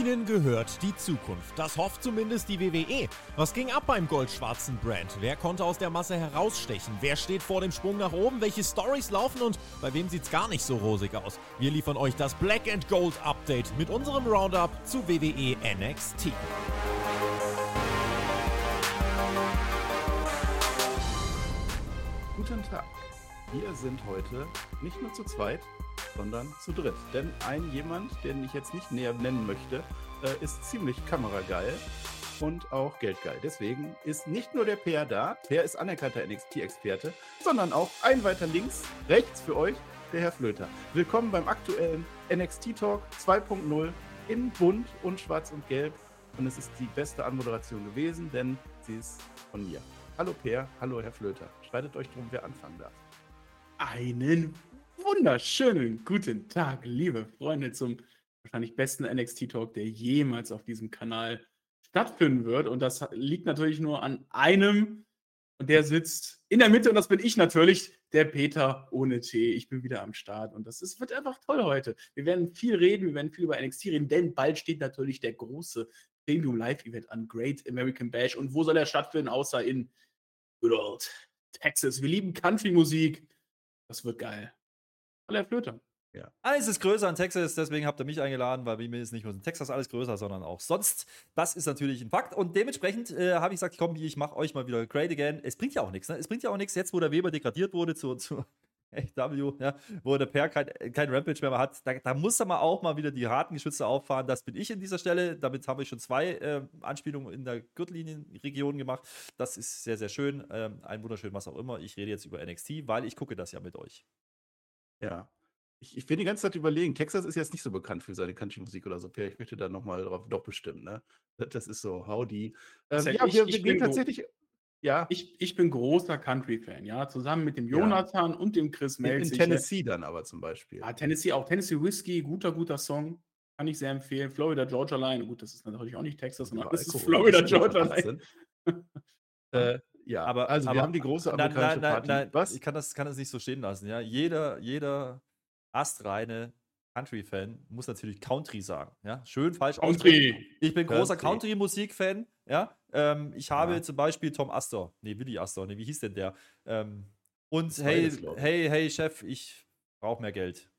Ihnen gehört die Zukunft. Das hofft zumindest die WWE. Was ging ab beim goldschwarzen Brand? Wer konnte aus der Masse herausstechen? Wer steht vor dem Sprung nach oben? Welche Stories laufen und bei wem sieht's gar nicht so rosig aus? Wir liefern euch das Black and Gold Update mit unserem Roundup zu WWE NXT. Guten Tag. Wir sind heute nicht nur zu zweit, sondern zu dritt. Denn ein jemand, den ich jetzt nicht näher nennen möchte, äh, ist ziemlich kamerageil und auch geldgeil. Deswegen ist nicht nur der Per da, Per ist anerkannter NXT-Experte, sondern auch ein weiter links, rechts für euch, der Herr Flöter. Willkommen beim aktuellen NXT Talk 2.0 in bunt und schwarz und gelb. Und es ist die beste Anmoderation gewesen, denn sie ist von mir. Hallo Per, hallo Herr Flöter. Streitet euch drum, wer anfangen darf. Einen wunderschönen guten Tag, liebe Freunde, zum wahrscheinlich besten NXT-Talk, der jemals auf diesem Kanal stattfinden wird. Und das liegt natürlich nur an einem. Und der sitzt in der Mitte und das bin ich natürlich, der Peter ohne T. Ich bin wieder am Start und das ist, wird einfach toll heute. Wir werden viel reden, wir werden viel über NXT reden, denn bald steht natürlich der große Premium Live Event an Great American Bash. Und wo soll er stattfinden, außer in Good Old Texas? Wir lieben Country-Musik. Das wird geil. Hallo, Herr Flöter. Ja. Alles ist größer in Texas, deswegen habt ihr mich eingeladen, weil mir ist nicht nur in Texas alles größer, sondern auch sonst. Das ist natürlich ein Fakt. Und dementsprechend äh, habe ich gesagt, komm, ich mache euch mal wieder great again. Es bringt ja auch nichts, ne? Es bringt ja auch nichts, jetzt wo der Weber degradiert wurde zu, zu AW, ja, wo der Per kein, kein Rampage mehr hat. Da, da, muss er mal auch mal wieder die harten Geschütze auffahren. Das bin ich in dieser Stelle. Damit habe ich schon zwei äh, Anspielungen in der Gürtellinienregion gemacht. Das ist sehr, sehr schön. Ähm, ein wunderschön, was auch immer. Ich rede jetzt über NXT, weil ich gucke das ja mit euch. Ja, ich, ich bin die ganze Zeit überlegen, Texas ist jetzt nicht so bekannt für seine Country-Musik oder so. Per, ich möchte da nochmal drauf doch bestimmen, ne? Das ist so, howdy. Ähm, ja, ich, wir, wir gehen tatsächlich. Ja. Ich, ich bin großer Country-Fan, ja. Zusammen mit dem Jonathan ja. und dem Chris Melz. In, Tennessee dann aber zum Beispiel. Ja, Tennessee auch. Tennessee Whiskey, guter, guter Song. Kann ich sehr empfehlen. Florida Georgia Line. Gut, das ist natürlich auch nicht Texas, sondern das ist Florida Georgia Line. äh, ja, aber also aber, wir haben die große amerikanische nein, nein, Party. Nein, Was? Ich kann das, kann das nicht so stehen lassen. Ja, jeder, jeder astreine Country-Fan muss natürlich Country sagen. Ja? Schön falsch Country. Ich bin großer Country-Musik-Fan. Ja? Ähm, ich habe ja. zum Beispiel Tom Astor, nee, Willy Astor, nee, wie hieß denn der? Ähm, und hey, hey, hey, Chef, ich brauche mehr Geld.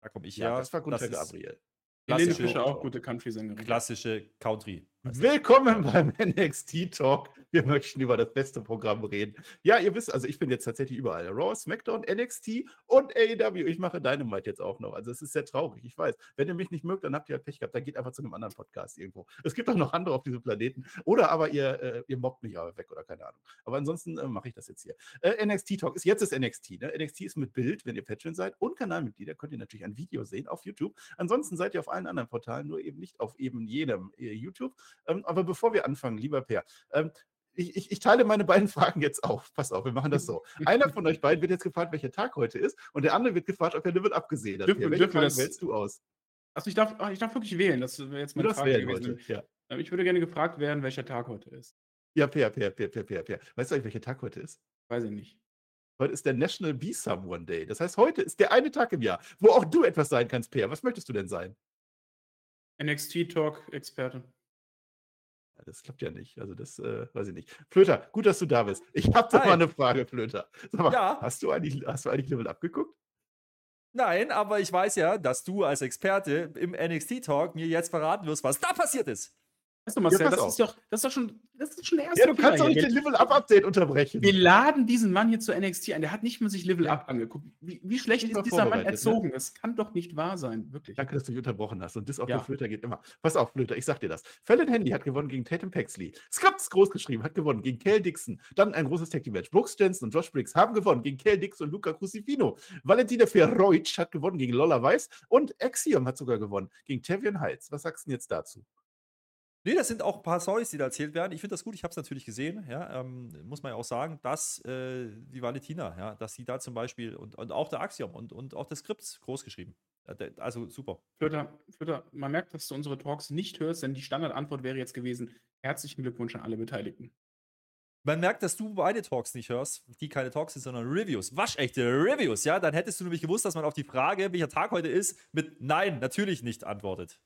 Da komme ich ja, her. Das war Gunter Gabriel. Helene Fischer auch gute Country-Sängerin. Klassische Country. Willkommen beim NXT Talk. Wir möchten über das beste Programm reden. Ja, ihr wisst, also ich bin jetzt tatsächlich überall. Raw, SmackDown, NXT und AEW. Ich mache Dynamite jetzt auch noch. Also es ist sehr traurig, ich weiß. Wenn ihr mich nicht mögt, dann habt ihr halt Pech gehabt. Dann geht einfach zu einem anderen Podcast irgendwo. Es gibt auch noch andere auf diesem Planeten. Oder aber ihr, äh, ihr mobbt mich aber weg oder keine Ahnung. Aber ansonsten äh, mache ich das jetzt hier. Äh, NXT Talk ist jetzt das NXT. Ne? NXT ist mit Bild, wenn ihr Patreon seid und Kanalmitglieder, könnt ihr natürlich ein Video sehen auf YouTube. Ansonsten seid ihr auf allen anderen Portalen, nur eben nicht auf eben jedem äh, YouTube. Ähm, aber bevor wir anfangen, lieber Per, ähm, ich, ich, ich, teile meine beiden Fragen jetzt auf. Pass auf, wir machen das so. Einer von euch beiden wird jetzt gefragt, welcher Tag heute ist, und der andere wird gefragt, ob er Level abgesehen hat. Dürfen, welche Frage das, wählst du aus? Also ich darf, ich darf wirklich wählen. Das wäre jetzt meine Frage gewesen. Heute, ja. Ähm, ich würde gerne gefragt werden, welcher Tag heute ist. Ja, Per, Per, Per, Per, Per, Per. Weißt du eigentlich, welcher Tag heute ist? Weiß ich nicht. Heute ist der National Be Someone Day. Das heißt, heute ist der eine Tag im Jahr, wo auch du etwas sein kannst, Per. Was möchtest du denn sein? NXT Talk Experte. Das klappt ja nicht. Also das äh, weiß ich nicht. Flöter, gut, dass du da bist. Ich habe da mal eine Frage, Flöter. Sag mal, ja. hast, du eigentlich, hast du eigentlich Level abgeguckt? Nein, aber ich weiß ja, dass du als Experte im NXT-Talk mir jetzt verraten wirst, was da passiert ist. Weißt du, Marcel, ja, das, ist doch, das ist doch schon, das ist schon der erste Ja, du Fehler kannst doch nicht den Level-Up-Update unterbrechen. Wir laden diesen Mann hier zu NXT ein. Der hat nicht mal sich Level-Up angeguckt. Wie, wie schlecht ist dieser Mann ne? erzogen? Ne? Das kann doch nicht wahr sein, wirklich. Danke, dass du mich unterbrochen hast. Und das auf ja. der Flöter geht immer. Pass auf, Flöter, ich sag dir das. Fallon Handy hat gewonnen gegen Tatum Paxley. Scrubs groß geschrieben, hat gewonnen gegen Kel Dixon. Dann ein großes Tag-Team-Match. Brooks Jensen und Josh Briggs haben gewonnen gegen Kel Dixon und Luca Crucifino. Valentina Ferroic hat gewonnen gegen Lola Weiss. Und Axiom hat sogar gewonnen gegen Tavian Heights. Was sagst du denn jetzt dazu? Nee, das sind auch ein paar Stories, die da erzählt werden. Ich finde das gut, ich habe es natürlich gesehen, ja, ähm, muss man ja auch sagen, dass äh, die Valentina, ja, dass sie da zum Beispiel und, und auch der Axiom und, und auch das Skript groß geschrieben. Also super. Flöter, Flöter, man merkt, dass du unsere Talks nicht hörst, denn die Standardantwort wäre jetzt gewesen: Herzlichen Glückwunsch an alle Beteiligten. Man merkt, dass du beide Talks nicht hörst, die keine Talks sind, sondern Reviews. Waschechte Reviews, ja? Dann hättest du nämlich gewusst, dass man auf die Frage, welcher Tag heute ist, mit Nein, natürlich nicht antwortet.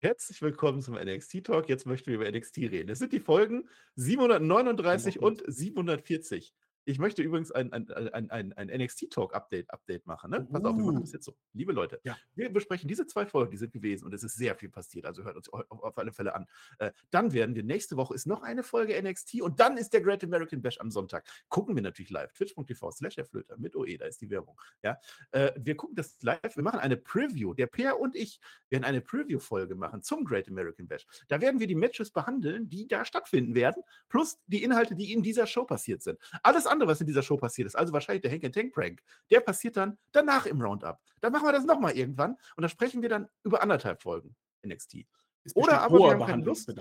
Herzlich willkommen zum NXT Talk. Jetzt möchten wir über NXT reden. Es sind die Folgen 739 und 740. Ich möchte übrigens ein, ein, ein, ein, ein NXT-Talk-Update Update machen. Ne? Pass auf, wir machen das jetzt so. Liebe Leute, Ja. wir besprechen diese zwei Folgen, die sind gewesen und es ist sehr viel passiert. Also hört uns auf, alle Fälle an. Äh, dann werden wir, nächste Woche ist noch eine Folge NXT und dann ist der Great American Bash am Sonntag. Gucken wir natürlich live. Twitch.tv slash der Flöter mit OE, da ist die Werbung. Ja? Äh, wir gucken das live. Wir machen eine Preview. Der Peer und ich werden eine Preview-Folge machen zum Great American Bash. Da werden wir die Matches behandeln, die da stattfinden werden, plus die Inhalte, die in dieser Show passiert sind. Alles andere, was in dieser Show passiert ist, also wahrscheinlich der Hank Tank Prank, der passiert dann danach im Roundup. Dann machen wir das nochmal irgendwann und da sprechen wir dann über anderthalb Folgen NXT. Ist Oder aber wir haben keine Lust.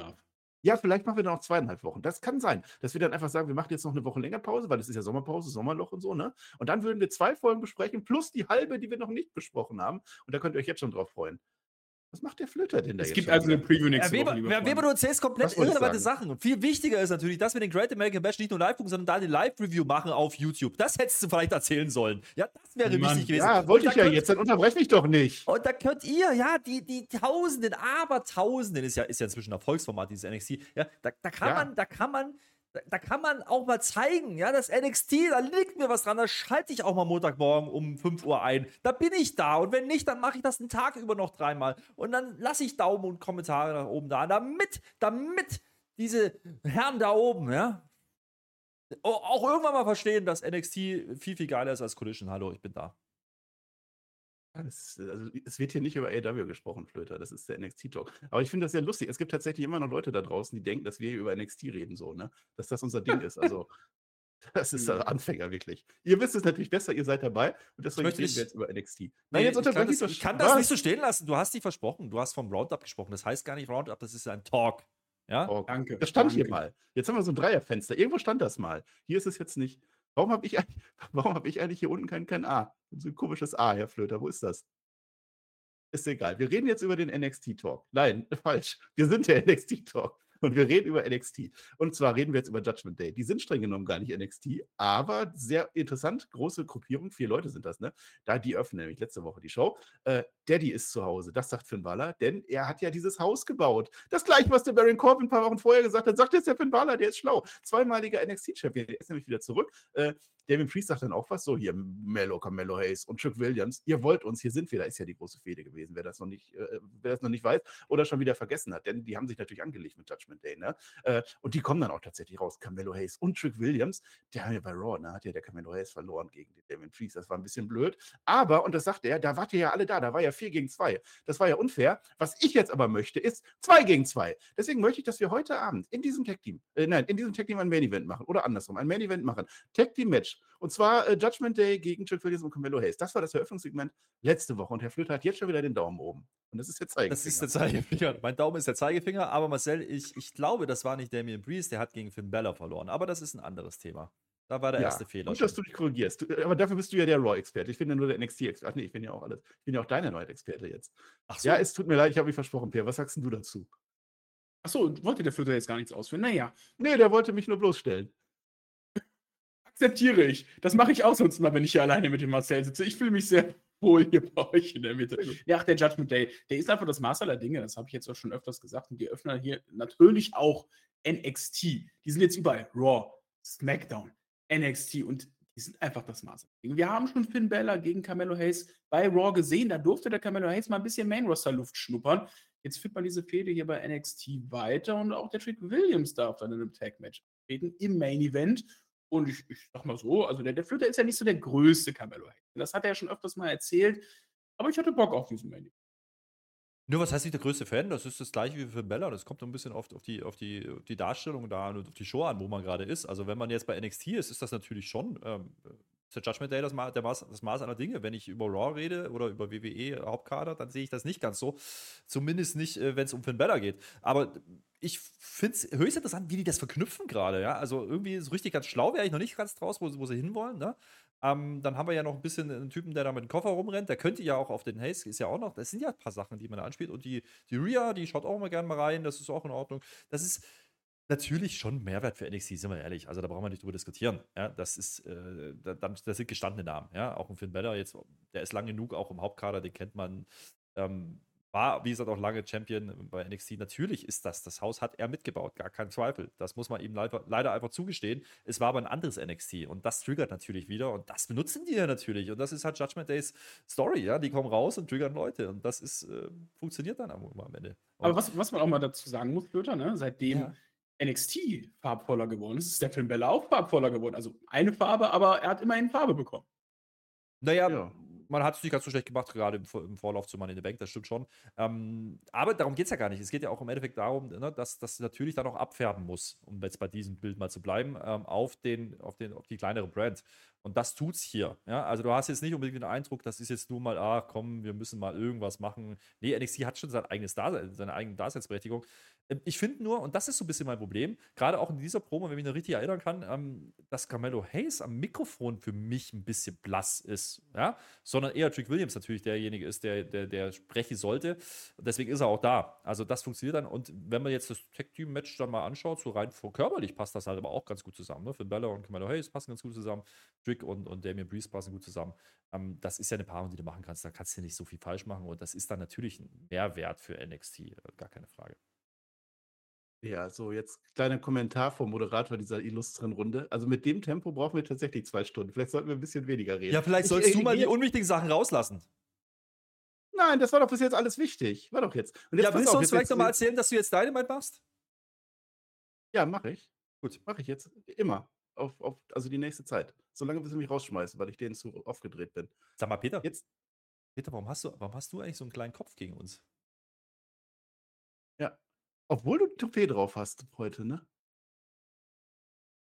Ja, vielleicht machen wir dann auch zweieinhalb Wochen. Das kann sein, dass wir dann einfach sagen, wir machen jetzt noch eine Woche länger Pause, weil es ist ja Sommerpause, Sommerloch und so, ne? Und dann würden wir zwei Folgen besprechen, plus die halbe, die wir noch nicht besprochen haben. Und da könnt ihr euch jetzt schon drauf freuen. Was macht der Flöter denn da Es jetzt gibt also wieder? eine Preview nächste Weber, Woche, lieber Weber, du erzählst komplett irrelevante? Sachen. Und viel wichtiger ist natürlich, dass wir den Great American Bash nicht nur live gucken, sondern da eine Live-Review machen auf YouTube. Das hättest du vielleicht erzählen sollen. Ja, das wäre Mann. wichtig gewesen. Ja, wollte ich ja könnt- jetzt, dann unterbrech mich doch nicht. Und da könnt ihr, ja, die, die Tausenden, aber Tausenden, ist ja, ist ja inzwischen ein Erfolgsformat, dieses NXT, ja, da, da kann Ja. man, da kann man, da, da kann man auch mal zeigen, ja, das NXT, da liegt mir was dran, da schalte ich auch mal Montagmorgen um 5 Uhr ein. Da bin ich da. Und wenn nicht, dann mache ich das einen Tag über noch dreimal. Und dann lasse ich Daumen und Kommentare nach oben da, damit, damit diese Herren da oben, ja, au- auch irgendwann mal verstehen, dass NXT viel, viel geiler ist als Collision. Hallo, ich bin da. Ja, das, also, es wird hier nicht über AW gesprochen, Flöter. Das ist der NXT-Talk. Aber ich finde das sehr lustig. Es gibt tatsächlich immer noch Leute da draußen, die denken, dass wir hier über NXT reden, so, ne? Dass das unser Ding ist. Also, das ist Mhm. äh, Anfänger, wirklich. Ihr wisst es natürlich besser, ihr seid dabei. Und deswegen reden wir ich- jetzt über NXT. Nee, Nein, jetzt ich kann, unterbreche das, doch ich kann das nicht so stehen lassen. Du hast dich versprochen. Du hast vom Roundup gesprochen. Das heißt gar nicht Roundup, das ist ein Talk. Ja? Oh, Danke. Das stand hier danke. mal. Jetzt haben wir so ein Dreierfenster. Irgendwo stand das mal. Hier ist es jetzt nicht. Warum habe ich, eigentlich- hab ich eigentlich hier unten kein, kein A? So ein komisches A, Herr Flöter. Wo ist das? Ist egal. Wir reden jetzt über den NXT-Talk. Nein, falsch. Wir sind der NXT-Talk. Und wir reden über NXT. Und zwar reden wir jetzt über Judgment Day. Die sind streng genommen gar nicht NXT, aber sehr interessant. Große Gruppierung, vier Leute sind das, ne? Da, die öffnen nämlich letzte Woche die Show. Äh, Daddy ist zu Hause, das sagt Finn Balor, denn er hat ja dieses Haus gebaut. Das gleiche, was der Baron Corbin ein paar Wochen vorher gesagt hat, sagt jetzt der Finn Balor, der ist schlau. Zweimaliger NXT-Champion, der ist nämlich wieder zurück. Äh, Damien Priest sagt dann auch was, so hier Mello, Carmelo Hayes und Chuck Williams, ihr wollt uns, hier sind wir, da ist ja die große Fehde gewesen, wer das noch nicht, äh, wer das noch nicht weiß oder schon wieder vergessen hat, denn die haben sich natürlich angelegt mit Judgment Day, ne? Äh, und die kommen dann auch tatsächlich raus, Carmelo Hayes und Chuck Williams, der haben ja bei Raw, ne, hat ja der Carmelo Hayes verloren gegen den Damien Priest, das war ein bisschen blöd, aber, und das sagt er, da wart ihr ja alle da, da war ja 4 gegen 2, das war ja unfair, was ich jetzt aber möchte, ist 2 gegen 2, deswegen möchte ich, dass wir heute Abend in diesem Tag Team, äh, nein, in diesem Tag Team ein Main Event machen oder andersrum, ein Main Event machen, Tag Team Match und zwar äh, Judgment Day gegen Chuck Williams und Carmelo Hayes. Das war das Eröffnungssegment letzte Woche und Herr Flöter hat jetzt schon wieder den Daumen oben. Und das ist der Zeigefinger. Das ist der Zeigefinger. Mein Daumen ist der Zeigefinger, aber Marcel, ich, ich glaube, das war nicht Damien Priest, der hat gegen Finn Bella verloren. Aber das ist ein anderes Thema. Da war der ja, erste Fehler. Gut, dass du dich korrigierst. Du, aber dafür bist du ja der Raw-Experte. Ich bin ja nur der NXT-Experte. Ach nee, ich bin ja auch alles. Ich bin ja auch deine neue Experte jetzt. Ach so. Ja, es tut mir leid, ich habe mich versprochen, Per. Was sagst denn du dazu? Achso, wollte der Flöter jetzt gar nichts ausführen? Naja, Nee, der wollte mich nur bloßstellen. Akzeptiere ich. Das mache ich auch sonst mal, wenn ich hier alleine mit dem Marcel sitze. Ich fühle mich sehr wohl hier bei euch in der Mitte. Ja, ach, der Judgment Day, der ist einfach das Maß aller Dinge. Das habe ich jetzt auch schon öfters gesagt. Und die öffnen hier natürlich auch NXT. Die sind jetzt überall. Raw, SmackDown, NXT und die sind einfach das Maß aller Dinge. Wir haben schon Finn Bella gegen Carmelo Hayes bei Raw gesehen. Da durfte der Carmelo Hayes mal ein bisschen Main-Roster-Luft schnuppern. Jetzt führt man diese Fehde hier bei NXT weiter und auch der Trick Williams darf dann in einem Tag-Match treten im Main-Event. Und ich, ich sag mal so, also der, der Flöter ist ja nicht so der größte Hayes. Das hat er ja schon öfters mal erzählt. Aber ich hatte Bock auf diesen Main-Event. Nur was heißt nicht der größte Fan? Das ist das gleiche wie für Bella. Das kommt ein bisschen oft auf die, auf die, auf die Darstellung da und auf die Show an, wo man gerade ist. Also, wenn man jetzt bei NXT ist, ist das natürlich schon. Ähm, der Judgment Day das, der Maß, das Maß aller Dinge. Wenn ich über Raw rede oder über WWE Hauptkader, dann sehe ich das nicht ganz so. Zumindest nicht, äh, wenn es um Finn Bella geht. Aber ich finde es höchst interessant, wie die das verknüpfen gerade. Ja? Also irgendwie so richtig ganz schlau wäre ich noch nicht ganz draus, wo, wo sie hinwollen. Ne? Ähm, dann haben wir ja noch ein bisschen einen Typen, der da mit dem Koffer rumrennt. Der könnte ja auch auf den Hayes, ist ja auch noch, das sind ja ein paar Sachen, die man da anspielt. Und die, die Ria, die schaut auch mal gerne mal rein, das ist auch in Ordnung. Das ist natürlich schon Mehrwert für NXT, sind wir ehrlich. Also da brauchen wir nicht drüber diskutieren. Ja, das ist, äh, da, das sind gestandene Namen. Ja, auch ein Finn Balor jetzt, der ist lang genug, auch im Hauptkader, den kennt man. Ähm, war, wie gesagt, auch lange Champion bei NXT. Natürlich ist das, das Haus hat er mitgebaut, gar kein Zweifel. Das muss man ihm leider, leider einfach zugestehen. Es war aber ein anderes NXT und das triggert natürlich wieder und das benutzen die ja natürlich. Und das ist halt Judgment Days Story, ja. Die kommen raus und triggern Leute und das ist, äh, funktioniert dann am, am Ende. Und Aber was, was man auch mal dazu sagen muss, Flöter, ne? seitdem Ja. NXT farbvoller geworden ist, ist der Film Bella auch farbvoller geworden. Also eine Farbe, aber er hat immerhin Farbe bekommen. Naja, Ja. Man hat es nicht ganz so schlecht gemacht, gerade im, im Vorlauf zu Money in the Bank, das stimmt schon. Ähm, aber darum geht es ja gar nicht. Es geht ja auch im Endeffekt darum, ne, dass das natürlich dann auch abfärben muss, um jetzt bei diesem Bild mal zu bleiben, ähm, auf, den, auf, den, auf die kleinere Brand. Und das tut's hier. Ja? Also du hast jetzt nicht unbedingt den Eindruck, das ist jetzt nur mal, ah komm, wir müssen mal irgendwas machen. Nee, NXT hat schon sein eigenes Dasein, seine eigene Daseinsberechtigung. Ähm, Ich finde nur, und das ist so ein bisschen mein Problem, gerade auch in dieser Promo, wenn ich mich noch richtig erinnern kann, ähm, dass Carmelo Hayes am Mikrofon für mich ein bisschen blass ist. Ja? Sondern eher Trick Williams natürlich derjenige ist, der, der, der sprechen sollte. Deswegen ist er auch da. Also das funktioniert dann. Und wenn man jetzt das Tag-Team-Match dann mal anschaut, so rein vor körperlich passt das halt aber auch ganz gut zusammen. Ne? Finn Balor und Carmelo Hayes passen ganz gut zusammen. Trick und, und Damian Priest passen gut zusammen. Ähm, das ist ja eine Paarung, die du machen kannst. Da kannst du nicht so viel falsch machen. Und das ist dann natürlich ein Mehrwert für NXT. äh, Gar keine Frage. Ja, so jetzt kleiner Kommentar vom Moderator dieser illustren Runde. Also mit dem Tempo brauchen wir tatsächlich zwei Stunden. Vielleicht sollten wir ein bisschen weniger reden. Ja, vielleicht Ich- sollst du ich- mal die ich- unwichtigen Sachen rauslassen. Nein, das war doch bis jetzt alles wichtig. War doch jetzt. Und jetzt Ja, willst du uns vielleicht nochmal erzählen, dass du jetzt Dynamite machst? Ja, mache ich. Gut. Mache ich jetzt immer. Auf, auf, also die nächste Zeit. Solange bis sie mich rausschmeißen, weil ich denen zu aufgedreht bin. Sag mal, Peter. Jetzt, Peter, warum hast, du, warum hast du eigentlich so einen kleinen Kopf gegen uns? Obwohl du Toupet drauf hast heute, ne?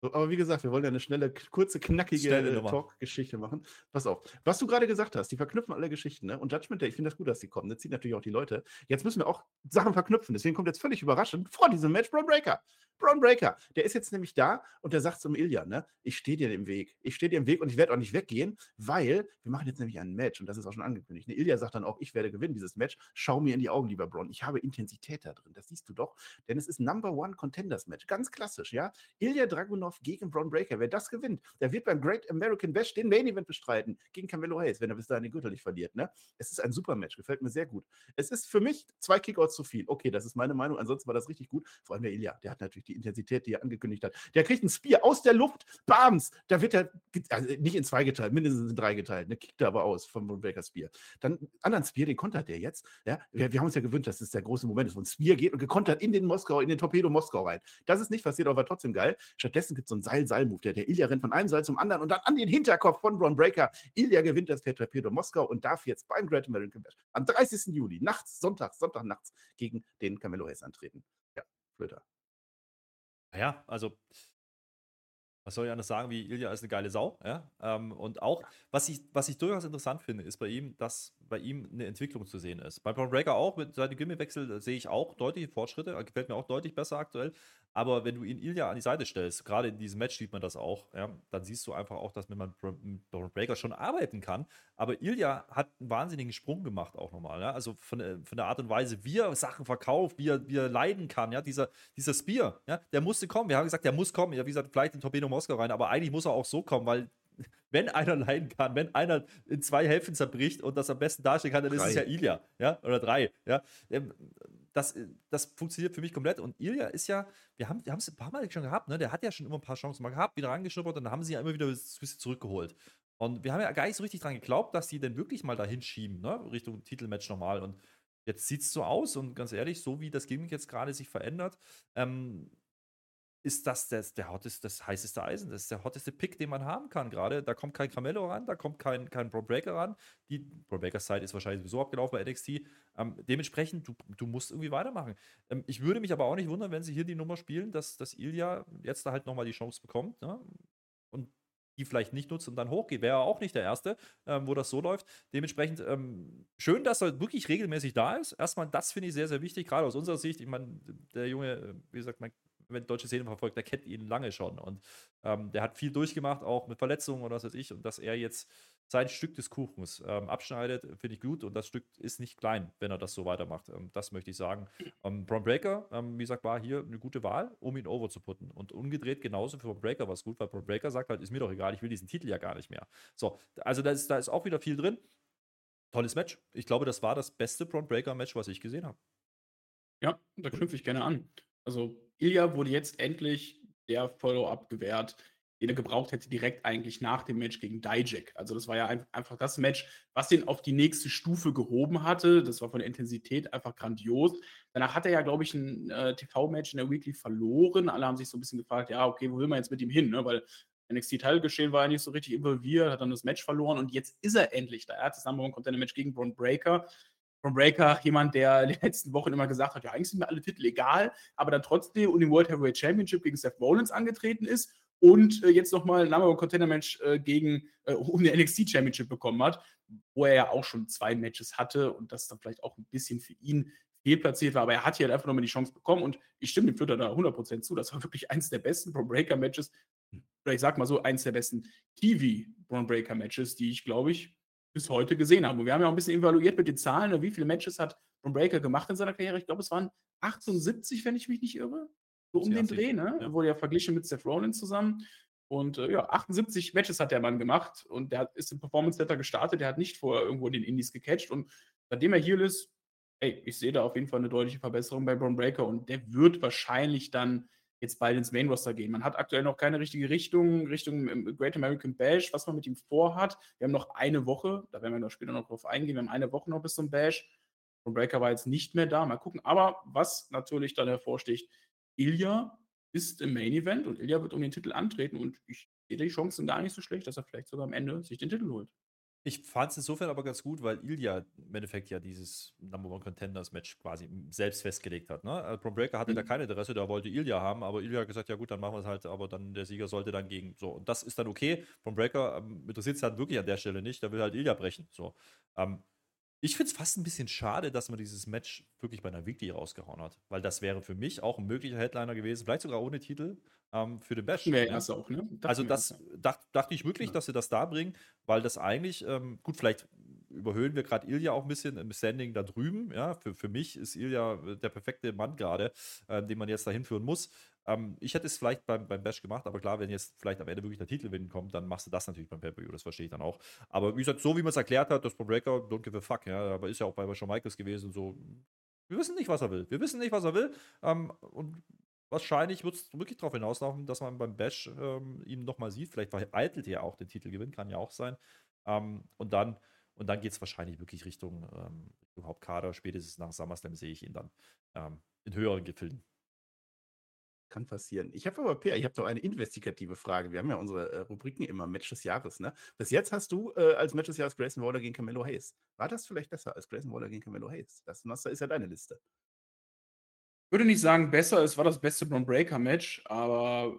Aber wie gesagt, wir wollen ja eine schnelle, kurze, knackige äh. Talk-Geschichte machen. Pass auf. Was du gerade gesagt hast, die verknüpfen alle Geschichten, ne? Und Judgment Day, ich finde das gut, dass die kommen. Das zieht natürlich auch die Leute. Jetzt müssen wir auch Sachen verknüpfen. Deswegen kommt jetzt völlig überraschend vor diesem Match Braun Breaker. Braun Breaker, der ist jetzt nämlich da und der sagt zum Ilya, ne? Ich stehe dir im Weg. Ich stehe dir im Weg und ich werde auch nicht weggehen, weil wir machen jetzt nämlich ein Match und das ist auch schon angekündigt. Ne? Ilya sagt dann auch, ich werde gewinnen, dieses Match. Schau mir in die Augen, lieber Braun. Ich habe Intensität da drin. Das siehst du doch. Denn es ist Number One Contenders Match. Ganz klassisch, ja? Ilya Dragunov gegen Braun Breaker. Wer das gewinnt, der wird beim Great American Bash den Main Event bestreiten gegen Camelo Hayes, wenn er bis dahin den Gürtel nicht verliert. Ne? Es ist ein super Match, gefällt mir sehr gut. Es ist für mich zwei Kickouts zu viel. Okay, das ist meine Meinung. Ansonsten war das richtig gut. Vor allem der Ilya, der hat natürlich die Intensität, die er angekündigt hat. Der kriegt ein Spear aus der Luft. Bams! Da wird er also nicht in zwei geteilt, mindestens in drei geteilt. Ne? Kickt er aber aus vom Braun Breaker Spear. Dann anderen Spear, den kontert der jetzt. Ja? Wir, wir haben uns ja gewöhnt, dass es der große Moment ist, wo ein Spear geht und gekontert in den Moskau, in den Torpedo Moskau rein. Das ist nicht passiert, aber war trotzdem geil. Stattdessen gibt so einen Seil-Seil-Move. Der, der Ilya rennt von einem Seil zum anderen und dann an den Hinterkopf von Braun Breaker. Ilya gewinnt das per Torpedo Moskau und darf jetzt beim Great American Bash am 30. Juli, nachts, Sonntag, Sonntag nachts, gegen den Camelo Hayes antreten. Ja, Flöter. Naja, also, was soll ich anders sagen, wie Ilya ist eine geile Sau, ja. Ähm, und auch, was ich, was ich durchaus interessant finde, ist bei ihm, dass bei ihm eine Entwicklung zu sehen ist. Bei Braun Breaker auch, mit seinem Gimmickwechsel äh, sehe ich auch deutliche Fortschritte, gefällt mir auch deutlich besser aktuell. Aber wenn du ihn Ilya an die Seite stellst, gerade in diesem Match sieht man das auch, ja, dann siehst du einfach auch, dass man mit Braun Breaker schon arbeiten kann. Aber Ilya hat einen wahnsinnigen Sprung gemacht auch nochmal. Ja? Also von, der- von der Art und Weise, wie er Sachen verkauft, wie er, wie er leiden kann. Ja? Dieser, dieser Spear, ja? der musste kommen. Wir haben gesagt, der muss kommen. Ja, wie gesagt, vielleicht in Torpedo Moskau rein, aber eigentlich muss er auch so kommen, weil wenn einer leiden kann, wenn einer in zwei Hälften zerbricht und das am besten darstellen kann, dann ist es Drei. ja Ilya, ja, oder drei, ja. Das, das funktioniert für mich komplett. Und Ilya ist ja, wir haben wir es ein paar Mal schon gehabt, ne? Der hat ja schon immer ein paar Chancen mal gehabt, wieder reingeschnuppert und dann haben sie ja immer wieder ein bisschen zurückgeholt. Und wir haben ja gar nicht so richtig dran geglaubt, dass die denn wirklich mal dahin schieben, ne? Richtung Titelmatch nochmal. Und jetzt sieht es so aus und ganz ehrlich, so wie das Gimmick jetzt gerade sich verändert, ähm, ist das das, der hotteste, das heißeste Eisen. Das ist der hotteste Pick, den man haben kann gerade. Da kommt kein Carmelo ran, da kommt kein, kein Bro Breaker ran. Die Bro Breakers Zeit ist wahrscheinlich sowieso abgelaufen bei NXT. Ähm, dementsprechend, du, du musst irgendwie weitermachen. Ähm, ich würde mich aber auch nicht wundern, wenn sie hier die Nummer spielen, dass, dass Ilya jetzt da halt nochmal die Chance bekommt. Ne? Und die vielleicht nicht nutzt und dann hochgeht. Wäre auch nicht der Erste, ähm, wo das so läuft. Dementsprechend ähm, schön, dass er wirklich regelmäßig da ist. Erstmal, das finde ich sehr, sehr wichtig, gerade aus unserer Sicht. Ich meine, der Junge, äh, wie gesagt, man, wenn deutsche Szene verfolgt, der kennt ihn lange schon. Und ähm, der hat viel durchgemacht, auch mit Verletzungen oder was weiß ich. Und dass er jetzt sein Stück des Kuchens ähm, abschneidet, finde ich gut. Und das Stück ist nicht klein, wenn er das so weitermacht. Ähm, das möchte ich sagen. Ähm, Braun Breaker, ähm, wie gesagt, war hier eine gute Wahl, um ihn over zu putten. Und umgedreht genauso für Braun Breaker war es gut, weil Braun Breaker sagt halt, ist mir doch egal, ich will diesen Titel ja gar nicht mehr. So, also da ist, da ist auch wieder viel drin. tolles Match. Ich glaube, das war das beste Braun Breaker Match, was ich gesehen habe. Ja, da knüpfe ich gerne an. Also Ilya wurde jetzt endlich der Follow-up gewährt, den er gebraucht hätte, direkt eigentlich nach dem Match gegen Dijak. Also das war ja ein, einfach das Match, was den auf die nächste Stufe gehoben hatte. Das war von der Intensität einfach grandios. Danach hat er ja, glaube ich, ein äh, TV-Match in der Weekly verloren. Alle haben sich so ein bisschen gefragt, ja, okay, wo will man jetzt mit ihm hin? Ne? Weil NXT-Teilgeschehen war er nicht so richtig involviert, hat dann das Match verloren und jetzt ist er endlich da. Er hat das Number One Contender Match gegen Braun Breaker. Braun Breaker, jemand, der in den letzten Wochen immer gesagt hat, ja, eigentlich sind mir alle Titel egal, aber dann trotzdem um den World Heavyweight Championship gegen Seth Rollins angetreten ist und äh, jetzt nochmal ein Number Contender Match äh, gegen, äh, um den NXT Championship bekommen hat, wo er ja auch schon zwei Matches hatte und das dann vielleicht auch ein bisschen für ihn fehlplatziert war, aber er hat hier halt einfach nochmal die Chance bekommen und ich stimme dem Flitter da 100% zu. Das war wirklich eins der besten Braun Breaker Matches, oder ich sag mal so, eins der besten TV Braun Breaker Matches, die ich glaube ich bis heute gesehen habe. Und wir haben ja auch ein bisschen evaluiert mit den Zahlen, ne, wie viele Matches hat Braun Breaker gemacht in seiner Karriere. Ich glaube, es waren 78, wenn ich mich nicht irre. So um den Dreh, ne? Ja. Wurde ja verglichen mit Seth Rollins zusammen. Und äh, ja, 78 Matches hat der Mann gemacht und der ist im Performance Center gestartet. Der hat nicht vorher irgendwo in den Indies gecatcht. Und seitdem er hier ist, ey, ich sehe da auf jeden Fall eine deutliche Verbesserung bei Braun Breaker und der wird wahrscheinlich dann jetzt bald ins Main Roster gehen. Man hat aktuell noch keine richtige Richtung, Richtung ähm, Great American Bash, was man mit ihm vorhat. Wir haben noch eine Woche, da werden wir noch später noch drauf eingehen, wir haben eine Woche noch bis zum Bash. Braun Breaker war jetzt nicht mehr da, mal gucken. Aber was natürlich dann hervorsticht, Ilya ist im Main Event und Ilya wird um den Titel antreten und ich sehe die Chancen gar nicht so schlecht, dass er vielleicht sogar am Ende sich den Titel holt. Ich fand es insofern aber ganz gut, weil Ilya im Endeffekt ja dieses Number One Contenders Match quasi selbst festgelegt hat. Ne? Also Bron Breaker hatte mhm. da kein Interesse, da wollte Ilya haben, aber Ilya hat gesagt, ja gut, dann machen wir es halt, aber dann der Sieger sollte dann gegen. So, und das ist dann okay. Bron Breaker ähm, interessiert es halt wirklich an der Stelle nicht, der will halt Ilya brechen. So. Ähm, ich finde es fast ein bisschen schade, dass man dieses Match wirklich bei einer Weekly rausgehauen hat, weil das wäre für mich auch ein möglicher Headliner gewesen, vielleicht sogar ohne Titel ähm, für den Bash. Ja, ja. Auch, ne? Also das dacht, dachte ich wirklich, ja. dass sie das da bringen, weil das eigentlich, ähm, gut, vielleicht überhöhen wir gerade Ilja auch ein bisschen im Standing da drüben. Ja, für, für mich ist Ilja der perfekte Mann gerade, äh, den man jetzt dahin führen muss. Ähm, ich hätte es vielleicht beim, beim Bash gemacht, aber klar, wenn jetzt vielleicht am Ende wirklich der Titelwin kommt, dann machst du das natürlich beim Pay-Per-View, das verstehe ich dann auch. Aber wie gesagt, so wie man es erklärt hat, das Pro Breaker, don't give a fuck, ja, aber ist ja auch bei Shawn Michaels gewesen, so, wir wissen nicht, was er will. Wir wissen nicht, was er will. Ähm, und wahrscheinlich wird es wirklich darauf hinauslaufen, dass man beim Bash ähm, ihn nochmal sieht. Vielleicht vereitelt er auch den Titelgewinn, kann ja auch sein. Ähm, und dann, und dann geht es wahrscheinlich wirklich Richtung, ähm, Hauptkader. Spätestens nach SummerSlam sehe ich ihn dann ähm, in höheren Gefilden. Kann passieren. Ich habe aber, Peer, ich habe doch eine investigative Frage. Wir haben ja unsere äh, Rubriken immer Match des Jahres, ne? Bis jetzt hast du äh, als Match des Jahres Grayson Waller gegen Camelo Hayes. War das vielleicht besser als Grayson Waller gegen Camelo Hayes? Das Master ist ja deine Liste. Würde nicht sagen besser, es war das beste Braun Breaker Match, aber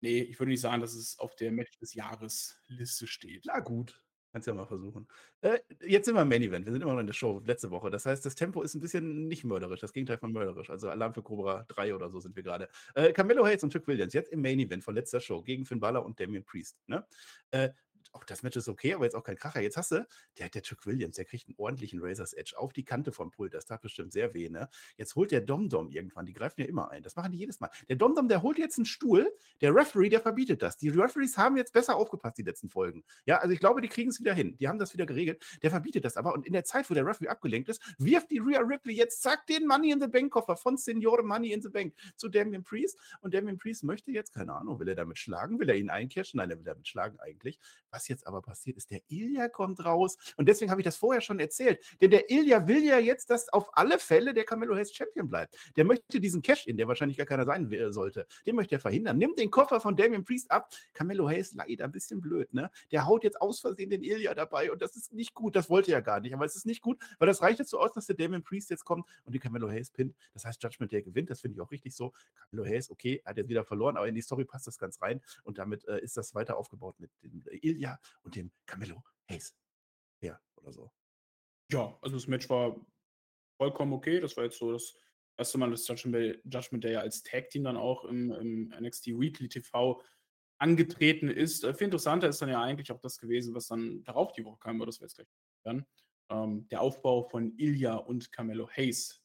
nee, ich würde nicht sagen, dass es auf der Match des Jahres Liste steht. Na gut. Kannst ja mal versuchen. Äh, jetzt sind wir im Main Event. Wir sind immer noch in der Show, letzte Woche. Das heißt, das Tempo ist ein bisschen nicht mörderisch, das Gegenteil von mörderisch. Also Alarm für Cobra 3 oder so sind wir gerade. Äh, Camelo Hayes und Trick Williams, jetzt im Main Event von letzter Show gegen Finn Balor und Damien Priest. Ne? Äh, auch das Match ist okay, aber jetzt auch kein Kracher. Jetzt hast du, der, der Chuck Williams, der kriegt einen ordentlichen Razor's Edge auf die Kante vom Pult. Das tat bestimmt sehr weh, ne? Jetzt holt der Dom-Dom irgendwann, die greifen ja immer ein. Das machen die jedes Mal. Der Dom-Dom, der holt jetzt einen Stuhl. Der Referee, der verbietet das. Die Referees haben jetzt besser aufgepasst, die letzten Folgen. Ja, also ich glaube, die kriegen es wieder hin. Die haben das wieder geregelt. Der verbietet das aber. Und in der Zeit, wo der Referee abgelenkt ist, wirft die Rhea Ripley jetzt, zack, den Money in the Bank Koffer von Senior Money in the Bank zu Damien Priest. Und Damien Priest möchte jetzt, keine Ahnung, will er damit schlagen? Will er ihn eincashen? Nein, er will damit schlagen eigentlich. Was jetzt aber passiert ist, der Ilja kommt raus. Und deswegen habe ich das vorher schon erzählt. Denn der Ilja will ja jetzt, dass auf alle Fälle der Camelo Hayes Champion bleibt. Der möchte diesen Cash-In, der wahrscheinlich gar keiner sein sollte, den möchte er verhindern. Nimmt den Koffer von Damien Priest ab. Camelo Hayes leider ein bisschen blöd, ne? Der haut jetzt aus Versehen den Ilja dabei und das ist nicht gut. Das wollte er gar nicht. Aber es ist nicht gut, weil das reicht jetzt so aus, dass der Damien Priest jetzt kommt und den Camelo Hayes pinnt. Das heißt, Judgment Day gewinnt. Das finde ich auch richtig so. Camelo Hayes, okay, hat jetzt wieder verloren, aber in die Story passt das ganz rein und damit äh, ist das weiter aufgebaut mit dem Ilja und dem Camelo Hayes. Ja, oder so. Ja, also das Match war vollkommen okay. Das war jetzt so das erste Mal, dass Judgment, Judgment Day als Tag-Team dann auch im, im, NXT Weekly TV angetreten ist. Äh, viel interessanter ist dann ja eigentlich auch das gewesen, was dann darauf die Woche kam, aber das wir jetzt gleich hören. Ähm, der Aufbau von Ilya und Carmelo Hayes.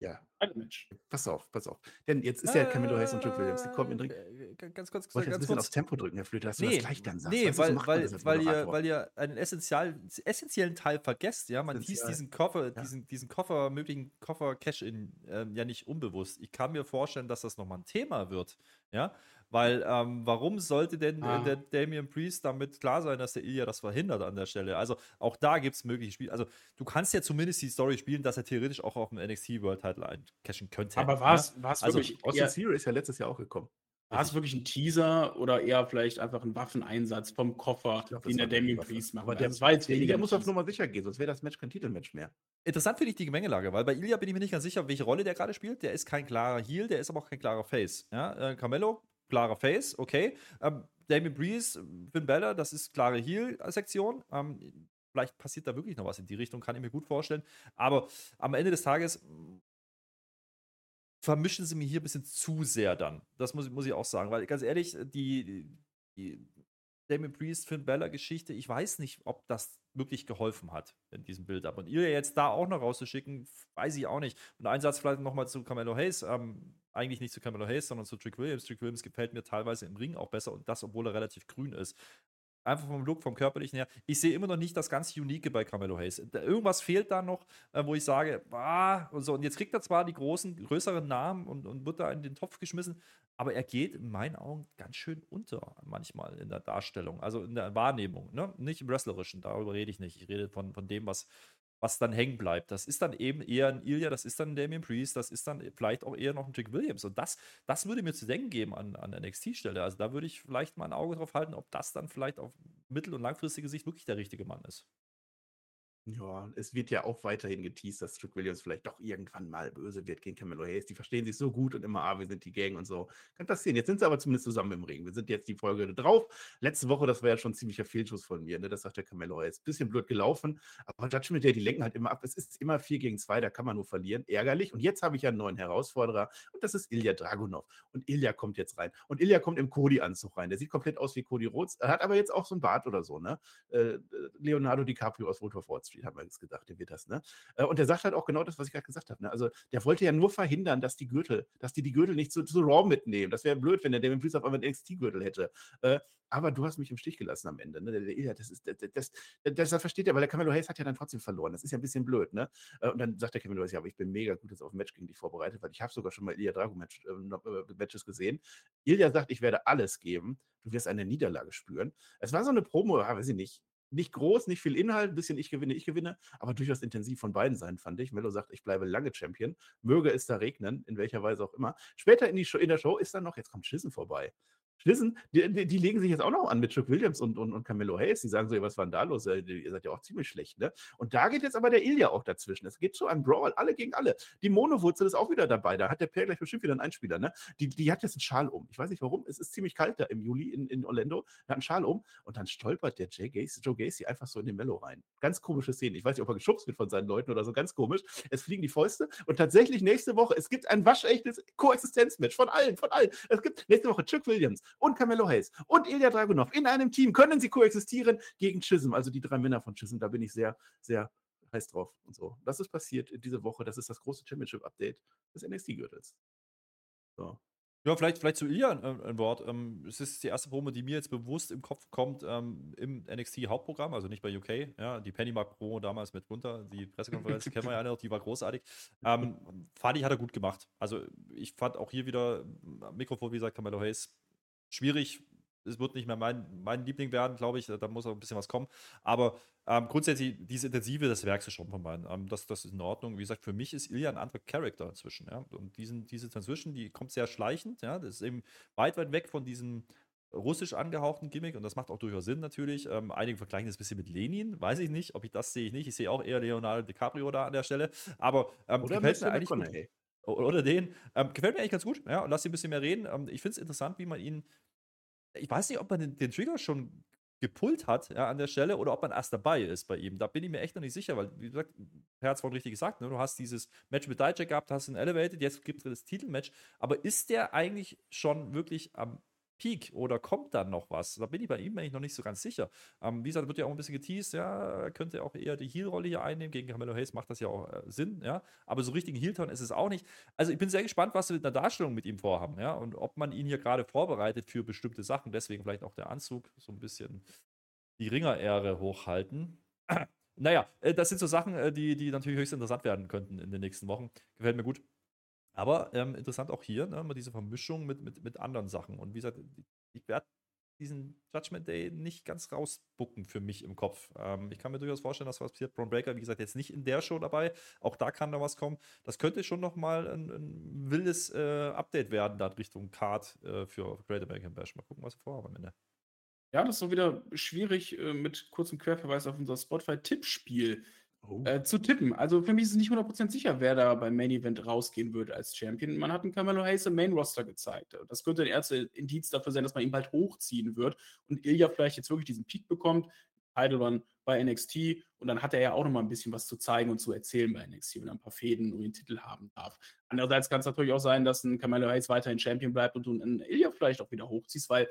Ja. Title Match. Pass auf, pass auf. Denn jetzt ist ja Camilo Hayes und Duke Williams, die kommen in Ring. Äh, Ganz kurz, Ich wollte jetzt ein ganz bisschen kurz. aufs Tempo drücken, Herr Flöter, dass du Nee, das gleich dann sagst. nee du, so weil, weil, weil, ihr, weil ihr einen essential, essentiellen Teil vergesst, ja. Man hieß diesen Koffer, Ja. diesen, diesen Koffer, möglichen Koffer-Cash-In ähm, ja nicht unbewusst. Ich kann mir vorstellen, dass das nochmal ein Thema wird, ja. Weil, ähm, warum sollte denn äh, Ah. der Damian Priest damit klar sein, dass der Ilya das verhindert an der Stelle? Also, auch da gibt es mögliche Spiele. Also, du kannst ja zumindest die Story spielen, dass er theoretisch auch auf dem NXT World Title eincashen könnte. Aber ja? war es war es Also, wirklich, Austin Theory ist ja letztes Jahr auch gekommen. war es wirklich ein Teaser oder eher vielleicht einfach ein Waffeneinsatz vom Koffer, glaub, den der Damien. Priest macht? Aber der, Also war jetzt der weniger Liga muss auf. Nummer sicher gehen, sonst wäre das Match kein Titelmatch mehr. Interessant finde ich die Gemengelage, weil bei Ilya bin ich mir nicht ganz sicher, welche Rolle der gerade spielt. Der ist kein klarer Heel, der ist aber auch kein klarer Face. Ja, äh, Carmelo, klarer Face, okay. Ähm, Damien Breeze, Finn Balor, das ist klare Heel-Sektion. Ähm, vielleicht passiert da wirklich noch was in die Richtung, kann ich mir gut vorstellen. Aber am Ende des Tages vermischen sie mir hier ein bisschen zu sehr dann. Das muss, ich- muss ich auch sagen, weil ganz ehrlich, die, die Damien Priest, Finn Balor Geschichte, ich weiß nicht, ob das wirklich geholfen hat in diesem Build-up. Und ihr jetzt da auch noch rauszuschicken, weiß ich auch nicht. Und ein Satz vielleicht nochmal zu Carmelo Hayes, ähm, eigentlich nicht zu Carmelo Hayes, sondern zu Trick Williams. Trick Williams gefällt mir teilweise im Ring auch besser und das, obwohl er relativ grün ist. Einfach vom Look, vom körperlichen her. Ich sehe immer noch nicht das ganz Unique bei Carmelo Hayes. Irgendwas fehlt da noch, äh, wo ich sage, ah, und so. Und jetzt kriegt er zwar die großen, größeren Namen und, und wird da in den Topf geschmissen, aber er geht in meinen Augen ganz schön unter manchmal in der Darstellung, also in der Wahrnehmung. Ne? Nicht im Wrestlerischen, darüber rede ich nicht. Ich rede von, von dem, was, was dann hängen bleibt. Das ist dann eben eher ein Ilya, das ist dann ein Damien Priest, das ist dann vielleicht auch eher noch ein Jack Williams. Und das, das würde mir zu denken geben an, an NXT-Stelle. Also da würde ich vielleicht mal ein Auge drauf halten, ob das dann vielleicht auf mittel- und langfristige Sicht wirklich der richtige Mann ist. Ja, es wird ja auch weiterhin geteased, dass Trick Williams vielleicht doch irgendwann mal böse wird gegen Camelo Hayes. Die verstehen sich so gut und immer, ah, wir sind die Gang und so. Kann passieren. Jetzt sind sie aber zumindest zusammen im Ring. Wir sind jetzt die Folge drauf. Letzte Woche, das war ja schon ein ziemlicher Fehlschuss von mir, ne? Das sagt der Camelo Hayes. Bisschen blöd gelaufen, aber Judgment Day, die lenken halt immer ab. Es ist immer 4 gegen 2, da kann man nur verlieren. Ärgerlich. Und jetzt habe ich ja einen neuen Herausforderer und das ist Ilya Dragunov. Und Ilya kommt jetzt rein. Und Ilya kommt im Cody-Anzug rein. Der sieht komplett aus wie Cody Rhodes. Er hat aber jetzt auch so einen Bart oder so, ne? Äh, Leonardo DiCaprio aus of Wall Street, haben wir jetzt gedacht, der wird das, ne? Äh, Und der sagt halt auch genau das, was ich gerade gesagt habe. Ne? Also der wollte ja nur verhindern, dass die Gürtel, dass die die Gürtel nicht zu, zu Raw mitnehmen. Das wäre blöd, wenn der Damien Priest auf einmal einen NXT-Gürtel hätte. Äh, aber du hast mich im Stich gelassen am Ende. Ne? Das, ist, das, das, das, das versteht er, weil der Camelo Hayes hat ja dann trotzdem verloren. Das ist ja ein bisschen blöd. Ne? Äh, Und dann sagt der Camelo Hayes, ja, aber ich bin mega gut jetzt auf ein Match gegen dich vorbereitet, weil ich habe sogar schon mal Ilya Drago Match, äh, Matches gesehen. Ilya sagt, ich werde alles geben. Du wirst eine Niederlage spüren. Es war so eine Promo, ah, weiß ich nicht. Nicht groß, nicht viel Inhalt, ein bisschen ich gewinne, ich gewinne, aber durchaus intensiv von beiden Seiten, fand ich. Mello sagt, ich bleibe lange Champion. Möge es da regnen, in welcher Weise auch immer. Später in, die Show, in der Show ist dann noch, jetzt kommt Schissen vorbei. Schissen, die, die, die legen sich jetzt auch noch an mit Chuck Williams und, und, und Camelo Hayes. Die sagen so, was war denn da los? Äh, Ihr seid ja auch ziemlich schlecht, ne? Und da geht jetzt aber der Ilya auch dazwischen. Es geht zu einem Brawl, alle gegen alle. Die Monowurzel ist auch wieder dabei. Da hat der Per gleich bestimmt wieder einen Einspieler, ne? Die, die hat jetzt einen Schal um. Ich weiß nicht warum. Es ist ziemlich kalt da im Juli in, in Orlando. Er hat einen Schal um und dann stolpert der Jay Gacy, Joe Gacy einfach so in den Mello rein. Ganz komische Szene. Ich weiß nicht, ob er geschubst wird von seinen Leuten oder so. Ganz komisch. Es fliegen die Fäuste und tatsächlich nächste Woche, es gibt ein waschechtes Koexistenzmatch von allen, von allen. Es gibt nächste Woche Chuck Williams und Camelo Hayes und Ilya Dragunov in einem Team. Können sie koexistieren gegen Chisholm, also die drei Männer von Chisholm. Da bin ich sehr, sehr heiß drauf und so. Das ist passiert diese Woche. Das ist das große Championship-Update des NXT-Gürtels. So. Ja, vielleicht, vielleicht zu Ilya ein, ein Wort. Ähm, es ist die erste Promo, die mir jetzt bewusst im Kopf kommt ähm, im NXT-Hauptprogramm, also nicht bei UK. Ja, die Pennymark-Promo damals mit Gunter, die Pressekonferenz kennen wir ja alle noch, die war großartig. Ähm, fand ich, hat er gut gemacht. Also ich fand auch hier wieder, Mikrofon, wie gesagt, Camelo Hayes, schwierig. Es wird nicht mehr mein, mein Liebling werden, glaube ich. Da muss auch ein bisschen was kommen. Aber ähm, grundsätzlich, diese Intensive, das merkst du schon von beiden. Ähm, das, das ist in Ordnung. Wie gesagt, für mich ist Ilya ein anderer Charakter inzwischen. Ja? Und diesen, diese Transition, die kommt sehr schleichend. Ja? Das ist eben weit, weit weg von diesem russisch angehauchten Gimmick und das macht auch durchaus Sinn natürlich. Ähm, einige vergleichen das ein bisschen mit Lenin, weiß ich nicht, ob ich das sehe ich nicht. Ich sehe auch eher Leonardo DiCaprio da an der Stelle, aber ähm, Oder gefällt mir eigentlich gut. Oder den. Ähm, gefällt mir eigentlich ganz gut, ja, und lass sie ein bisschen mehr reden. Ähm, ich finde es interessant, wie man ihn. Ich weiß nicht, ob man den, den Trigger schon gepullt hat ja, an der Stelle oder ob man erst dabei ist bei ihm. Da bin ich mir echt noch nicht sicher, weil, wie gesagt, Herz vorhin richtig gesagt, ne, du hast dieses Match mit Dijak gehabt, hast ihn elevated, jetzt gibt es das Titelmatch. Aber ist der eigentlich schon wirklich am Peak oder kommt dann noch was? Da bin ich bei ihm eigentlich noch nicht so ganz sicher. Ähm, wie gesagt, wird ja auch ein bisschen geteased, ja, könnte auch eher die Heel-Rolle hier einnehmen. Gegen Carmelo Hayes macht das ja auch äh, Sinn, ja. Aber so richtigen Heel-Turn ist es auch nicht. Also ich bin sehr gespannt, was sie mit einer Darstellung mit ihm vorhaben, ja. Und ob man ihn hier gerade vorbereitet für bestimmte Sachen. Deswegen vielleicht auch der Anzug, so ein bisschen die Ringer-Ehre hochhalten. naja, äh, das sind so Sachen, äh, die, die natürlich höchst interessant werden könnten in den nächsten Wochen. Gefällt mir gut. Aber ähm, interessant auch hier, ne, diese Vermischung mit, mit, mit anderen Sachen. Und wie gesagt, ich werde diesen Judgment Day nicht ganz rausbucken für mich im Kopf. Ähm, ich kann mir durchaus vorstellen, dass was passiert. Braun Breaker, wie gesagt, jetzt nicht in der Show dabei. Auch da kann da was kommen. Das könnte schon nochmal ein, ein wildes äh, Update werden, da Richtung Card äh, für Great American Bash. Mal gucken, was wir vorhaben am Ende. Ja, das ist so wieder schwierig äh, mit kurzem Querverweis auf unser Spotify-Tippspiel Oh. äh, zu tippen. Also für mich ist es nicht 100% sicher, wer da beim Main Event rausgehen wird als Champion. Man hat einen Carmelo Hayes im Main Roster gezeigt. Das könnte ein erster Indiz dafür sein, dass man ihn bald hochziehen wird und Ilya vielleicht jetzt wirklich diesen Peak bekommt. Run bei NXT und dann hat er ja auch noch mal ein bisschen was zu zeigen und zu erzählen bei NXT, wenn er ein paar Fäden und den Titel haben darf. Andererseits kann es natürlich auch sein, dass ein Carmelo Hayes weiterhin Champion bleibt und du einen Ilya vielleicht auch wieder hochziehst, weil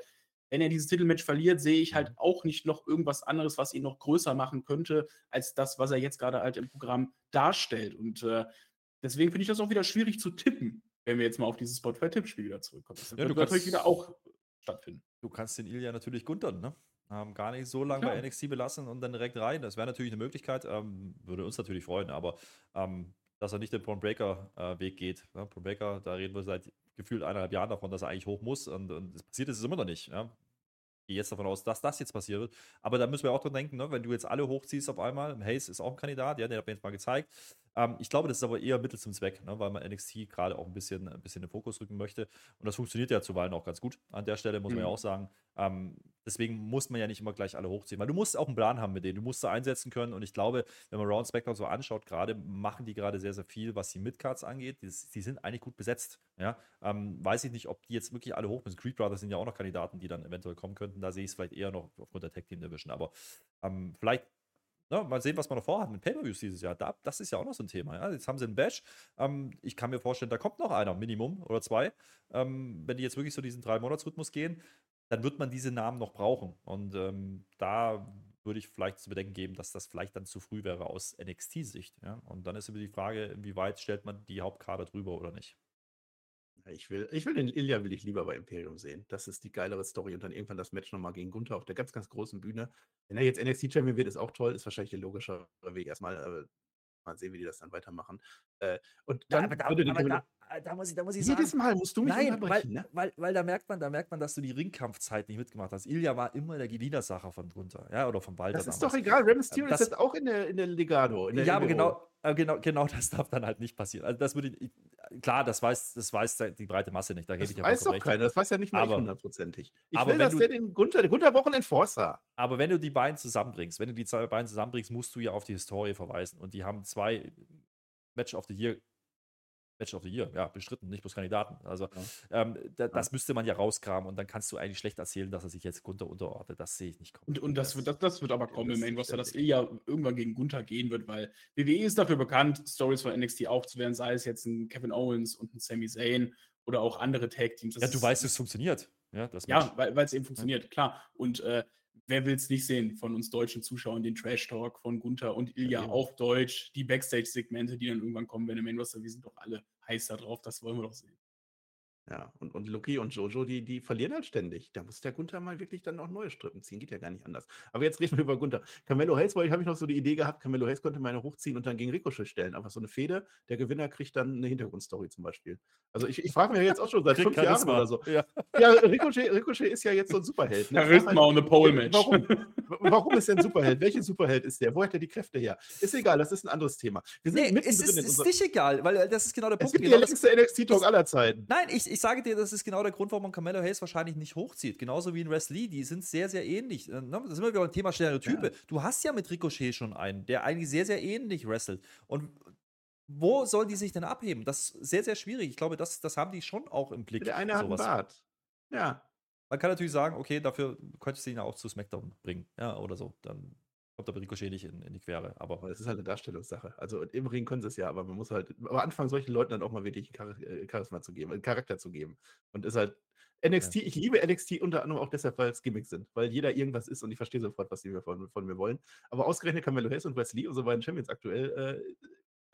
wenn er dieses Titelmatch verliert, sehe ich halt auch nicht noch irgendwas anderes, was ihn noch größer machen könnte, als das, was er jetzt gerade halt im Programm darstellt. Und äh, deswegen finde ich das auch wieder schwierig zu tippen, wenn wir jetzt mal auf dieses Spotify-Tippspiel wieder zurückkommen. Das Ja, wird du natürlich kannst- wieder auch stattfinden. Du kannst den Ilya natürlich guntern, ne? Ähm, gar nicht so lange Klar. bei NXT belassen und dann direkt rein. Das wäre natürlich eine Möglichkeit, ähm, würde uns natürlich freuen, aber ähm, dass er nicht den Braun Breaker-Weg geht. Ne? Braun Breaker, da reden wir seit gefühlt eineinhalb Jahren davon, dass er eigentlich hoch muss und, und es passiert ist es immer noch nicht. Ja? Gehe jetzt davon aus, dass das jetzt passiert wird. Aber da müssen wir auch dran denken, ne? wenn du jetzt alle hochziehst auf einmal, Hayes ist auch ein Kandidat, ja, den hat mir jetzt mal gezeigt. Ähm, ich glaube, das ist aber eher Mittel zum Zweck, ne? weil man NXT gerade auch ein bisschen, ein bisschen in den Fokus rücken möchte. Und das funktioniert ja zuweilen auch ganz gut an der Stelle, muss man ja Mhm. auch sagen. Ähm, deswegen muss man ja nicht immer gleich alle hochziehen, weil du musst auch einen Plan haben mit denen, du musst sie einsetzen können. Und ich glaube, wenn man Round Spectre so anschaut, gerade machen die gerade sehr, sehr viel, was die Midcards angeht. Die, die sind eigentlich gut besetzt. Ja? Ähm, weiß ich nicht, ob die jetzt wirklich alle hoch müssen. Creed Brothers sind ja auch noch Kandidaten, die dann eventuell kommen könnten. Da sehe ich es vielleicht eher noch aufgrund der Tag Team Division. Aber ähm, vielleicht Ne, mal sehen, was man noch vorhat mit Pay-Per-Views dieses Jahr. Da, das ist ja auch noch so ein Thema. Ja? Jetzt haben sie einen Bash. Ähm, ich kann mir vorstellen, da kommt noch einer, Minimum oder zwei. Ähm, wenn die jetzt wirklich so diesen Drei-Monats-Rhythmus gehen, dann wird man diese Namen noch brauchen. Und ähm, da würde ich vielleicht zu bedenken geben, dass das vielleicht dann zu früh wäre aus NXT-Sicht. Ja? Und dann ist immer die Frage, inwieweit stellt man die Hauptkader drüber oder nicht. Ich will, ich will den Ilya will ich lieber bei Imperium sehen. Das ist die geilere Story und dann irgendwann das Match nochmal gegen Gunther auf der ganz, ganz großen Bühne. Wenn er jetzt NXT-Champion wird, ist auch toll, ist wahrscheinlich der logischere Weg erstmal. Mal sehen, wie die das dann weitermachen. Äh, und dann würde den Kevin- da, muss ich, da muss jedes Mal musst du mich Nein, weil, ne? weil, weil da merkt man, da merkt man, dass du die Ringkampfzeit nicht mitgemacht hast. Ilya war immer der Gewinnersacher von Gunther, ja, oder von Walter. Das ist damals. doch egal. Rey Mysterio Das- ist jetzt auch in der, in der Legado. In der Ja, aber genau, äh, genau, genau das darf dann halt nicht passieren. Also das würde ich, klar, das weiß, das weiß die breite Masse nicht. Da gebe Das ich weiß doch keiner. Das weiß ja nicht mal ich Aber- hundertprozentig. Ich aber will, dass du- der den Gunther, Gunther Wochen Enforcer. Aber wenn du die beiden zusammenbringst, wenn du die zwei beiden zusammenbringst, musst du ja auf die Historie verweisen. Und die haben zwei Match of the Year, Match of the Year, ja, bestritten, nicht bloß Kandidaten. Also ähm, da, das müsste man ja rauskramen und dann kannst du eigentlich schlecht erzählen, dass er sich jetzt Gunther unterordnet. Das sehe ich nicht kommen. Und, und das, wird, das, das wird aber kommen im Main Roster, dass ständig. Ilya irgendwann gegen Gunther gehen wird, weil WWE ist dafür bekannt, Stories von NXT aufzuwehren, sei es jetzt ein Kevin Owens und ein Sami Zayn oder auch andere Tag-Teams. Das ja, du weißt, es funktioniert. Ja. Ja, weil es eben funktioniert, klar. Und äh, wer will es nicht sehen von uns deutschen Zuschauern, den Trash-Talk von Gunther und Ilya eben. auf Deutsch, die Backstage-Segmente, die dann irgendwann kommen, wenn im Main Roster, wir sind doch alle heiß da drauf, das wollen wir doch sehen. Ja, und, und Lucky und Jojo, die, die verlieren halt ständig. Da muss der Gunther mal wirklich dann auch neue Strippen ziehen. Geht ja gar nicht anders. Aber jetzt reden wir über Gunther. Carmelo Hayes, weil ich habe ich noch so die Idee gehabt, Carmelo Hayes könnte meine hochziehen und dann gegen Ricochet stellen. Einfach so eine Fehde. Der Gewinner kriegt dann eine Hintergrundstory zum Beispiel. Also ich, ich frage mich jetzt auch schon seit fünf Jahren Charisma. oder so. Ja. Ja, Ricochet, Ricochet ist ja jetzt so ein Superheld. ne? Charisma halt, und eine Pole-Match. Warum? Warum ist er ein Superheld? Welcher Superheld ist der? Wo hat er die Kräfte her? Ist egal, das ist ein anderes Thema. Wir sind Nee, es ist, ist nicht egal, weil das ist genau der Es Punkt. gibt Genau die das, längste NXT-Talk aller Zeiten. Nein, ich, ich sage dir, das ist genau der Grund, warum man Carmelo Hayes wahrscheinlich nicht hochzieht. Genauso wie in Wes Lee, die sind sehr, sehr ähnlich. Äh, ne? Das sind wir wieder beim Thema Stereotype. Du hast ja mit Ricochet schon einen, der eigentlich sehr, sehr ähnlich wrestelt. Und wo sollen die sich denn abheben? Das ist sehr, sehr schwierig. Ich glaube, das, das haben die schon auch im Blick. Der eine hat einen. Bart. Ja. Man kann natürlich sagen, okay, dafür könntest du ihn ja auch zu SmackDown bringen. Ja, oder so. Dann kommt aber Ricochet nicht in, in die Quere. Aber das ist halt eine Darstellungssache. Also im Ring können sie es ja, aber man muss halt aber anfangen, solchen Leuten dann auch mal wirklich Char äh, Charisma zu geben, äh, Charakter zu geben. Und ist halt NXT, ich liebe NXT unter anderem auch deshalb, weil es Gimmicks sind, weil jeder irgendwas ist und ich verstehe sofort, was die mir von, von mir wollen. Aber ausgerechnet Camelo Hayes und Wesley, unsere beiden Champions aktuell, äh,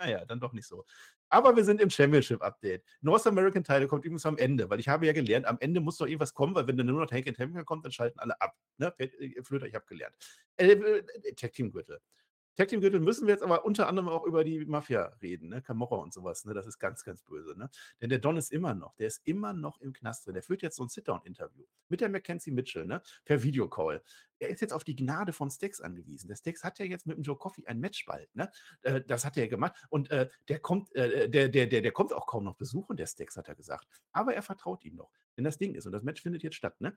naja, dann doch nicht so. Aber wir sind im Championship-Update. North American Title kommt übrigens am Ende, weil ich habe ja gelernt, am Ende muss doch irgendwas kommen, weil wenn dann nur noch Hank and Champion kommt, dann schalten alle ab. Ne? Äh, Flöter, ich habe gelernt. Äh, äh, Tag Team Gürtel. Müssen wir jetzt aber unter anderem auch über die Mafia reden, ne? Camorra und sowas, ne? Das ist ganz, ganz böse, ne? Denn der Don ist immer noch, der ist immer noch im Knast drin. Der führt jetzt so ein Sit-Down-Interview mit der Mackenzie Mitchell, ne? Per Videocall. Er ist jetzt auf die Gnade von Stax angewiesen. Der Stax hat ja jetzt mit dem Joe Coffey ein Match bald, ne? Äh, das hat er gemacht. Und äh, der kommt, äh, der, der, der, der kommt auch kaum noch besuchen, der Stax, hat er gesagt. Aber er vertraut ihm noch. Denn das Ding ist, und das Match findet jetzt statt, ne?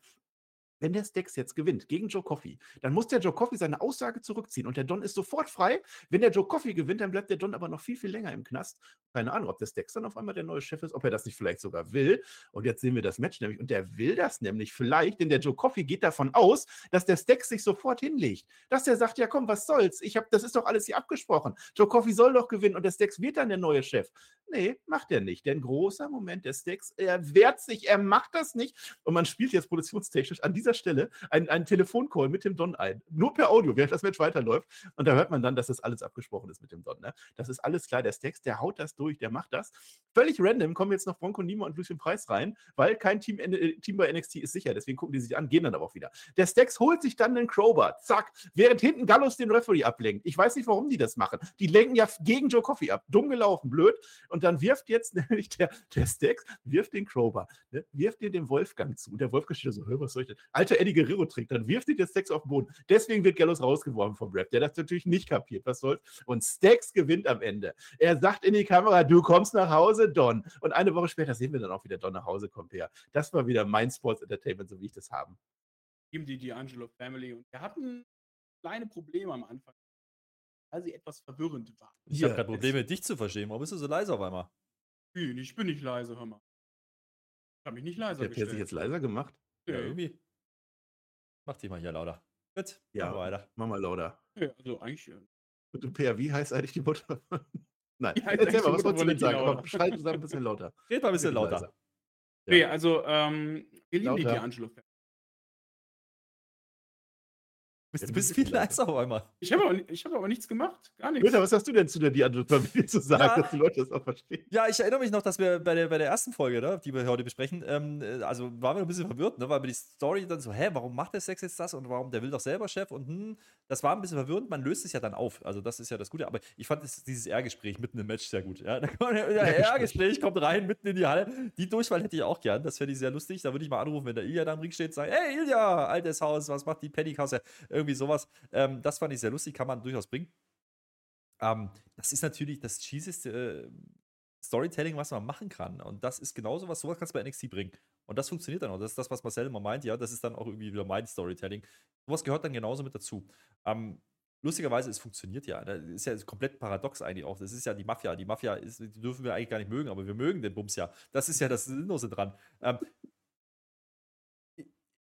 Wenn der Stax jetzt gewinnt gegen Joe Coffey, dann muss der Joe Coffey seine Aussage zurückziehen und der Don ist sofort frei. Wenn der Joe Coffey gewinnt, dann bleibt der Don aber noch viel, viel länger im Knast. Keine Ahnung, ob der Stax dann auf einmal der neue Chef ist, ob er das nicht vielleicht sogar will. Und jetzt sehen wir das Match nämlich. Und der will das nämlich vielleicht, denn der Joe Coffey geht davon aus, dass der Stax sich sofort hinlegt. Dass der sagt, ja komm, was soll's? Ich hab, das ist doch alles hier abgesprochen. Joe Coffey soll doch gewinnen und der Stax wird dann der neue Chef. Nee, macht er nicht. Denn großer Moment, der Stax, er wehrt sich, er macht das nicht. Und man spielt jetzt produktionstechnisch an dieser Stelle ein, einen Telefoncall mit dem Don ein. Nur per Audio, während das Match weiterläuft. Und da hört man dann, dass das alles abgesprochen ist mit dem Don. Ne? Das ist alles klar. Der Stax, der haut das durch, der macht das. Völlig random kommen jetzt noch Bronco Nima und Lucien Preis rein, weil kein Team, äh, Team bei NXT ist sicher. Deswegen gucken die sich an, gehen dann aber auch wieder. Der Stax holt sich dann den Crowbar. Zack. Während hinten Gallus den Referee ablenkt. Ich weiß nicht, warum die das machen. Die lenken ja gegen Joe Coffey ab. Dumm gelaufen, blöd. Und dann wirft jetzt nämlich der, der Stax, wirft den Crowbar, ne? wirft dir den Wolfgang zu. Und der Wolfgang steht so, hör, was soll ich denn? Alter Eddie Guerrero trinkt, dann wirft ihn der Stax auf den Boden. Deswegen wird Gallows rausgeworfen vom Rap. Der das natürlich nicht kapiert. Was soll's? Und Stax gewinnt am Ende. Er sagt in die Kamera, du kommst nach Hause, Don. Und eine Woche später sehen wir dann auch wieder Don nach Hause kommt her. Das war wieder mein Sports Entertainment, so wie ich das haben. Die D'Angelo Family und wir hatten kleine Probleme am Anfang, weil sie etwas verwirrend waren. ich Ja, habe gerade Probleme, dich zu verstehen. Warum bist du so leise auf einmal? Ich bin nicht leise, hör mal. Ich habe mich nicht leiser Hat der sich gestellt. jetzt leiser gemacht? Ja, Ja, irgendwie. Mach dich mal hier lauter. Gut, Ja. machen wir weiter. Mach mal lauter. ja, also eigentlich. äh, Und du, Per, wie heißt eigentlich die Mutter? Nein, heißt erzähl mal, die was wolltest du denn sagen? Aber schalt es ein bisschen lauter. Red mal ein bisschen lauter. leiser. Nee, also, ähm, wir lieben die Lauter. D'Angelo Family. Bist, Ja, du bist viel leiser. auf einmal. Ich habe aber, ich hab aber nichts gemacht. Gar nichts. Günther, was hast du denn zu der die andere Familie zu sagen, Ja. dass die Leute das auch verstehen? Ja, ich erinnere mich noch, dass wir bei der, bei der ersten Folge, ne, die wir heute besprechen, ähm, äh, also waren wir ein bisschen verwirrt, ne, weil wir die Story dann so, hä, warum macht der Sex jetzt das und warum, der will doch selber Chef und hm, das war ein bisschen verwirrend, man löst es ja dann auf, also das ist ja das Gute, aber ich fand das, dieses R-Gespräch mitten im Match sehr gut, ja, da kommt ja, R-Gespräch kommt rein, mitten in die Halle, die Durchwahl hätte ich auch gern, das fände ich sehr lustig, da würde ich mal anrufen, wenn der Ilya da im Ring steht, und sagen, hey Ilya, altes Haus, was macht die Pennykasse, irgendwie sowas, ähm, das fand ich sehr lustig, kann man durchaus bringen. Ähm, das ist natürlich das cheeseste äh, Storytelling, was man machen kann. Und das ist genauso was, sowas kannst du bei NXT bringen. Und das funktioniert dann auch. Das ist das, was Marcel immer meint, ja, das ist dann auch irgendwie wieder mein Storytelling. Sowas gehört dann genauso mit dazu. Ähm, lustigerweise, es funktioniert ja. Das ist ja komplett paradox eigentlich auch. Das ist ja die Mafia. Die Mafia ist, die dürfen wir eigentlich gar nicht mögen, aber wir mögen den Bums ja. Das ist ja das Sinnlose dran. Ähm,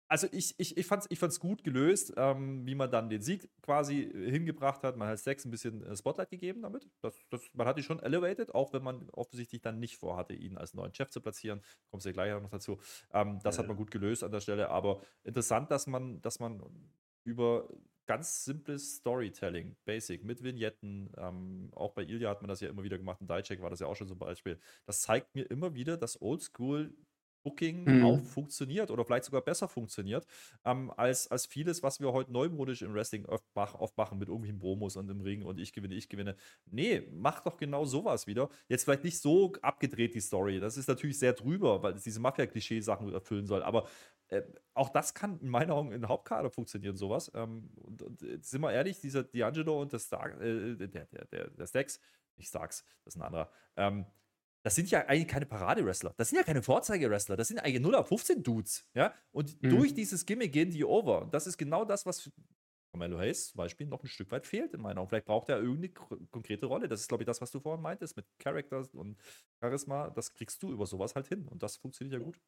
also ich, ich, ich fand es ich fand's gut gelöst, ähm, wie man dann den Sieg quasi äh, hingebracht hat. Man hat Sex ein bisschen äh, Spotlight gegeben damit. Das, das, man hat ihn schon elevated, auch wenn man offensichtlich dann nicht vorhatte, ihn als neuen Chef zu platzieren. Kommst du ja gleich auch noch dazu. Ähm, das hat Ja. man gut gelöst an der Stelle. Aber interessant, dass man, dass man über ganz simples Storytelling, Basic, mit Vignetten, ähm, auch bei Ilya hat man das ja immer wieder gemacht, in Dicecheck war das ja auch schon so ein Beispiel. Das zeigt mir immer wieder, dass Oldschool Booking Mhm. auch funktioniert oder vielleicht sogar besser funktioniert, ähm, als, als vieles, was wir heute neumodisch im Wrestling oft, mach, oft machen mit irgendwelchen Promos und im Ring und ich gewinne, ich gewinne. Nee, mach doch genau sowas wieder. Jetzt vielleicht nicht so abgedreht die Story. Das ist natürlich sehr drüber, weil es diese Mafia-Klischee-Sachen erfüllen soll. Aber äh, auch das kann in meinen Augen in Hauptkader funktionieren, sowas. Ähm, und, und äh, sind wir ehrlich, dieser D'Angelo und der, Stark, äh, der, der, der, der Stax, nicht Starks, das ist ein anderer, ähm, das sind ja eigentlich keine Parade-Wrestler. Das sind ja keine Vorzeige-Wrestler. Das sind eigentlich 0 auf 15 Dudes. Ja? Und Mhm. durch dieses Gimmick gehen die over. Und das ist genau das, was Carmelo Hayes zum Beispiel noch ein Stück weit fehlt in meiner Meinung. Vielleicht braucht er irgendeine konkrete Rolle. Das ist, glaube ich, das, was du vorhin meintest mit Characters und Charisma. Das kriegst du über sowas halt hin. Und das funktioniert ja gut.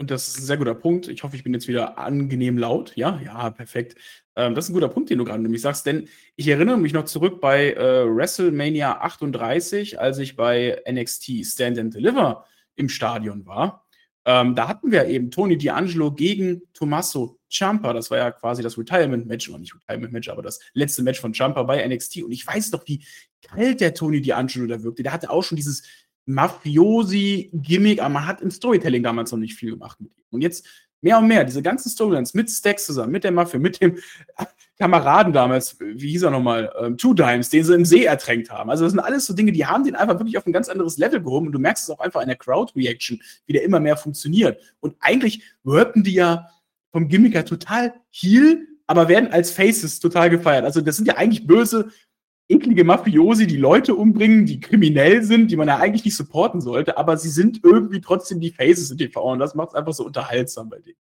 Und das ist ein sehr guter Punkt. Ich hoffe, ich bin jetzt wieder angenehm laut. Ja, ja, perfekt. Ähm, das ist ein guter Punkt, den du gerade nämlich sagst, denn ich erinnere mich noch zurück bei äh, WrestleMania 38, als ich bei NXT Stand and Deliver im Stadion war. Ähm, da hatten wir eben Tony D'Angelo gegen Tommaso Ciampa. Das war ja quasi das Retirement-Match, oder nicht Retirement-Match, aber das letzte Match von Ciampa bei NXT. Und ich weiß doch, wie kalt der Tony D'Angelo da wirkte. Der hatte auch schon dieses Mafiosi-Gimmick, aber man hat im Storytelling damals noch nicht viel gemacht mit ihm. Und jetzt mehr und mehr, diese ganzen Storylines mit Stacks zusammen, mit der Mafia, mit dem Kameraden damals, wie hieß er nochmal, ähm, Two Dimes, den sie im See ertränkt haben. Also das sind alles so Dinge, die haben den einfach wirklich auf ein ganz anderes Level gehoben und du merkst es auch einfach in der Crowd-Reaction, wie der immer mehr funktioniert. Und eigentlich wirken die ja vom Gimmick her total heel, aber werden als Faces total gefeiert. Also das sind ja eigentlich böse eklige Mafiosi, die Leute umbringen, die kriminell sind, die man ja eigentlich nicht supporten sollte, aber sie sind irgendwie trotzdem die Faces in TV und das macht es einfach so unterhaltsam bei denen.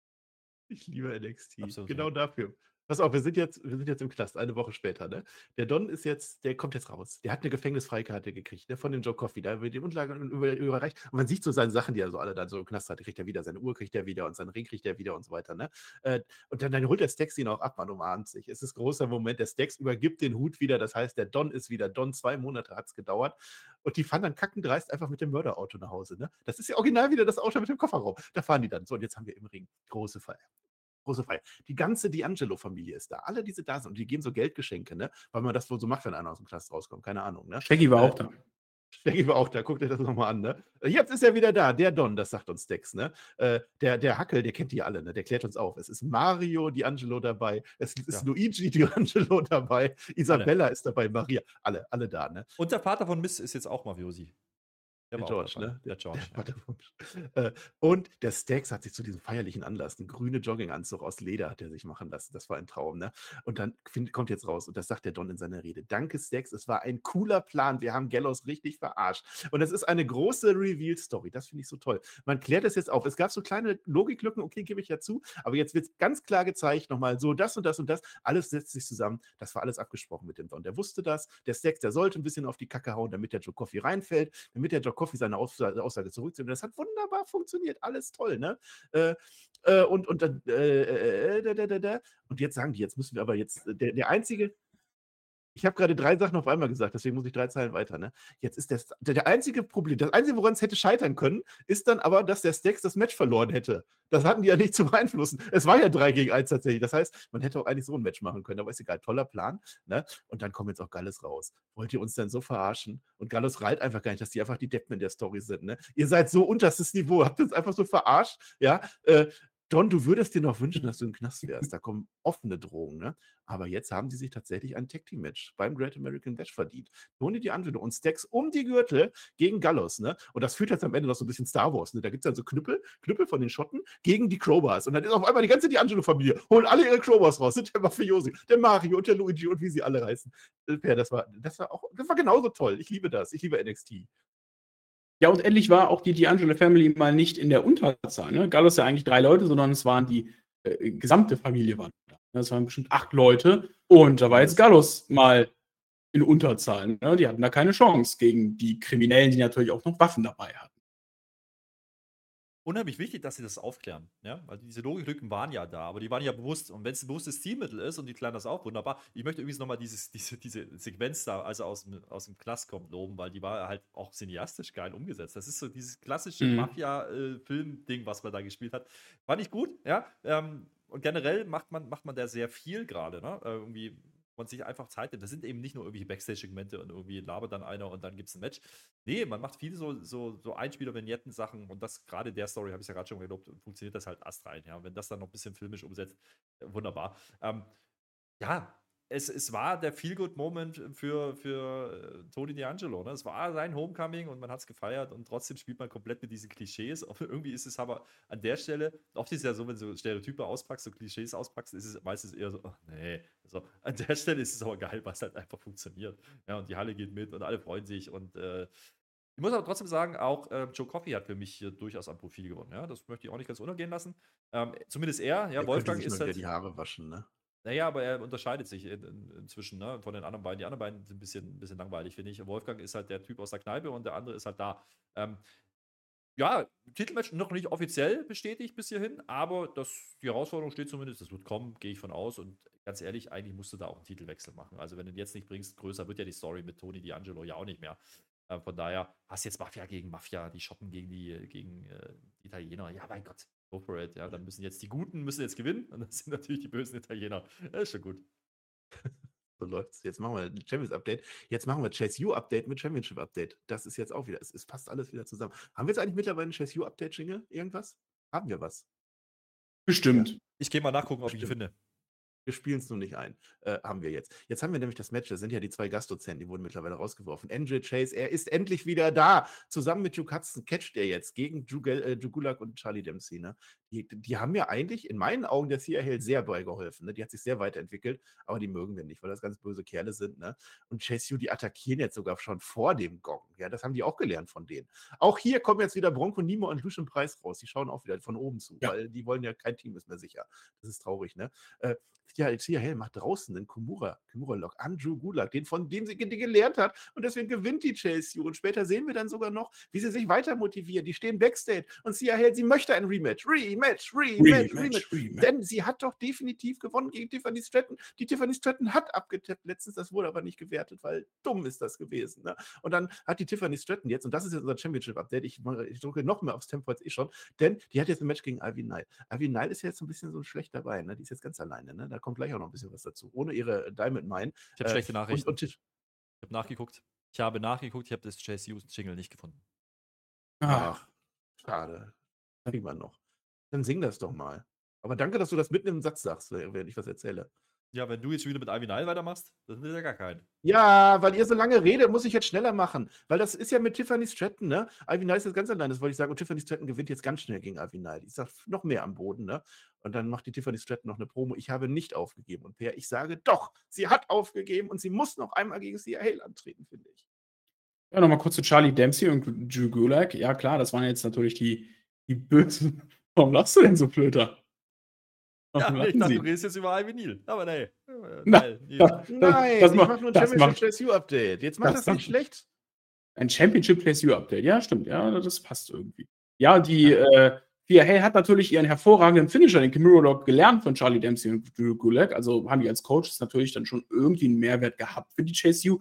Ich liebe NXT. Absolut. Genau dafür. Pass auf, wir sind jetzt, wir sind jetzt im Knast, eine Woche später, ne? Der Don ist jetzt, der kommt jetzt raus. Der hat eine Gefängnisfreikarte gekriegt, ne? Von dem Joe Coffey. Da wird die Unterlagen über, überreicht. Und man sieht so seine Sachen, die er so alle dann so im Knast hat. Kriegt er wieder, seine Uhr kriegt er wieder und seinen Ring kriegt er wieder und so weiter, ne? Äh, und dann, dann holt der Stacks ihn auch ab, man umarmt sich. Es ist großer Moment. Der Stacks übergibt den Hut wieder. Das heißt, der Don ist wieder Don. Zwei Monate hat es gedauert. Und die fahren dann kackendreist einfach mit dem Mörderauto nach Hause, ne? Das ist ja original wieder das Auto mit dem Kofferraum. Da fahren die dann. So, und jetzt haben wir im Ring große Feier große Feier. Die ganze D'Angelo-Familie ist da. Alle, die da sind. Und die geben so Geldgeschenke, ne? Weil man das wohl so macht, wenn einer aus dem Knast rauskommt. Keine Ahnung, ne? Shaggy war äh, auch da. Shaggy war auch da. Guckt euch das nochmal an, ne? Äh, jetzt ist er wieder da. Der Don, das sagt uns Dex, ne? Äh, der, der Hackel, der kennt die alle, ne? Der klärt uns auf. Es ist Mario D'Angelo dabei. Es ist ja. Luigi D'Angelo dabei. Isabella alle. ist dabei. Maria. Alle, alle da, ne? Und der Vater von Miss ist jetzt auch Mafiosi. Der, der George, ne? Der George. Der ja. und der Stax hat sich zu diesem feierlichen Anlass einen grüne Jogginganzug aus Leder hat er sich machen lassen. Das war ein Traum, ne? Und dann find, kommt jetzt raus und das sagt der Don in seiner Rede. Danke, Stax, es war ein cooler Plan. Wir haben Gallows richtig verarscht. Und es ist eine große Reveal-Story. Das finde ich so toll. Man klärt es jetzt auf. Es gab so kleine Logiklücken, okay, gebe ich ja zu. Aber jetzt wird es ganz klar gezeigt, nochmal so das und das und das. Alles setzt sich zusammen. Das war alles abgesprochen mit dem Don. Der wusste das. Der Stax, der sollte ein bisschen auf die Kacke hauen, damit der Joe Coffee reinfällt, damit der Joe Coffee seine Aussage zurückzieht. Und das hat wunderbar funktioniert. Alles toll, ne? Äh, äh, und, und, äh, äh, äh, äh und jetzt sagen die, jetzt müssen wir aber jetzt, der, der einzige, ich habe gerade drei Sachen auf einmal gesagt, deswegen muss ich drei Zeilen weiter. Ne? Jetzt ist das, der, der einzige Problem, das einzige, woran es hätte scheitern können, ist dann aber, dass der Stacks das Match verloren hätte. Das hatten die ja nicht zu beeinflussen. Es war ja 3 gegen 1 tatsächlich. Das heißt, man hätte auch eigentlich so ein Match machen können, aber ist egal, toller Plan. Ne? Und dann kommt jetzt auch Galles raus. Wollt ihr uns denn so verarschen? Und Galles reilt einfach gar nicht, dass die einfach die Deppen in der Story sind. Ne? Ihr seid so unterstes Niveau, habt uns einfach so verarscht. Ja, äh, Don, du würdest dir noch wünschen, dass du im Knast wärst. Da kommen offene Drohungen, ne? Aber jetzt haben sie sich tatsächlich ein Tag Team Match beim Great American Bash verdient. Tony die Anwendung und Stacks um die Gürtel gegen Gallos, ne? Und das führt jetzt am Ende noch so ein bisschen Star Wars, ne? Da gibt es dann so Knüppel, Knüppel von den Schotten gegen die Crowbars. Und dann ist auf einmal die ganze D'Angelo-Familie, holen alle ihre Crowbars raus, sind der Mafiosi, der Mario und der Luigi und wie sie alle heißen. Äh, das war, das war auch, das war genauso toll. Ich liebe das. Ich liebe NXT. Ja, und endlich war auch die D'Angelo Family mal nicht in der Unterzahl. Ne? Gallus ja eigentlich drei Leute, sondern es waren die äh, gesamte Familie. Waren da. Das waren bestimmt acht Leute. Und da war jetzt Gallus mal in Unterzahl. Ne? Die hatten da keine Chance gegen die Kriminellen, die natürlich auch noch Waffen dabei hatten unheimlich wichtig, dass sie das aufklären. Ja? Weil diese Logiklücken waren ja da, aber die waren ja bewusst. Und wenn es ein bewusstes Zielmittel ist und die klären das auch wunderbar. Ich möchte übrigens nochmal diese, diese Sequenz da, also aus dem, aus dem Knast kommt, loben, weil die war halt auch cineastisch geil umgesetzt. Das ist so dieses klassische mhm. Mafia-Film-Ding, was man da gespielt hat. Fand ich gut, ja. Ähm, und generell macht man, macht man da sehr viel gerade. Ne? Äh, irgendwie man sich einfach Zeit nimmt. Das sind eben nicht nur irgendwelche Backstage-Segmente und irgendwie labert dann einer und dann gibt es ein Match. Nee, man macht viele so, so, so Einspieler-Vignetten-Sachen und das gerade der Story, habe ich ja gerade schon gelobt, funktioniert das halt astrein. Ja, und wenn das dann noch ein bisschen filmisch umsetzt, äh, wunderbar. Ähm, ja, es, es war der Feel-Good-Moment für, für äh, Tony D'Angelo. Ne? Es war sein Homecoming und man hat es gefeiert und trotzdem spielt man komplett mit diesen Klischees. Und irgendwie ist es aber an der Stelle, oft ist es ja so, wenn du Stereotype auspackst, so Klischees auspackst, ist es meistens eher so, oh, nee. So, an der Stelle ist es aber geil, weil es halt einfach funktioniert. Ja, und die Halle geht mit und alle freuen sich und äh, ich muss aber trotzdem sagen, auch äh, Joe Coffey hat für mich hier durchaus an Profil gewonnen. Ja, das möchte ich auch nicht ganz untergehen lassen. Ähm, zumindest er, ja, er Wolfgang ist halt. die Haare waschen, ne? Naja, aber er unterscheidet sich in, in, inzwischen ne, von den anderen beiden. Die anderen beiden sind ein bisschen, ein bisschen langweilig, finde ich. Wolfgang ist halt der Typ aus der Kneipe und der andere ist halt da. Ähm, ja, Titelmatch noch nicht offiziell bestätigt bis hierhin, aber das, die Herausforderung steht zumindest, das wird kommen, gehe ich von aus. Und ganz ehrlich, eigentlich musst du da auch einen Titelwechsel machen. Also, wenn du ihn jetzt nicht bringst, größer wird ja die Story mit Tony D'Angelo ja auch nicht mehr. Äh, von daher hast jetzt Mafia gegen Mafia, die shoppen gegen die, gegen, äh, die Italiener. Ja, mein Gott, go for it. Ja, dann müssen jetzt die Guten müssen jetzt gewinnen und das sind natürlich die bösen Italiener. Das ist schon gut. So läuft's. Jetzt machen wir ein Champions Update. Jetzt machen wir Chase U Update mit Championship Update. Das ist jetzt auch wieder, es, es passt alles wieder zusammen. Haben wir jetzt eigentlich mittlerweile ein Chase U Update, Jingle? Irgendwas? Haben wir was? Bestimmt. Ich gehe mal nachgucken, ob ich ihn finde. Wir spielen es nur nicht ein. Äh, haben wir jetzt. Jetzt haben wir nämlich das Match. Das sind ja die zwei Gastdozenten, die wurden mittlerweile rausgeworfen. NJ Chase, er ist endlich wieder da. Zusammen mit Duke Hudson catcht er jetzt gegen Drew Gel- äh, und Charlie Dempsey. Ne? Die, die haben ja eigentlich in meinen Augen der Cia sehr beigeholfen. Ne? Die hat sich sehr weiterentwickelt, aber die mögen wir nicht, weil das ganz böse Kerle sind. Ne? Und Chase U, die attackieren jetzt sogar schon vor dem Gong. Ja, das haben die auch gelernt von denen. Auch hier kommen jetzt wieder Bronco Nimo und Lucian Preis raus. Die schauen auch wieder von oben zu, Ja. weil die wollen ja kein Team ist mehr sicher. Das ist traurig, ne? Äh, ja, Hell macht draußen den Kumura, Kumura-Lock, Andrew Gulak, den von dem sie die gelernt hat. Und deswegen gewinnt die Chase U. Und später sehen wir dann sogar noch, wie sie sich weiter motivieren. Die stehen Backstage und Hell, sie möchte ein Rematch. Rematch, Rematch, Rematch. Rematch. Denn sie hat doch definitiv gewonnen gegen Tiffany Stratton. Die Tiffany Stratton hat abgetippt letztens, das wurde aber nicht gewertet, weil dumm ist das gewesen. Ne? Und dann hat die Tiffany Stratton jetzt, und das ist jetzt unser Championship-Update, ich, ich drücke noch mehr aufs Tempo als ich schon, denn die hat jetzt ein Match gegen Ivy Nile. Ivy Nile ist ja jetzt so ein bisschen so schlecht dabei, ne? die ist jetzt ganz alleine. Ne? Da kommt gleich auch noch ein bisschen was dazu, ohne ihre Diamond Mine. Ich habe Äh, schlechte Nachrichten. Und, und ich habe nachgeguckt. Ich habe nachgeguckt, ich habe das Chase Hughes Jingle nicht gefunden. Ach, schade. Kriegen wir noch. Dann sing das doch mal. Aber danke, dass du das mitten im Satz sagst, während ich was erzähle. Ja, wenn du jetzt wieder mit Ivy Nile weitermachst, dann ist ja gar kein. Ja, weil ihr so lange redet, muss ich jetzt schneller machen. Weil das ist ja mit Tiffany Stratton, ne? Ivy Nile ist jetzt ganz allein, das wollte ich sagen. Und Tiffany Stratton gewinnt jetzt ganz schnell gegen Ivy Nile. Ich sag noch mehr am Boden, ne? Und dann macht die Tiffany Stratton noch eine Promo. Ich habe nicht aufgegeben. Und Per, ich sage doch, sie hat aufgegeben und sie muss noch einmal gegen Sia Hale antreten, finde ich. Ja, nochmal kurz zu Charlie Dempsey und Drew Gulak. Ja, klar, das waren jetzt natürlich die, die Bösen. Warum lachst du denn so blöder? Ja, ich dachte, Sie? du redest jetzt über Nile. Aber Nile, Nile. Ja, Nein, das ich macht- mache nur ein das Championship macht- Chase U Update. Jetzt mach das das, nicht macht- schlecht. Ein Championship Place U Update. Ja, stimmt. Ja, das passt irgendwie. Ja, die äh, Hay hat natürlich ihren hervorragenden Finisher, den Kimura Lock, gelernt von Charlie Dempsey und Drew Gulak. Also haben die als Coaches natürlich dann schon irgendwie einen Mehrwert gehabt für die Chase U.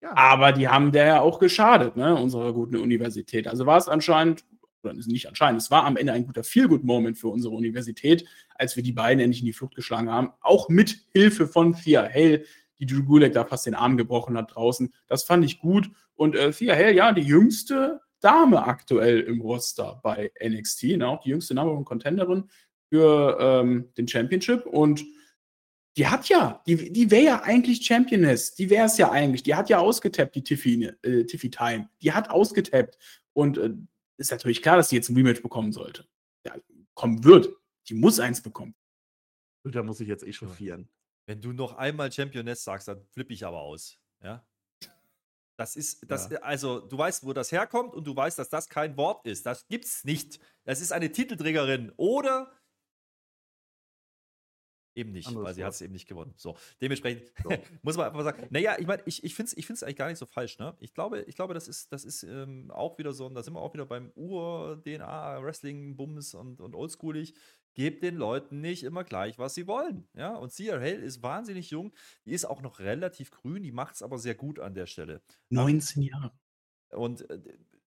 Ja. Aber die haben der ja auch geschadet, ne, unserer guten Universität. Also war es anscheinend, oder nicht anscheinend, es war am Ende ein guter Feel-Good-Moment für unsere Universität, als wir die beiden endlich in die Flucht geschlagen haben. Auch mit Hilfe von Thea Hale, die Drew Gulak da fast den Arm gebrochen hat draußen. Das fand ich gut. Und äh, Thea Hale, ja, die jüngste Dame aktuell im Roster bei NXT, ne, auch die jüngste Number One Contenderin für ähm, den Championship. Und die hat ja, die, die wäre ja eigentlich Championess. Die wäre es ja eigentlich. Die hat ja ausgetappt, die Tiffy, äh, Tiffy Time. Die hat ausgetappt. Und äh, ist natürlich klar, dass die jetzt ein Rematch bekommen sollte. Ja, kommen wird. Die muss eins bekommen. Und da muss ich jetzt eh chauffieren. Wenn du noch einmal Championess sagst, dann flippe ich aber aus. Ja. Das ist, das, Ja. also, du weißt, wo das herkommt und du weißt, dass das kein Wort ist. Das gibt's nicht. Das ist eine Titelträgerin oder eben nicht, Anderes weil sie hat es eben nicht gewonnen. So, dementsprechend So. muss man einfach sagen, naja, ich meine, ich, ich finde es ich find's eigentlich gar nicht so falsch, ne? Ich glaube, ich glaube, das ist, das ist ähm, auch wieder so, und da sind wir auch wieder beim Ur-DNA, Wrestling, Bums und, und oldschoolig. Gebt den Leuten nicht immer gleich, was sie wollen. Ja, und Sia Hale ist wahnsinnig jung, die ist auch noch relativ grün, die macht es aber sehr gut an der Stelle. 19 Jahre. Und äh,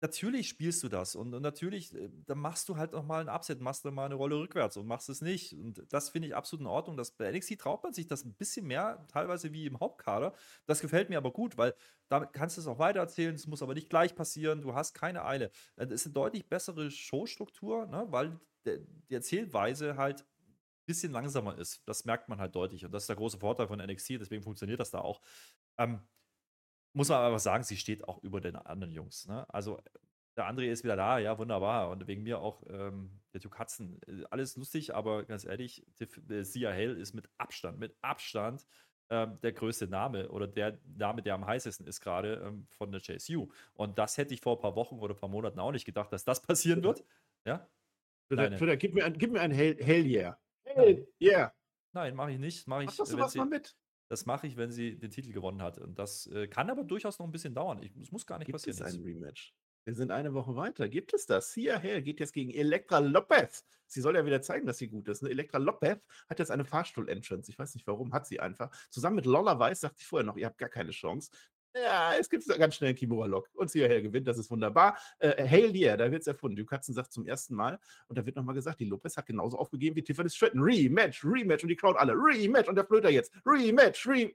natürlich spielst du das und, und natürlich, äh, dann machst du halt noch mal ein Upset, machst du mal eine Rolle rückwärts und machst es nicht. Und das finde ich absolut in Ordnung. Das, bei NXT traut man sich das ein bisschen mehr, teilweise wie im Hauptkader. Das gefällt mir aber gut, weil damit kannst du es auch weitererzählen. Es muss aber nicht gleich passieren. Du hast keine Eile. Äh, Das ist eine deutlich bessere Showstruktur, ne? weil die Erzählweise halt ein bisschen langsamer ist. Das merkt man halt deutlich. Und das ist der große Vorteil von NXT. Deswegen funktioniert das da auch. Ähm, muss man aber sagen, sie steht auch über den anderen Jungs. Ne? Also der André ist wieder da, ja, wunderbar. Und wegen mir auch ähm, der Duke Hudson. Äh, Alles lustig, aber ganz ehrlich, äh, Sia Hale ist mit Abstand, mit Abstand ähm, der größte Name oder der Name, der am heißesten ist gerade ähm, von der JSU. Und das hätte ich vor ein paar Wochen oder ein paar Monaten auch nicht gedacht, dass das passieren wird. Ja? Twitter, gib mir ein, gib mir ein Hell, Hell yeah. Hell yeah. Nein, mache ich nicht. Mache ich, Mach wenn sowas sie, mal mit. Das mache ich, wenn sie den Titel gewonnen hat. Und das äh, kann aber durchaus noch ein bisschen dauern. Ich, es muss gar nicht Gibt passieren. es jetzt. ein Rematch? Wir sind eine Woche weiter. Gibt es das? Sia Hale geht jetzt gegen Elektra Lopez. Sie soll ja wieder zeigen, dass sie gut ist. Ne? Elektra Lopez hat jetzt eine Fahrstuhl-Entrance. Ich weiß nicht warum, hat sie einfach. Zusammen mit Lolla Weiß sagte ich vorher noch, ihr habt gar keine Chance. Ja, es gibt ganz schnell einen Kimura-Lock. Und Hale gewinnt, das ist wunderbar. Äh, Hale yeah, da wird es erfunden. Die Katzen sagt zum ersten Mal. Und da wird nochmal gesagt, die Lopez hat genauso aufgegeben wie Tiffany Stratton. Rematch, Rematch. Und die Crowd alle. Rematch. Und der Flöter jetzt. Rematch, Rematch.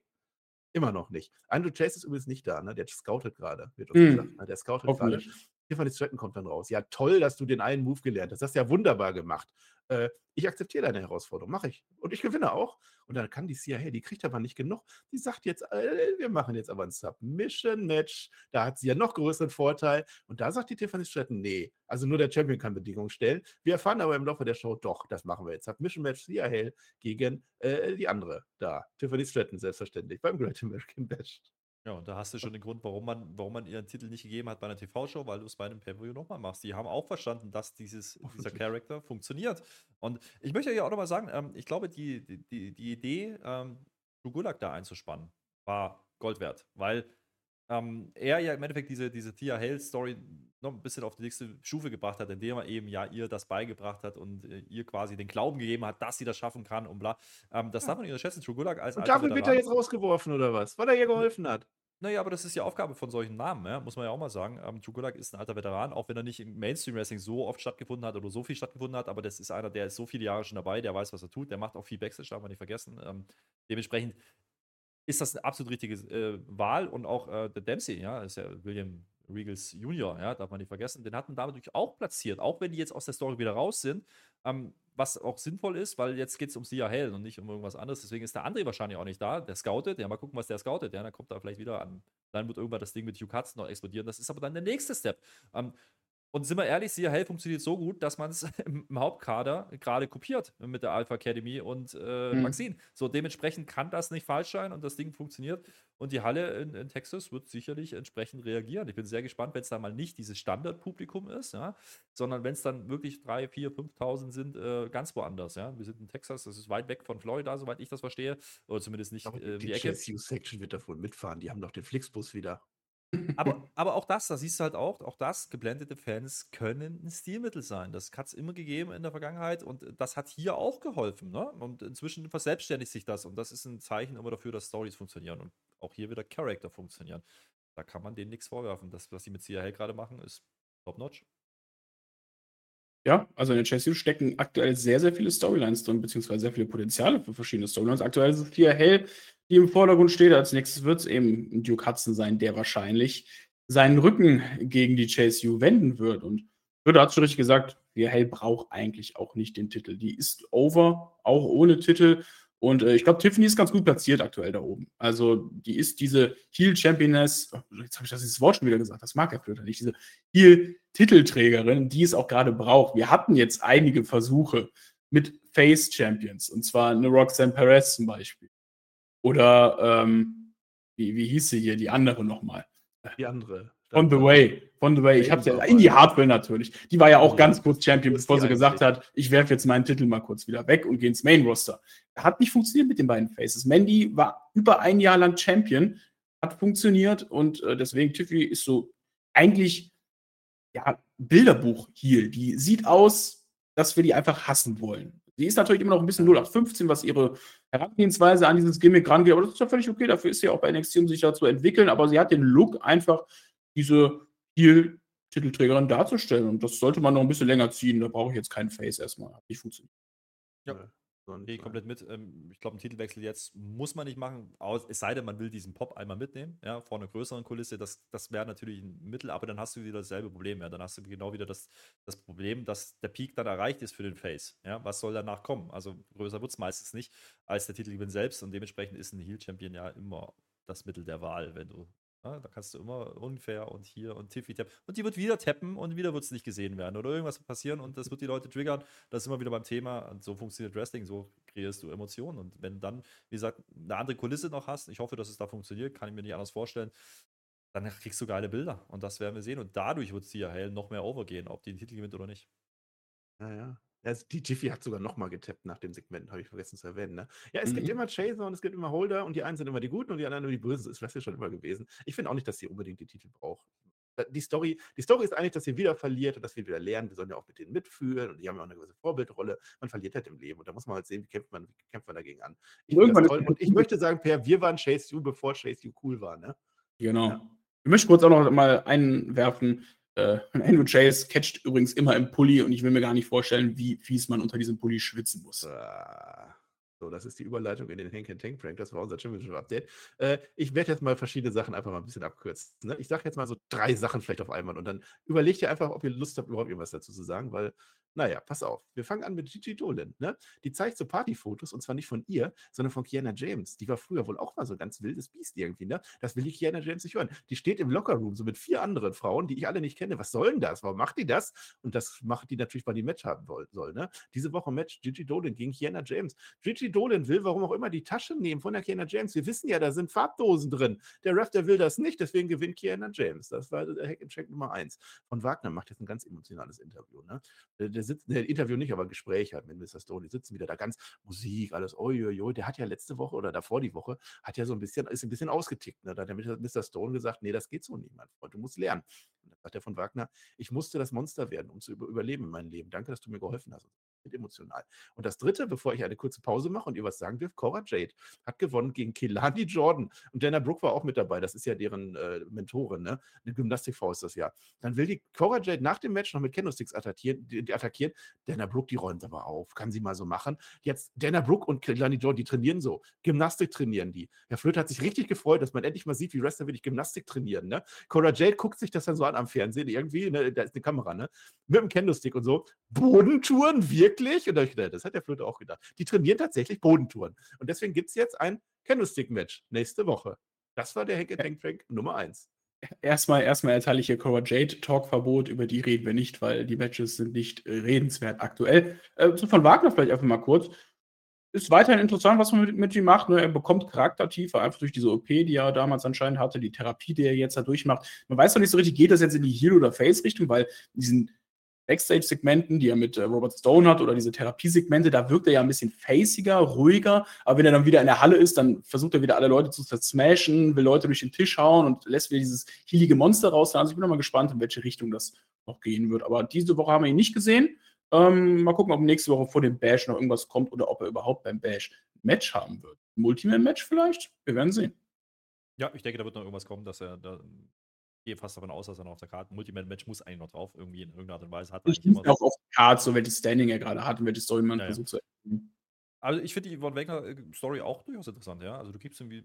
Immer noch nicht. Andrew Chase ist übrigens nicht da, ne? Der scoutet gerade, wird uns Hm. gesagt. Ne? Der scoutet gerade. Tiffany Stratton kommt dann raus. Ja, toll, dass du den einen Move gelernt hast. Das hast du ja wunderbar gemacht. Äh, ich akzeptiere deine Herausforderung, mache ich. Und ich gewinne auch. Und dann kann die hey, die kriegt aber nicht genug. Die sagt jetzt, äh, wir machen jetzt aber ein Submission-Match. Da hat sie ja noch größeren Vorteil. Und da sagt die Tiffany Stratton, nee, also nur der Champion kann Bedingungen stellen. Wir erfahren aber im Laufe der Show, doch, das machen wir jetzt. Submission-Match Hale gegen äh, die andere da. Tiffany Stratton, selbstverständlich, beim Great American Bash. Ja, und da hast du schon den Grund, warum man, warum man ihren Titel nicht gegeben hat bei einer TV-Show, weil du es bei einem Pay-Per-View nochmal machst. Die haben auch verstanden, dass dieses, dieser. Charakter funktioniert. Und ich möchte ja auch nochmal sagen, ähm, ich glaube, die, die- die, die Idee, ähm, Drew Gulak da einzuspannen, war Gold wert, weil ähm, er ja im Endeffekt diese, diese Tia Hale-Story noch ein bisschen auf die nächste Stufe gebracht hat, indem er eben ja ihr das beigebracht hat und äh, ihr quasi den Glauben gegeben hat, dass sie das schaffen kann und bla. Ähm, das Ja. darf man nicht unterschätzen. Drew Gulak als Und dafür wird er jetzt rausgeworfen, oder was? Weil er ihr geholfen hat. naja, aber das ist die Aufgabe von solchen Namen, ja? muss man ja auch mal sagen. Ähm, Drew Gulak ist ein alter Veteran, auch wenn er nicht im Mainstream-Wrestling so oft stattgefunden hat oder so viel stattgefunden hat, aber das ist einer, der ist so viele Jahre schon dabei, der weiß, was er tut, der macht auch viel Backstage, darf man nicht vergessen. Ähm, dementsprechend ist das eine absolut richtige äh, Wahl und auch äh, der Dempsey, ja, ist ja William Regals Junior, ja, darf man nicht vergessen, den hat man dadurch auch platziert, auch wenn die jetzt aus der Story wieder raus sind, ähm, was auch sinnvoll ist, weil jetzt geht es um Sia Hell und nicht um irgendwas anderes, deswegen ist der André wahrscheinlich auch nicht da, der scoutet, ja, mal gucken, was der scoutet, ja, dann kommt da vielleicht wieder an, dann wird irgendwann das Ding mit Hugh Katz noch explodieren, das ist aber dann der nächste Step. Ähm, und sind wir ehrlich, Hell funktioniert so gut, dass man es im, im Hauptkader gerade kopiert mit der Alpha Academy und äh, Mhm. Maxine. So dementsprechend kann das nicht falsch sein und das Ding funktioniert. Und die Halle in, in Texas wird sicherlich entsprechend reagieren. Ich bin sehr gespannt, wenn es da mal nicht dieses Standardpublikum ist, ja, sondern wenn es dann wirklich 3, 4, 5.000 sind, äh, ganz woanders. Ja. Wir sind in Texas, das ist weit weg von Florida, soweit ich das verstehe. Oder zumindest nicht äh, die die Ecke. JSU-Section wird davon mitfahren. Die haben doch den Flixbus wieder. Aber, aber auch das, da siehst du halt auch, auch das, geblendete Fans können ein Stilmittel sein. Das hat es immer gegeben in der Vergangenheit und das hat hier auch geholfen. Ne? Und inzwischen verselbstständigt sich das und das ist ein Zeichen immer dafür, dass Stories funktionieren und auch hier wieder Charakter funktionieren. Da kann man denen nichts vorwerfen. Das, was sie mit CRL gerade machen, ist top-notch. Ja, also in der Chase stecken aktuell sehr, sehr viele Storylines drin, beziehungsweise sehr viele Potenziale für verschiedene Storylines. Aktuell ist es Tia Hell, die im Vordergrund steht. Als nächstes wird es eben Duke Hudson sein, der wahrscheinlich seinen Rücken gegen die Chase U wenden wird. Und Ritter hat schon richtig gesagt, Hell braucht eigentlich auch nicht den Titel. Die ist over, auch ohne Titel. Und äh, ich glaube, Tiffany ist ganz gut platziert aktuell da oben. Also, die ist diese Heel-Championess, oh, jetzt habe ich das Wort schon wieder gesagt, das mag er Flöter nicht, diese Heel-Titelträgerin, die es auch gerade braucht. Wir hatten jetzt einige Versuche mit Face-Champions, und zwar eine Roxanne Perez zum Beispiel. Oder, ähm, wie, wie hieß sie hier, die andere nochmal? Die andere. On the way. On the way. Ich hab's ja. Indie Hartwell natürlich. Die war ja auch Ja. ganz kurz Champion, bevor sie gesagt hat, ich werfe jetzt meinen Titel mal kurz wieder weg und gehe ins Main Roster. Hat nicht funktioniert mit den beiden Faces. Mandy war über ein Jahr lang Champion, hat funktioniert und äh, deswegen Tiffy ist so eigentlich ja Bilderbuch-Heel. Die sieht aus, dass wir die einfach hassen wollen. Sie ist natürlich immer noch ein bisschen 0815, was ihre Herangehensweise an dieses Gimmick rangeht, aber das ist ja völlig okay. Dafür ist sie auch bei NXT, um sich da zu entwickeln. Aber sie hat den Look, einfach diese Heel-Titelträgerin darzustellen. Und das sollte man noch ein bisschen länger ziehen. Da brauche ich jetzt keinen Face erstmal. Hat nicht funktioniert. Ja. So nicht Gehe ich sein. komplett mit. Ähm, Ich glaube, einen Titelwechsel jetzt muss man nicht machen, aus, es sei denn, man will diesen Pop einmal mitnehmen, ja, vor einer größeren Kulisse. Das, das wäre natürlich ein Mittel, aber dann hast du wieder dasselbe Problem. Ja. Dann hast du genau wieder das, das Problem, dass der Peak dann erreicht ist für den Face. Ja. Was soll danach kommen? Also größer wird es meistens nicht als der Titelgewinn selbst und dementsprechend ist ein Heel-Champion ja immer das Mittel der Wahl, wenn du. Ja, da kannst du immer unfair und hier und Tiffy tappen. Und die wird wieder tappen und wieder wird es nicht gesehen werden. Oder irgendwas passieren und das wird die Leute triggern. Das ist immer wieder beim Thema. Und so funktioniert Wrestling, so kreierst du Emotionen. Und wenn dann, wie gesagt, eine andere Kulisse noch hast, ich hoffe, dass es da funktioniert, kann ich mir nicht anders vorstellen, dann kriegst du geile Bilder. Und das werden wir sehen. Und dadurch wird Sia Hell noch mehr overgehen, ob die den Titel gewinnt oder nicht. Ja, ja. Ja, es- die Jiffy hat sogar nochmal getappt nach dem Segment, habe ich vergessen zu erwähnen. Ne? Ja, es gibt Mhm. immer Chaser und es gibt immer Holder und die einen sind immer die Guten und die anderen immer die Bösen. Das ist Wrestling schon immer gewesen. Ich finde auch nicht, dass sie unbedingt die Titel braucht. Die Story, die Story ist eigentlich, dass ihr wieder verliert und dass wir wieder lernen. Wir sollen ja auch mit denen mitfühlen und die haben ja auch eine gewisse Vorbildrolle. Man verliert halt im Leben und da muss man halt sehen, wie kämpft man, wie kämpft man dagegen an. Ich, Irgendwann und ich möchte sagen, Per, wir waren Chase You, bevor Chase You cool war, ne? Genau. Ja. Ich möchte kurz auch noch mal einwerfen. Äh, Andrew Chase catcht übrigens immer im Pulli und ich will mir gar nicht vorstellen, wie fies man unter diesem Pulli schwitzen muss. Ah. So, das ist die Überleitung in den Hank Tank Prank. Das war unser Championship Update. Äh, ich werde jetzt mal verschiedene Sachen einfach mal ein bisschen abkürzen. Ne? Ich sage jetzt mal so drei Sachen vielleicht auf einmal und dann überlegt ihr einfach, ob ihr Lust habt, überhaupt irgendwas dazu zu sagen, weil naja, pass auf. Wir fangen an mit Gigi Dolan. Ne? Die zeigt so Partyfotos und zwar nicht von ihr, sondern von Kiana James. Die war früher wohl auch mal so ein ganz wildes Biest irgendwie. Ne? Das will die Kiana James nicht hören. Die steht im Lockerroom so mit vier anderen Frauen, die ich alle nicht kenne. Was soll denn das? Warum macht die das? Und das macht die natürlich, weil die Match haben soll. Ne? Diese Woche Match Gigi Dolan gegen Kiana James. Gigi Dolan will, warum auch immer, die Tasche nehmen von der Kiana James. Wir wissen ja, da sind Farbdosen drin. Der Ref, der will das nicht, deswegen gewinnt Kiana James. Das war der Hack Check Nummer eins. Von Wagner macht jetzt ein ganz emotionales Interview. Ne? Der, der sitzt, der Interview nicht, aber Gespräch halt mit Mr. Stone. Die sitzen wieder da ganz Musik, alles, oi, Der hat ja letzte Woche oder davor die Woche, hat ja so ein bisschen, ist ein bisschen ausgetickt. Ne? Da hat der Mr. Stone gesagt, nee, das geht so nicht, mein Freund, du musst lernen. Und dann sagt er von Wagner, ich musste das Monster werden, um zu über überleben in meinem Leben. Danke, dass du mir geholfen hast emotional. Und das dritte, bevor ich eine kurze Pause mache und ihr was sagen dürft, Cora Jade hat gewonnen gegen Kelani Jordan. Und Dana Brooke war auch mit dabei. Das ist ja deren äh, Mentorin, ne? Eine Gymnastikfrau ist das ja. Dann will die Cora Jade nach dem Match noch mit Candlesticks attackieren. Die, die attackieren. Dana Brooke, die räumt aber auf. Kann sie mal so machen. Jetzt Dana Brooke und Kelani Jordan, die trainieren so. Gymnastik trainieren die. Herr Flöte hat sich richtig gefreut, dass man endlich mal sieht, wie Wrestler wirklich Gymnastik trainieren, ne? Cora Jade guckt sich das dann so an am Fernsehen. Irgendwie, ne? da ist eine Kamera, ne? Mit dem Candlestick und so. Bodentouren, wirklich? Und da habe ich gedacht, das hat der Flöte auch gedacht. Die trainieren tatsächlich Bodentouren. Und deswegen gibt es jetzt ein Candlestick-Match nächste Woche. Das war der Hank Tank Prank Nummer 1. Erstmal, erstmal erteile ich hier Cora Jade Talkverbot, über die reden wir nicht, weil die Matches sind nicht äh, redenswert aktuell. Äh, von Wagner vielleicht einfach mal kurz. Ist weiterhin interessant, was man mit, mit ihm macht. Ne? Er bekommt Charaktertiefe einfach durch diese OP, die er damals anscheinend hatte, die Therapie, die er jetzt da durchmacht. Man weiß noch nicht so richtig, geht das jetzt in die Heal- oder Face-Richtung, weil diesen Backstage-Segmenten, die er mit äh, Robert Stone hat, oder diese Therapiesegmente, da wirkt er ja ein bisschen faciger, ruhiger. Aber wenn er dann wieder in der Halle ist, dann versucht er wieder alle Leute zu smashen, will Leute durch den Tisch hauen und lässt wieder dieses healige Monster raus. Also ich bin noch mal gespannt, in welche Richtung das noch gehen wird. Aber diese Woche haben wir ihn nicht gesehen. Ähm, mal gucken, ob nächste Woche vor dem Bash noch irgendwas kommt oder ob er überhaupt beim Bash ein Match haben wird. Multiman-Match vielleicht? Wir werden sehen. Ja, ich denke, da wird noch irgendwas kommen, dass er da gehe fast davon aus, dass er noch auf der Karte. Multiman-Match muss eigentlich noch drauf, irgendwie in irgendeiner Art und Weise. Hat ich immer auch auf der Karte, so welches Standing er gerade hat und welche Story man ja, versucht ja. zu erkennen. Also ich finde die Yvonne Wegner-Story auch durchaus interessant, ja. Also du gibst irgendwie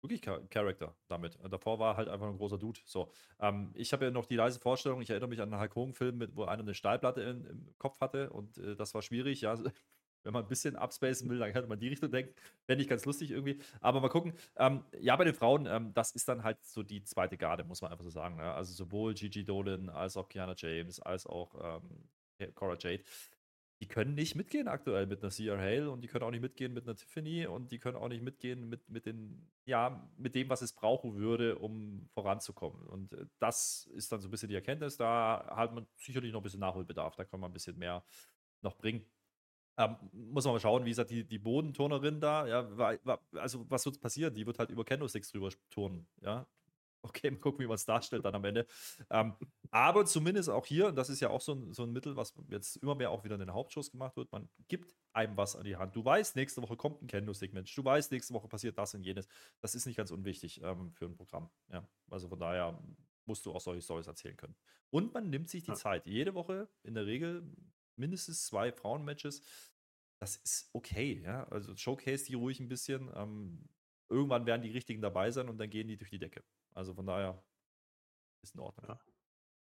wirklich Charakter damit. Davor war halt einfach ein großer Dude. So, ähm, ich habe ja noch die leise Vorstellung, ich erinnere mich an einen Hulk Hogan-Film, wo einer eine Stahlplatte in, im Kopf hatte und äh, das war schwierig, ja. Wenn man ein bisschen abspacen will, dann könnte man die Richtung denken. Fände ich ganz lustig irgendwie. Aber mal gucken. Ähm, ja, bei den Frauen, ähm, das ist dann halt so die zweite Garde, muss man einfach so sagen. Ne? Also sowohl Gigi Dolan als auch Kiana James, als auch ähm, Cora Jade. Die können nicht mitgehen aktuell mit einer CR Hale und die können auch nicht mitgehen mit einer Tiffany und die können auch nicht mitgehen mit, mit den, ja, mit dem, was es brauchen würde, um voranzukommen. Und äh, das ist dann so ein bisschen die Erkenntnis. Da hat man sicherlich noch ein bisschen Nachholbedarf. Da kann man ein bisschen mehr noch bringen. Ähm, muss man mal schauen, wie gesagt, die, die Bodenturnerin da, ja, war, war, also was wird passieren? Die wird halt über Candlesticks drüber turnen, ja. Okay, mal gucken, wie man es darstellt dann am Ende. Ähm, aber zumindest auch hier, und das ist ja auch so ein, so ein Mittel, was jetzt immer mehr auch wieder in den Hauptschuss gemacht wird, man gibt einem was an die Hand. Du weißt, nächste Woche kommt ein Candlestick-Mensch, du weißt, nächste Woche passiert das und jenes. Das ist nicht ganz unwichtig ähm, für ein Programm, ja. Also von daher musst du auch solche Stories erzählen können. Und man nimmt sich die ja. Zeit. Jede Woche in der Regel mindestens zwei Frauenmatches. Das ist okay, ja. Also showcase die ruhig ein bisschen. Ähm, irgendwann werden die richtigen dabei sein und dann gehen die durch die Decke. Also von daher ist in Ordnung. Ja.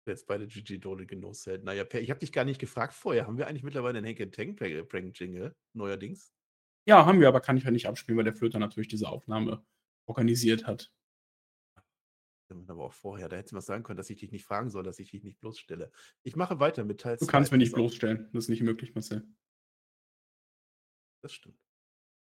Jetzt beide GG Dole Genuss hält. Naja, ich habe dich gar nicht gefragt vorher. Haben wir eigentlich mittlerweile einen Hank Tank Prank Jingle neuerdings? Ja, haben wir, aber kann ich ja nicht abspielen, weil der Flöter natürlich diese Aufnahme organisiert hat aber auch vorher. Da hättest du mal sagen können, dass ich dich nicht fragen soll, dass ich dich nicht bloßstelle. Ich mache weiter mit Teil Du kannst mir nicht bloßstellen. Das ist nicht möglich, Marcel. Das stimmt.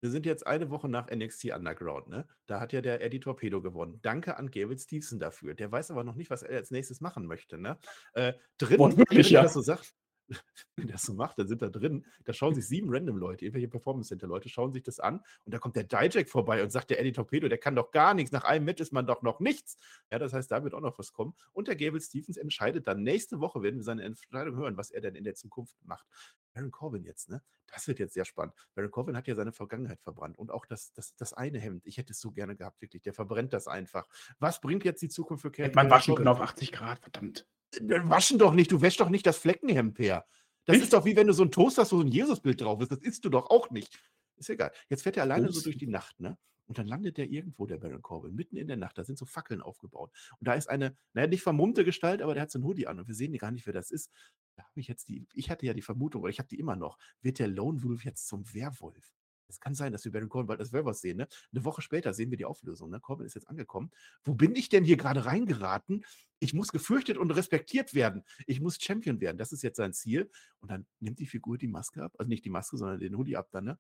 Wir sind jetzt eine Woche nach NXT Underground, ne? Da hat ja der Eddie Torpedo gewonnen. Danke an Gavin Stevenson dafür. Der weiß aber noch nicht, was er als nächstes machen möchte, ne? Äh, drin, Boah, wirklich, ja. das so sagt, wenn der das so macht, dann sind da drin, da schauen sich sieben random Leute, irgendwelche Performance Center Leute, schauen sich das an und da kommt der Dijak vorbei und sagt, der Eddie Torpedo, der kann doch gar nichts, nach einem Match ist man doch noch nichts. Ja, das heißt, da wird auch noch was kommen. Und der Gable Stephens entscheidet dann, nächste Woche werden wir seine Entscheidung hören, was er denn in der Zukunft macht. Baron Corbin jetzt, ne? Das wird jetzt sehr spannend. Baron Corbin hat ja seine Vergangenheit verbrannt und auch das, das, das eine Hemd. Ich hätte es so gerne gehabt, wirklich. Der verbrennt das einfach. Was bringt jetzt die Zukunft für Hätte man waschen können auf 80 Grad, verdammt. Dann waschen doch nicht, du wäschst doch nicht das Fleckenhemd her. Das Echt? ist doch wie wenn du so ein Toast hast, wo so ein Jesusbild drauf ist. Das isst du doch auch nicht. Ist egal. Jetzt fährt er alleine so Toast. durch die Nacht, ne? Und dann landet er irgendwo, der Baron Corbin, mitten in der Nacht. Da sind so Fackeln aufgebaut. Und da ist eine, naja, nicht vermummte Gestalt, aber der hat so einen Hoodie an und wir sehen gar nicht, wer das ist. Da habe ich jetzt die, ich hatte ja die Vermutung, oder ich habe die immer noch, wird der Lone Wolf jetzt zum Werwolf? Es kann sein, dass wir Baron Corbin bald als Werwolf sehen, ne? Eine Woche später sehen wir die Auflösung, ne? Corbin ist jetzt angekommen. Wo bin ich denn hier gerade reingeraten? Ich muss gefürchtet und respektiert werden. Ich muss Champion werden. Das ist jetzt sein Ziel. Und dann nimmt die Figur die Maske ab. Also nicht die Maske, sondern den Hoodie ab dann, ne?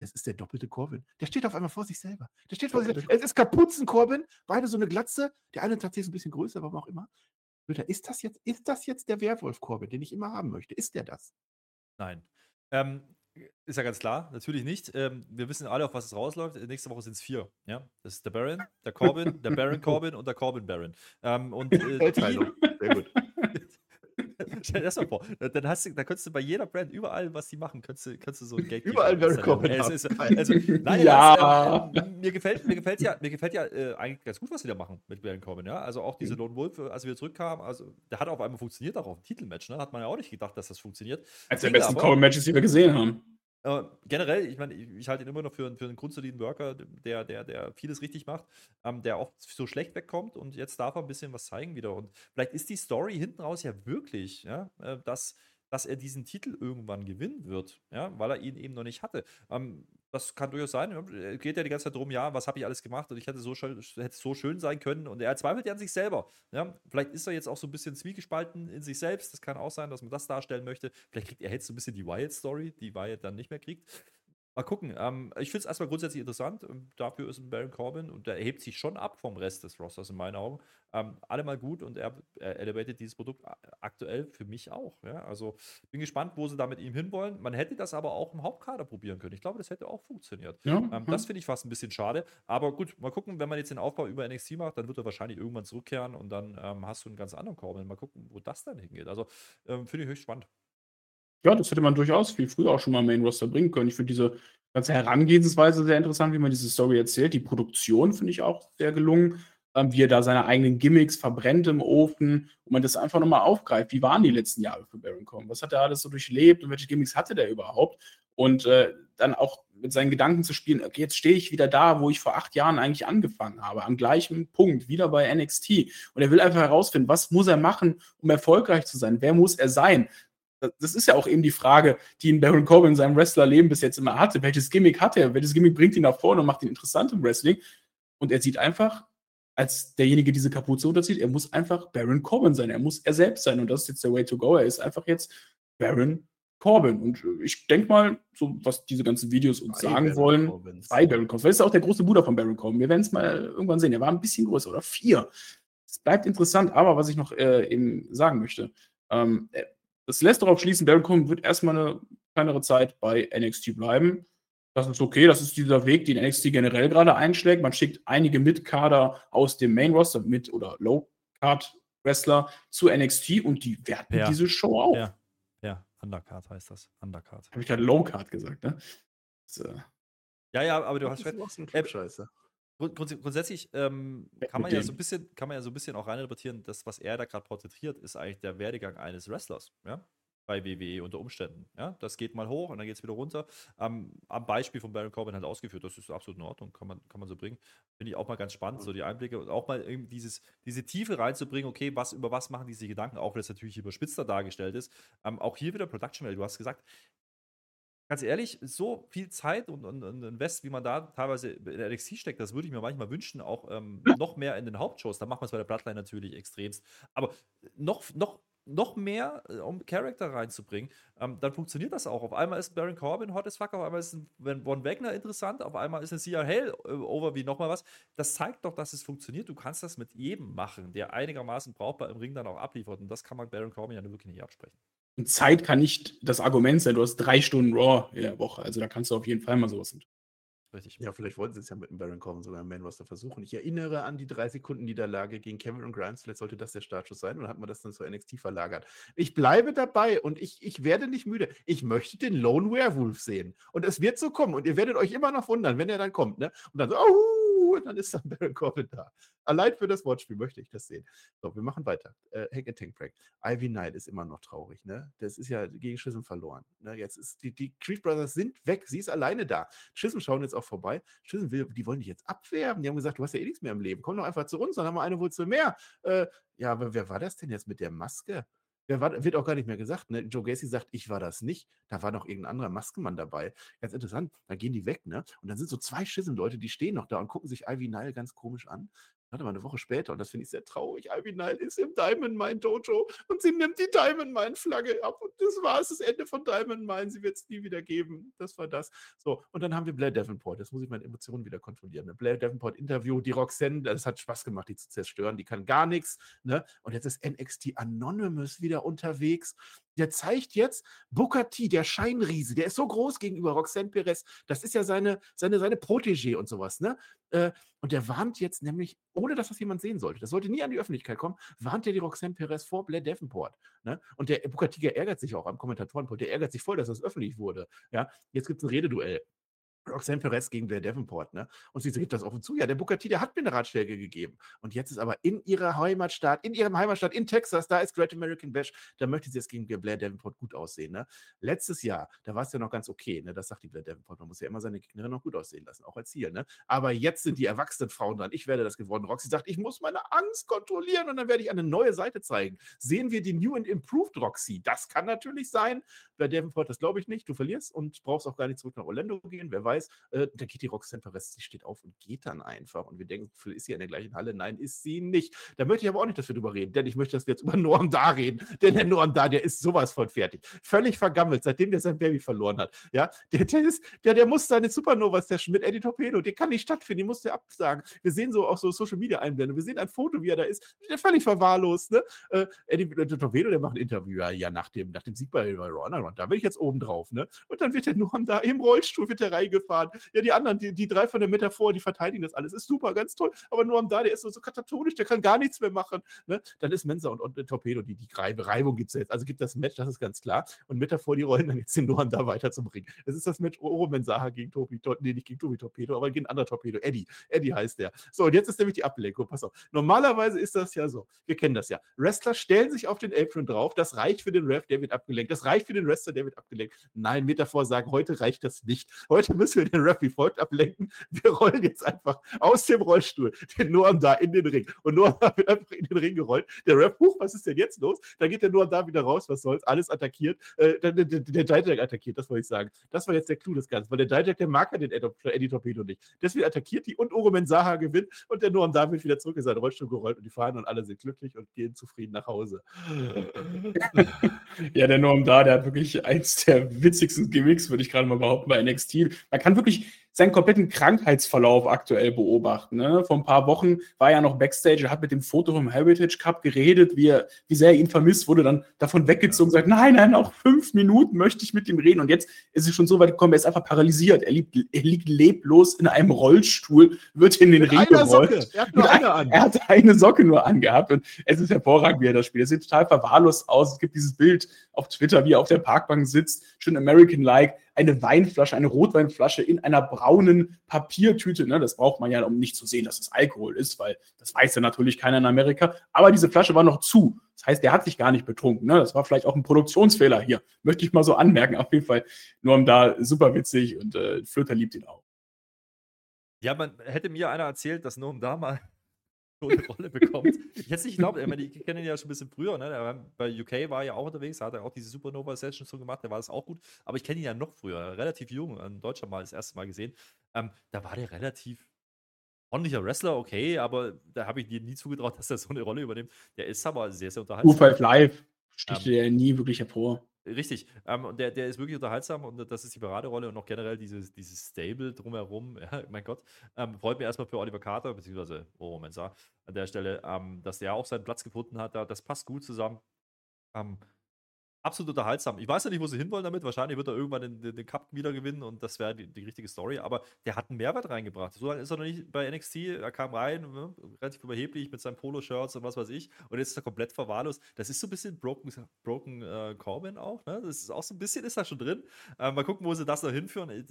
Es ist der doppelte Corbin. Der steht auf einmal vor sich selber. Der steht vor sich selber. Es ist Kapuzen-Corbin, beide so eine Glatze. Der eine tatsächlich ein bisschen größer, warum auch immer. Luther, Ist das jetzt, ist das jetzt der Werwolf-Corbin, den ich immer haben möchte? Ist der das? Nein. Ähm, ist ja ganz klar, natürlich nicht. Ähm, wir wissen alle, auf was es rausläuft. Nächste Woche sind es vier. Ja? Das ist der Baron, der Corbin, der Baron Corbin und der Corbin Baron. Ähm, und äh, die. Sehr gut. Stell dir das mal vor. Dann hast du, da könntest du bei jeder Brand, überall, was die machen, könntest du, könntest du so ein Gate Überall ist, Geil. also, nein, Ja. das, ähm, mir gefällt, mir gefällt ja, mir gefällt ja äh, eigentlich ganz gut, was sie da machen mit Corbin. Ja? Also auch Mhm. diese Lone Wolf, äh, als wir zurückkamen, also der hat auf einmal funktioniert, auch auf dem Titelmatch. Ne? Hat man ja auch nicht gedacht, dass das funktioniert. Eines der besten aber- Corbin-Matches, die wir gesehen haben. Äh, generell, ich meine, ich, ich halte ihn immer noch für, einen- für einen grundsoliden Worker, der, der, der vieles richtig macht, ähm, der auch so schlecht wegkommt und jetzt darf er ein bisschen was zeigen wieder. Und vielleicht ist die Story hinten raus ja wirklich, ja, äh, dass, dass er diesen Titel irgendwann gewinnen wird, ja, weil er ihn eben noch nicht hatte. Ähm, das kann durchaus sein. ja. Geht ja die ganze Zeit darum, ja, was habe ich alles gemacht und ich hätte so schön, hätte so schön sein können. Und er zweifelt ja an sich selber. Ja. Vielleicht ist er jetzt auch so ein bisschen zwiegespalten in sich selbst. Das kann auch sein, dass man das darstellen möchte. Vielleicht kriegt er jetzt so ein bisschen die Wyatt-Story, die Wyatt dann nicht mehr kriegt. Mal gucken. Ähm, ich finde es erstmal grundsätzlich interessant. Ähm, dafür ist ein Baron Corbin und der hebt sich schon ab vom Rest des Rosters in meinen Augen. Ähm, allemal gut und er, er elevated dieses Produkt aktuell für mich auch. Ja? Also bin gespannt, wo sie da mit ihm hinwollen. Man hätte das aber auch im Hauptkader probieren können. Ich glaube, das hätte auch funktioniert. Ja, Ähm, das finde ich fast ein bisschen schade. Aber gut, mal gucken, wenn man jetzt den Aufbau über NXT macht, dann wird er wahrscheinlich irgendwann zurückkehren und dann ähm, hast du einen ganz anderen Corbin. Mal gucken, wo das dann hingeht. Also ähm, finde ich höchst spannend. Ja, das hätte man durchaus viel früher auch schon mal im Main Roster bringen können. Ich finde diese ganze Herangehensweise sehr interessant, wie man diese Story erzählt. Die Produktion finde ich auch sehr gelungen. Ähm, wie er da seine eigenen Gimmicks verbrennt im Ofen und man das einfach nochmal aufgreift. Wie waren die letzten Jahre für Baron Corbin? Was hat er alles so durchlebt und welche Gimmicks hatte der überhaupt? Und äh, dann auch mit seinen Gedanken zu spielen, okay, jetzt stehe ich wieder da, wo ich vor acht Jahren eigentlich angefangen habe, am gleichen Punkt, wieder bei NXT. Und er will einfach herausfinden, was muss er machen, um erfolgreich zu sein? Wer muss er sein? Das- ist ja auch eben die Frage, die ihn Baron Corbin in seinem Wrestlerleben bis jetzt immer hatte. Welches Gimmick hat er? Welches Gimmick bringt ihn nach vorne und macht ihn interessant im Wrestling? Und er sieht einfach, als derjenige diese Kapuze unterzieht, er muss einfach Baron Corbin sein. Er muss er selbst sein. Und das ist jetzt der Way to go. Er ist einfach jetzt Baron Corbin. Und ich denke mal, so was diese ganzen Videos uns Bei sagen Baron wollen, Corbins. bei Baron Corbin. Vielleicht ist er auch der große Bruder von Baron Corbin. Wir werden es mal irgendwann sehen. Er war ein bisschen größer oder vier. Es bleibt interessant, aber was ich noch äh, eben sagen möchte, ähm, äh, das lässt darauf schließen, Baron Corbin wird erstmal eine kleinere Zeit bei NXT bleiben. Das ist okay, das ist dieser Weg, den NXT generell gerade einschlägt. Man schickt einige Mitkader aus dem Main Roster, Mit- oder Low-Card-Wrestler zu NXT und die werten Ja. diese Show auf. Ja, ja, Undercard heißt das. Undercard. Habe ich gerade Low-Card gesagt, ne? Das, äh, Ja, ja, aber du hast recht. so Äh, Klugscheißer. Grund, grunds- grundsätzlich ähm, kann man ja so ein bisschen, kann man ja so ein bisschen auch reininterpretieren, das, was er da gerade porträtiert, ist eigentlich der Werdegang eines Wrestlers, ja, bei WWE unter Umständen. Ja, das geht mal hoch und dann geht es wieder runter. Am, am Beispiel von Baron Corbin halt ausgeführt, das ist absolut in Ordnung, kann man, kann man so bringen. Finde ich auch mal ganz spannend, so die Einblicke und auch mal irgendwie dieses, diese Tiefe reinzubringen, okay, was, über was machen diese Gedanken, auch wenn es natürlich überspitzter dargestellt ist. Ähm, auch hier wieder Production Value, du hast gesagt, ganz ehrlich, so viel Zeit und, und, und Invest, wie man da teilweise in der NXT steckt, das würde ich mir manchmal wünschen, auch ähm, noch mehr in den Hauptshows. Da macht man es bei der Bloodline natürlich extremst. Aber noch, noch, noch mehr, äh, um Charakter reinzubringen, ähm, dann funktioniert das auch. Auf einmal ist Baron Corbin hot as fuck, auf einmal ist ein Von Wagner interessant, auf einmal ist ein CR Hell äh, over wie nochmal was. Das zeigt doch, dass es funktioniert. Du kannst das mit jedem machen, der einigermaßen brauchbar im Ring dann auch abliefert. Und das kann man Baron Corbin ja nur wirklich nicht absprechen. Und Zeit kann nicht das Argument sein. Du hast drei Stunden Raw in der Woche. Also da kannst du auf jeden Fall mal sowas Richtig. Ja, vielleicht wollten sie es ja mit dem Baron Corbin sogar im Main Roster versuchen. Ich erinnere an die drei Sekunden Niederlage gegen Cameron Grimes. Vielleicht sollte das der Startschuss sein und hat man das dann zur NXT verlagert. Ich bleibe dabei und ich, ich werde nicht müde. Ich möchte den Lone Werewolf sehen. Und es wird so kommen und ihr werdet euch immer noch wundern, wenn er dann kommt. Ne? Und dann so, oh, und dann ist dann Baron Corbin da. Allein für das Wortspiel möchte ich das sehen. So, wir machen weiter. Äh, Hack and Tank Break. Ivy Knight ist immer noch traurig, ne? Das ist ja gegen Schism verloren. Ne? Jetzt ist die, die Creed Brothers sind weg. Sie ist alleine da. Schism schauen jetzt auch vorbei. Schism will, die wollen dich jetzt abwerben. Die haben gesagt, du hast ja eh nichts mehr im Leben. Komm doch einfach zu uns, dann haben wir eine Wurzel mehr. Äh, ja, aber wer war das denn jetzt mit der Maske? Wer war, wird auch gar nicht mehr gesagt. Ne? Joe Gacy sagt, ich war das nicht. Da war noch irgendein anderer Maskenmann dabei. Ganz interessant. Dann gehen die weg, ne? Und dann sind so zwei Schisseln-Leute, die stehen noch da und gucken sich Ivy Nile ganz komisch an. Warte mal, eine Woche später, und das finde ich sehr traurig. Ivy Nile ist im Diamond Mine Dojo und sie nimmt die Diamond Mine Flagge ab. Und das war es, das Ende von Diamond Mine. Sie wird es nie wieder geben. Das war das. So, und dann haben wir Blair Davenport. Jetzt muss ich meine Emotionen wieder kontrollieren. Ne? Blair Davenport Interview, die Roxanne, das hat Spaß gemacht, die zu zerstören. Die kann gar nichts. Ne? Und jetzt ist NXT Anonymous wieder unterwegs der zeigt jetzt Booker T, der Scheinriese, der ist so groß gegenüber Roxanne Perez. Das ist ja seine, seine, seine Protégé und sowas, ne? Äh, und der warnt jetzt nämlich, ohne dass das jemand sehen sollte, das sollte nie an die Öffentlichkeit kommen, warnt er die Roxanne Perez vor Blair Davenport. Ne? Und der Booker T ärgert sich auch am Kommentatorenpult, der ärgert sich voll, dass das öffentlich wurde. Ja? Jetzt gibt es ein Rededuell. Roxanne Perez gegen Blair Davenport, ne? Und sie gibt das offen zu. Ja, der Booker T, der hat mir eine Ratschläge gegeben. Und jetzt ist aber in ihrer Heimatstadt, in ihrem Heimatstadt in Texas, da ist Great American Bash, da möchte sie jetzt gegen Blair Davenport gut aussehen, ne? Letztes Jahr, da war es ja noch ganz okay, ne? Das sagt die Blair Davenport. Man muss ja immer seine Gegnerin noch gut aussehen lassen, auch als Ziel, ne? Aber jetzt sind die erwachsenen Frauen dran. Ich werde das gewonnen. Roxy sagt, ich muss meine Angst kontrollieren und dann werde ich eine neue Seite zeigen. Sehen wir die New and Improved Roxy? Das kann natürlich sein. Bei Davenport, das glaube ich nicht. Du verlierst und brauchst auch gar nicht zurück nach Orlando gehen. Wer weiß, äh, da geht die Roxanne Perez, sie steht auf und geht dann einfach. Und wir denken, ist sie in der gleichen Halle? Nein, ist sie nicht. Da möchte ich aber auch nicht, dass wir drüber reden, denn ich möchte, dass wir jetzt über Norm da reden. Denn der Norm da, der ist sowas von fertig. Völlig vergammelt, seitdem der sein Baby verloren hat. Ja, der, der, ist, der, der muss seine Supernova-Session mit Eddie Torpedo, der kann nicht stattfinden, die muss der absagen. Wir sehen so auch so Social Media Einblendungen, wir sehen ein Foto, wie er da ist, der völlig verwahrlost. Ne? Äh, Eddie äh, Torpedo, der macht ein Interview ja, nach, dem, nach dem Sieg bei, bei Raw, da bin ich jetzt oben drauf. Ne? Und dann wird der Norm da im Rollstuhl wird der reingefahren. Ja, die anderen, die, die drei von der Metaphor, die verteidigen das alles. Ist super, ganz toll. Aber nur am da, der ist so, so katatonisch, der kann gar nichts mehr machen. Ne? Dann ist Mensa und, und Torpedo, die, die Reibung gibt es jetzt. Also gibt das Match, das ist ganz klar. Und Metaphor, die rollen dann jetzt den Noam da weiter zum Ring. Das ist das Match Oro Mensaha gegen Tobi, nee, nicht gegen Tobi Torpedo, aber gegen ein anderer Torpedo. Eddie. Eddie heißt der. So, und jetzt ist nämlich die Ablenkung. Pass auf. Normalerweise ist das ja so. Wir kennen das ja. Wrestler stellen sich auf den Apron drauf. Das reicht für den Ref, der wird abgelenkt. Das reicht für den Wrestler, der wird abgelenkt. Nein, Metaphor sagen, heute reicht das nicht. Heute müssen wir den Ref wie folgt ablenken. Wir rollen jetzt einfach aus dem Rollstuhl den Noam da in den Ring. Und Noam da wird einfach in den Ring gerollt. Der Ref, huch, was ist denn jetzt los? Dann geht der Noam da wieder raus, was soll's, alles attackiert. Äh, der der, der Dijak attackiert, das wollte ich sagen. Das war jetzt der Clou des Ganzen, weil der Dijak, der mag ja den Eddie Torpedo nicht. Deswegen attackiert die und Oromen Saha gewinnt und der Noam da wird wieder zurück in seinen Rollstuhl gerollt und die fahren und alle sind glücklich und gehen zufrieden nach Hause. ja, der Noam da, der hat wirklich eins der witzigsten Gimmicks, würde ich gerade mal behaupten, bei NXT. Man kann wirklich seinen kompletten Krankheitsverlauf aktuell beobachten. Ne? Vor ein paar Wochen war er ja noch Backstage, er hat mit dem Foto vom Heritage Cup geredet, wie, er, wie sehr er ihn vermisst, wurde dann davon weggezogen, sagt, nein, nein, noch fünf Minuten möchte ich mit ihm reden. Und jetzt ist es schon so weit gekommen, er ist einfach paralysiert. Er liegt, er liegt leblos in einem Rollstuhl, wird in den mit Ring gerollt. Er, hat nur eine an. er hatte eine Socke nur angehabt und es ist hervorragend, wie er das spielt. Er sieht total verwahrlost aus. Es gibt dieses Bild auf Twitter, wie er auf der Parkbank sitzt, schön American-like eine Weinflasche, eine Rotweinflasche in einer braunen Papiertüte. Ne? Das braucht man ja, um nicht zu sehen, dass es Alkohol ist, weil das weiß ja natürlich keiner in Amerika. Aber diese Flasche war noch zu. Das heißt, der hat sich gar nicht betrunken. Ne? Das war vielleicht auch ein Produktionsfehler hier. Möchte ich mal so anmerken. Auf jeden Fall nur um da super witzig und äh, Flöter liebt ihn auch. Ja, man hätte mir einer erzählt, dass Noam da mal so eine Rolle bekommt. Ich hätte nicht geglaubt, ich, meine, ich kenne ihn ja schon ein bisschen früher, ne? bei UK war er ja auch unterwegs, hat er auch diese Supernova-Session so gemacht, da war das auch gut, aber ich kenne ihn ja noch früher, relativ jung, in Deutschland mal das erste Mal gesehen. Ähm, da war der relativ ordentlicher Wrestler, okay, aber da habe ich dir nie zugetraut, dass er so eine Rolle übernimmt. Der ist aber sehr, sehr unterhaltsam. U5 Live sticht ähm, er nie wirklich hervor. Richtig. Ähm, der, der ist wirklich unterhaltsam und das ist die Paraderolle und auch generell dieses, dieses Stable drumherum. Ja, mein Gott. Ähm, freut mich erstmal für Oliver Carter, beziehungsweise oh, Mensa an der Stelle, ähm, dass der auch seinen Platz gefunden hat. Das passt gut zusammen. Ähm, absolut unterhaltsam. Ich weiß ja nicht, wo sie hinwollen damit. Wahrscheinlich wird er irgendwann den, den, den Cup wieder gewinnen und das wäre die, die, richtige Story. Aber der hat einen Mehrwert reingebracht. So lange ist er noch nicht bei NXT. Er kam rein, ne, relativ überheblich mit seinen Poloshirts und was weiß ich. Und jetzt ist er komplett verwahrlost. Das ist so ein bisschen Broken, Broken äh, Corbin auch. Ne? Das ist auch so ein bisschen ist da schon drin. Äh, mal gucken, wo sie das noch hinführen. Ich,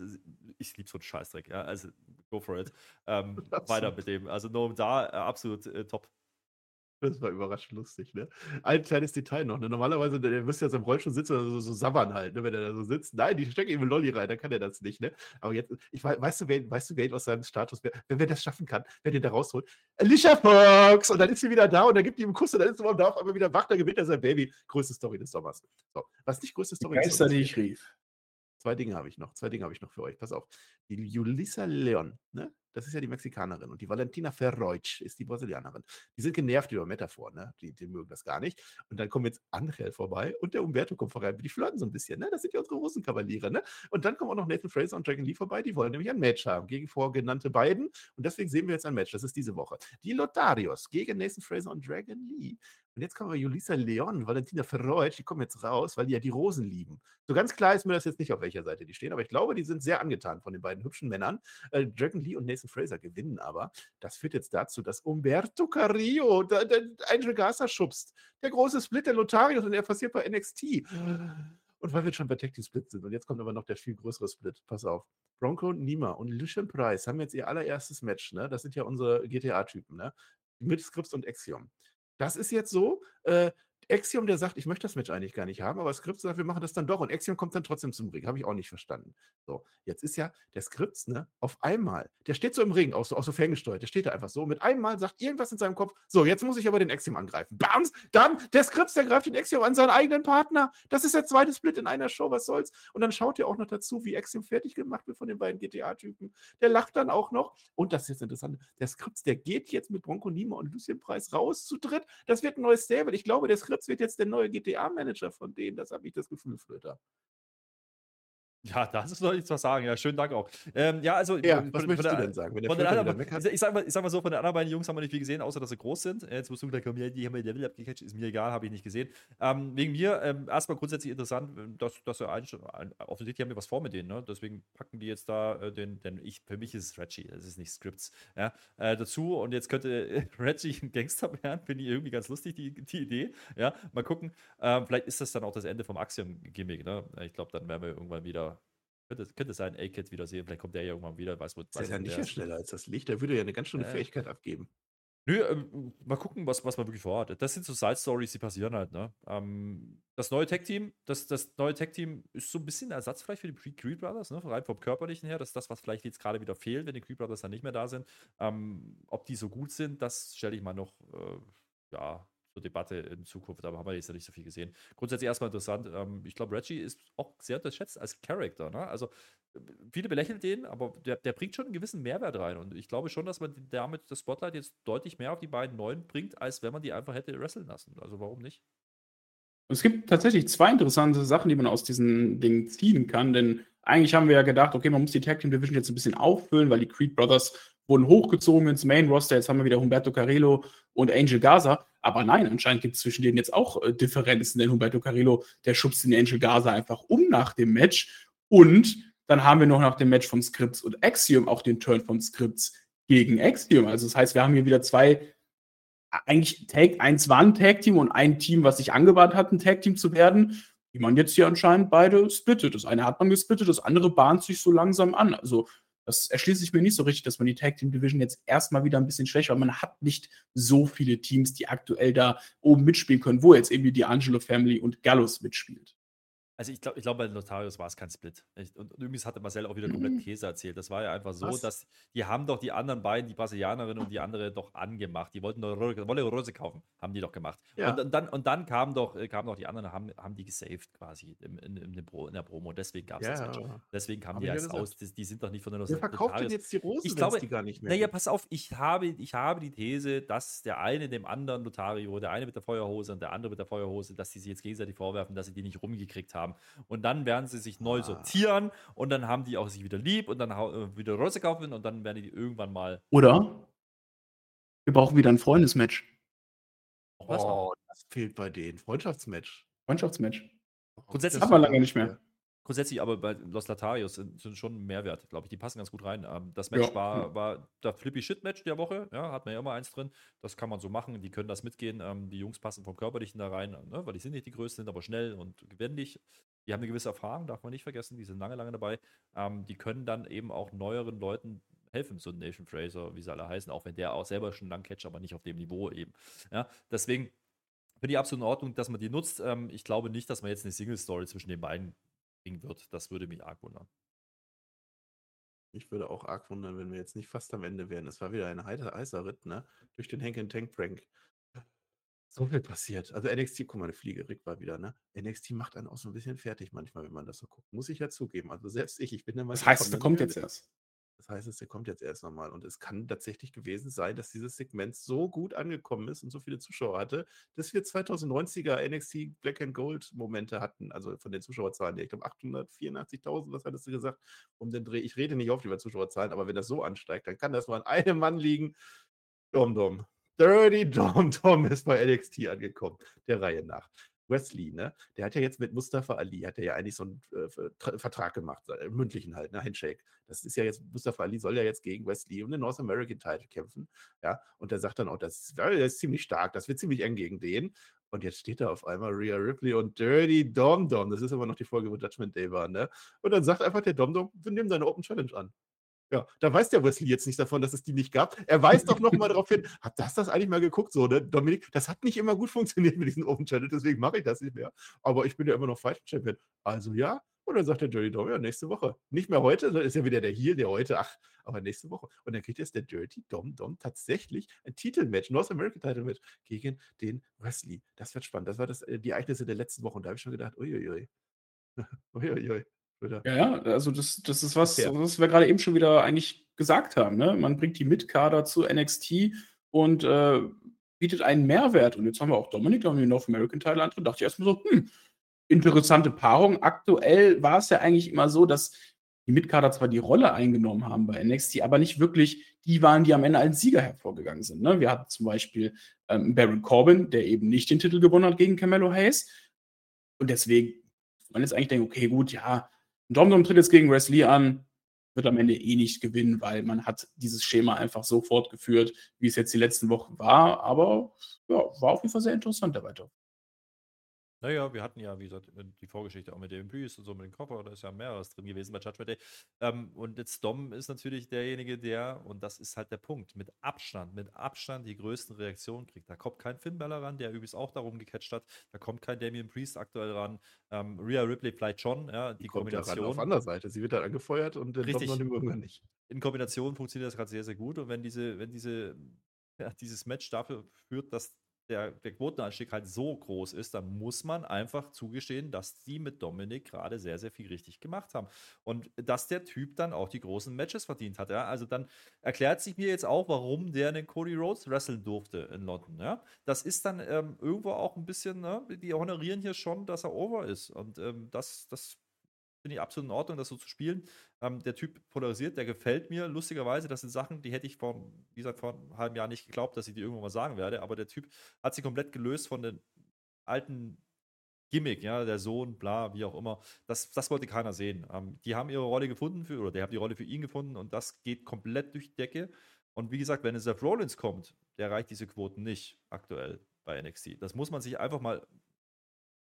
ich liebe so einen Scheißdreck. Ja? Also go for it. Ähm, weiter mit dem. Also nur da äh, absolut äh, top. Das war überraschend lustig, ne? Ein kleines Detail noch, ne? Normalerweise, der, der müsste ja so im Rollstuhl sitzen oder so, so sabbern halt, ne? Wenn er da so sitzt. Nein, die stecken ihm einen Lolli rein, dann kann er das nicht, ne? Aber jetzt, ich weiß, weißt du, wer, weißt du, wer aus seinem Status, wer, wer das schaffen kann, wer den da rausholt? Alicia Fox! Und dann ist sie wieder da und dann gibt ihm einen Kuss und dann ist er da auf einmal wieder wach, dann gewinnt er sein Baby. Größte Story des Sommers. So, was nicht größte Story des Sommers. die ich rief. Zwei Dinge habe ich noch, zwei Dinge habe ich noch für euch. Pass auf. Die Julissa Leon, ne? Das ist ja die Mexikanerin. Und die Valentina Ferroich ist die Brasilianerin. Die sind genervt über Metaphor, ne? Die, die mögen das gar nicht. Und dann kommen jetzt Angel vorbei und der Umberto kommt vorbei. Die flirten so ein bisschen, ne? Das sind ja unsere Rosenkavaliere, ne? Und dann kommen auch noch Nathan Fraser und Dragon Lee vorbei. Die wollen nämlich ein Match haben gegen vorgenannte beiden. Und deswegen sehen wir jetzt ein Match. Das ist diese Woche. Die Lotarios gegen Nathan Fraser und Dragon Lee. Und jetzt kommen wir Julissa Leon Valentina Ferroich, die kommen jetzt raus, weil die ja die Rosen lieben. So ganz klar ist mir das jetzt nicht, auf welcher Seite die stehen, aber ich glaube, die sind sehr angetan von den beiden hübschen Männern. Äh, Dragon Lee und Nathan Fraser gewinnen aber. Das führt jetzt dazu, dass Umberto Carrillo der, der Angel Garza schubst. Der große Split der Lotarios und er passiert bei NXT. Und weil wir schon bei Team Split sind, und jetzt kommt aber noch der viel größere Split, pass auf. Bronco Nima und Lucian Price haben jetzt ihr allererstes Match, ne? Das sind ja unsere GTA-Typen, ne? Mit Scripts und Axiom. Das ist jetzt so, äh, Axiom, der sagt, ich möchte das Match eigentlich gar nicht haben, aber Skript sagt, wir machen das dann doch und Axiom kommt dann trotzdem zum Ring. Habe ich auch nicht verstanden. So, jetzt ist ja der Skript, ne, auf einmal, der steht so im Ring, auch so, auch so ferngesteuert, der steht da einfach so, mit einmal sagt irgendwas in seinem Kopf, so, jetzt muss ich aber den Axiom angreifen. Bams, dann, der Skript, der greift den Axiom an seinen eigenen Partner. Das ist der zweite Split in einer Show, was soll's? Und dann schaut er auch noch dazu, wie Axiom fertig gemacht wird von den beiden GTA-Typen. Der lacht dann auch noch. Und das ist jetzt interessant, der Skript, der geht jetzt mit Bronco Nima und Lucien Preis raus zu dritt. Das wird ein neues Stable. Ich glaube, der Skript wird jetzt der neue GTA-Manager von denen. Das habe ich das Gefühl, Flöter. Ja, das ist noch nichts was sagen. Ja, schönen Dank auch. Ähm, ja, also. Ja, von, was möchtest der, du denn sagen? Wenn der von der anderen, ich, ich, sag mal, ich sag mal so, von den anderen beiden Jungs haben wir nicht viel gesehen, außer dass sie groß sind. Jetzt musst du gleich kommen, die haben wir Level abgecatcht, ist mir egal, habe ich nicht gesehen. Ähm, wegen mir, ähm, erstmal grundsätzlich interessant, dass, dass er ein, offensichtlich haben wir was vor mit denen, ne? Deswegen packen die jetzt da äh, den, denn ich, für mich ist es Reggie, das ist nicht Scripts, ja, äh, dazu. Und jetzt könnte äh, Reggie ein Gangster werden, finde ich irgendwie ganz lustig, die, die Idee. Ja, mal gucken. Ähm, vielleicht ist das dann auch das Ende vom Axiom-Gimmick, ne? Ich glaube, dann werden wir irgendwann wieder könnte, könnte sein, A-Kid wiedersehen. Vielleicht kommt der ja irgendwann wieder. Weiß, wo, ist ja nicht mehr schneller als das Licht. Der würde ja eine ganz schöne äh, Fähigkeit abgeben. Nö, ähm, mal gucken, was, was man wirklich vorhat. Das sind so Side-Stories, die passieren halt. Ne? Ähm, das neue Tech-Team, das, das neue Tech-Team ist so ein bisschen Ersatz vielleicht für die Creed Brothers, ne? rein vom Körperlichen her. Das ist das, was vielleicht jetzt gerade wieder fehlt, wenn die Creed Brothers dann nicht mehr da sind. Ähm, ob die so gut sind, das stelle ich mal noch äh, ja, zur Debatte in Zukunft, aber haben wir jetzt ja nicht so viel gesehen. Grundsätzlich erstmal interessant. Ähm, ich glaube, Reggie ist auch sehr unterschätzt als Charakter. Ne? Also viele belächeln den, aber der, der, bringt schon einen gewissen Mehrwert rein. Und ich glaube schon, dass man damit das Spotlight jetzt deutlich mehr auf die beiden Neuen bringt, als wenn man die einfach hätte wresteln lassen. Also warum nicht? Es gibt tatsächlich zwei interessante Sachen, die man aus diesen Dingen ziehen kann, denn eigentlich haben wir ja gedacht, okay, man muss die Tag Team Division jetzt ein bisschen auffüllen, weil die Creed Brothers wurden hochgezogen ins Main Roster. Jetzt haben wir wieder Humberto Carrillo und Angel Gaza. Aber nein, anscheinend gibt es zwischen denen jetzt auch äh, Differenzen, denn Humberto Carrillo, der schubst den Angel Gaza einfach um nach dem Match. Und dann haben wir noch nach dem Match von Scripts und Axiom auch den Turn von Scripts gegen Axiom. Also das heißt, wir haben hier wieder zwei, eigentlich Tag, eins war ein Tag-Team und ein Team, was sich angebahnt hat, ein Tag-Team zu werden, die man jetzt hier anscheinend beide splittet. Das eine hat man gesplittet, das andere bahnt sich so langsam an. Also das erschließt sich mir nicht so richtig, dass man die Tag Team Division jetzt erstmal wieder ein bisschen schwächer, weil man hat nicht so viele Teams, die aktuell da oben mitspielen können, wo jetzt irgendwie die Angelo Family und Gallus mitspielt. Also ich glaube, ich glaub, bei den Notarius war es kein Split. Ich, und übrigens hatte Marcel auch wieder komplett mhm. Käse erzählt. Das war ja einfach so, Was? dass die haben doch die anderen beiden, die Brasilianerin und die andere, doch angemacht. Die wollten doch Wolle Rose kaufen, haben die doch gemacht. Ja. Und, und, dann, und dann kamen doch, äh, kamen doch die anderen, haben, haben die gesaved quasi in, in, in, in der Promo. Deswegen gab es ja. das Match. Deswegen kamen die erst aus. Die, die, sind doch nicht von der Notarius. Wer verkauft denn jetzt die Rose, ich glaube, die gar nicht mehr Naja, pass auf, ich habe, ich habe die These, dass der eine dem anderen Notario, der eine mit der Feuerhose und der andere mit der Feuerhose, dass die sich jetzt gegenseitig vorwerfen, dass sie die nicht rumgekriegt haben. Und dann werden sie sich neu ah. sortieren und dann haben die auch sich wieder lieb und dann äh, wieder Rose kaufen und dann werden die irgendwann mal. Oder wir brauchen wieder ein Freundesmatch. Oh, das fehlt bei denen. Freundschaftsmatch. Freundschaftsmatch. Grundsätzlich, Hat man lange nicht mehr. Grundsätzlich aber bei Los Latarios sind, schon ein Mehrwert, glaube ich. Die passen ganz gut rein. Ähm, das Match Ja. war, war der Flippy Shit Match der Woche. Ja, hat man ja immer eins drin. Das kann man so machen. Die können das mitgehen. Ähm, die Jungs passen vom Körperlichen da rein, ne? weil die sind nicht die Größten, sind aber schnell und wendig. Die haben eine gewisse Erfahrung, darf man nicht vergessen. Die sind lange, lange dabei. Ähm, die können dann eben auch neueren Leuten helfen, so ein Nation Fraser, wie sie alle heißen, auch wenn der auch selber schon lang catcht, aber nicht auf dem Niveau eben. Ja, deswegen finde ich absolut in Ordnung, dass man die nutzt. Ich glaube nicht, dass man jetzt eine Single-Story zwischen den beiden wird. Das würde mich arg wundern. Ich würde auch arg wundern, wenn wir jetzt nicht fast am Ende wären. Es war wieder ein heißer, Ritt, ne? Durch den Hank Tank Prank. So viel passiert. Also NXT, guck mal, eine Fliege, Rick war wieder, ne? NXT macht einen auch so ein bisschen fertig manchmal, wenn man das so guckt. Muss ich ja zugeben. Also selbst ich, ich bin der Meinung, Das heißt, dann kommt jetzt erst. Das heißt, es kommt jetzt erst nochmal. Und es kann tatsächlich gewesen sein, dass dieses Segment so gut angekommen ist und so viele Zuschauer hatte, dass wir 2090er NXT Black and Gold Momente hatten. Also von den Zuschauerzahlen. her. Ich glaube 884.000, was hattest du gesagt? Um den Dreh. Ich rede nicht oft über Zuschauerzahlen, aber wenn das so ansteigt, dann kann das nur an einem Mann liegen. Dom Dom. Dirty Dom Dom ist bei NXT angekommen. Der Reihe nach. Wesley, ne? Der hat ja jetzt mit Mustafa Ali, hat er ja eigentlich so einen äh, Vertra- Vertrag gemacht, äh, mündlichen halt, ne? Handshake. Das ist ja jetzt, Mustafa Ali soll ja jetzt gegen Wesley um den North American Title kämpfen. Ja, und der sagt dann auch, das ist, ja, der ist ziemlich stark, das wird ziemlich eng gegen den. Und jetzt steht da auf einmal Rhea Ripley und Dirty Dom Dom. Das ist aber noch die Folge, wo Judgment Day war, ne? Und dann sagt einfach der Dom Dom, wir nehmen seine Open Challenge an. Ja, da weiß der Wesley jetzt nicht davon, dass es die nicht gab. Er weist doch noch mal darauf hin, habt das das eigentlich mal geguckt, so, ne? Dominik, das hat nicht immer gut funktioniert mit diesen Open Challenge, deswegen mache ich das nicht mehr. Aber ich bin ja immer noch Fight Champion. Also ja. Und dann sagt der Dirty Dom, ja, nächste Woche. Nicht mehr heute, das ist ja wieder der Heel, der heute, ach, aber nächste Woche. Und dann kriegt jetzt der Dirty Dom Dom tatsächlich ein Titelmatch, North American Title Match gegen den Wesley. Das wird spannend. Das war das, äh, die Ereignisse der letzten Woche. Und da habe ich schon gedacht, uiuiui. uiuiui. Wieder. Ja, ja, also das, das ist was, Ja. was wir gerade eben schon wieder eigentlich gesagt haben. Ne? Man bringt die Mitkader zu NXT und äh, bietet einen Mehrwert. Und jetzt haben wir auch Dominik, da haben wir den North American Title antritt. Dachte ich erstmal so, hm, interessante Paarung. Aktuell war es ja eigentlich immer so, dass die Mitkader zwar die Rolle eingenommen haben bei NXT, aber nicht wirklich die waren, die am Ende als Sieger hervorgegangen sind. Ne? Wir hatten zum Beispiel ähm, Baron Corbin, der eben nicht den Titel gewonnen hat gegen Carmelo Hayes. Und deswegen man jetzt eigentlich denken, okay, gut, ja, Domdom tritt jetzt gegen Wesley an, wird am Ende eh nicht gewinnen, weil man hat dieses Schema einfach so fortgeführt, wie es jetzt die letzten Wochen war. Aber ja, war auf jeden Fall sehr interessant, der Weiter. Naja, wir hatten ja, wie gesagt, die Vorgeschichte auch mit dem Priest und so mit dem Koffer, da ist ja mehreres drin gewesen bei Judgment Day. Ähm, und jetzt Dom ist natürlich derjenige, der, und das ist halt der Punkt, mit Abstand, mit Abstand die größten Reaktionen kriegt. Da kommt kein Finn Balor ran, der übrigens auch darum gecatcht hat. Da kommt kein Damien Priest aktuell ran. Ähm, Rhea Ripley vielleicht schon, ja, die, Die kommt ja ran Kombination. auf anderer Seite. Sie wird dann angefeuert und den Richtig. Dom Dom irgendwann nicht. in Kombination funktioniert das gerade sehr, sehr gut. Und wenn diese, wenn diese, ja, dieses Match dafür führt, dass der, der Quotenanstieg halt so groß ist, dann muss man einfach zugestehen, dass die mit Dominik gerade sehr, sehr viel richtig gemacht haben. Und dass der Typ dann auch die großen Matches verdient hat. Ja? Also dann erklärt sich mir jetzt auch, warum der den Cody Rhodes wresteln durfte in London. Ja? Das ist dann ähm, irgendwo auch ein bisschen, ne? die honorieren hier schon, dass er over ist. Und ähm, das, das finde ich absolut in Ordnung, das so zu spielen. Ähm, der Typ polarisiert, der gefällt mir. Lustigerweise, das sind Sachen, die hätte ich vor, wie gesagt, vor einem halben Jahr nicht geglaubt, dass ich die irgendwann mal sagen werde. Aber der Typ hat sich komplett gelöst von den alten Gimmick, ja, der Sohn, bla, wie auch immer. Das, das wollte keiner sehen. Ähm, die haben ihre Rolle gefunden für, oder der hat die Rolle für ihn gefunden und das geht komplett durch die Decke. Und wie gesagt, wenn es Seth Rollins kommt, der erreicht diese Quoten nicht aktuell bei NXT. Das muss man sich einfach mal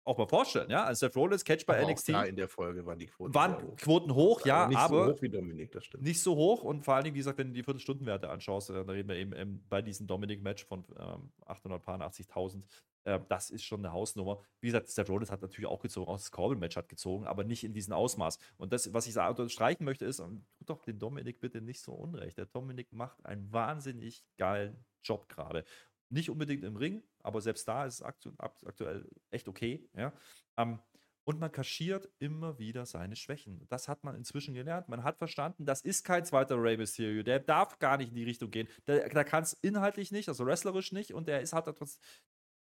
auch mal vorstellen, ja. Also Seth Rollins catch bei Aber NXT Auch da in der Folge waren die Quoten waren hoch. Quoten hoch, ja, nicht aber so hoch wie Dominik, das stimmt. nicht so hoch und vor allen Dingen, wie gesagt, wenn du die Viertelstundenwerte anschaust, äh, da reden wir eben ähm, bei diesem Dominic-Match von ähm, 880.000, äh, das ist schon eine Hausnummer. Wie gesagt, Seth Rollins hat natürlich auch gezogen, auch das Corbin-Match hat gezogen, aber nicht in diesem Ausmaß. Und das, was ich unterstreichen möchte, ist, ähm, tut doch den Dominik bitte nicht so unrecht. Der Dominik macht einen wahnsinnig geilen Job gerade. Nicht unbedingt im Ring, aber selbst da ist es aktu akt- aktuell echt okay. Ja? Ähm, und man kaschiert immer wieder seine Schwächen. Das hat man inzwischen gelernt. Man hat verstanden, das ist kein zweiter Rey Mysterio. Der darf gar nicht in die Richtung gehen. Der, der kann es inhaltlich nicht, also wrestlerisch nicht. Und der ist, hat da trotz,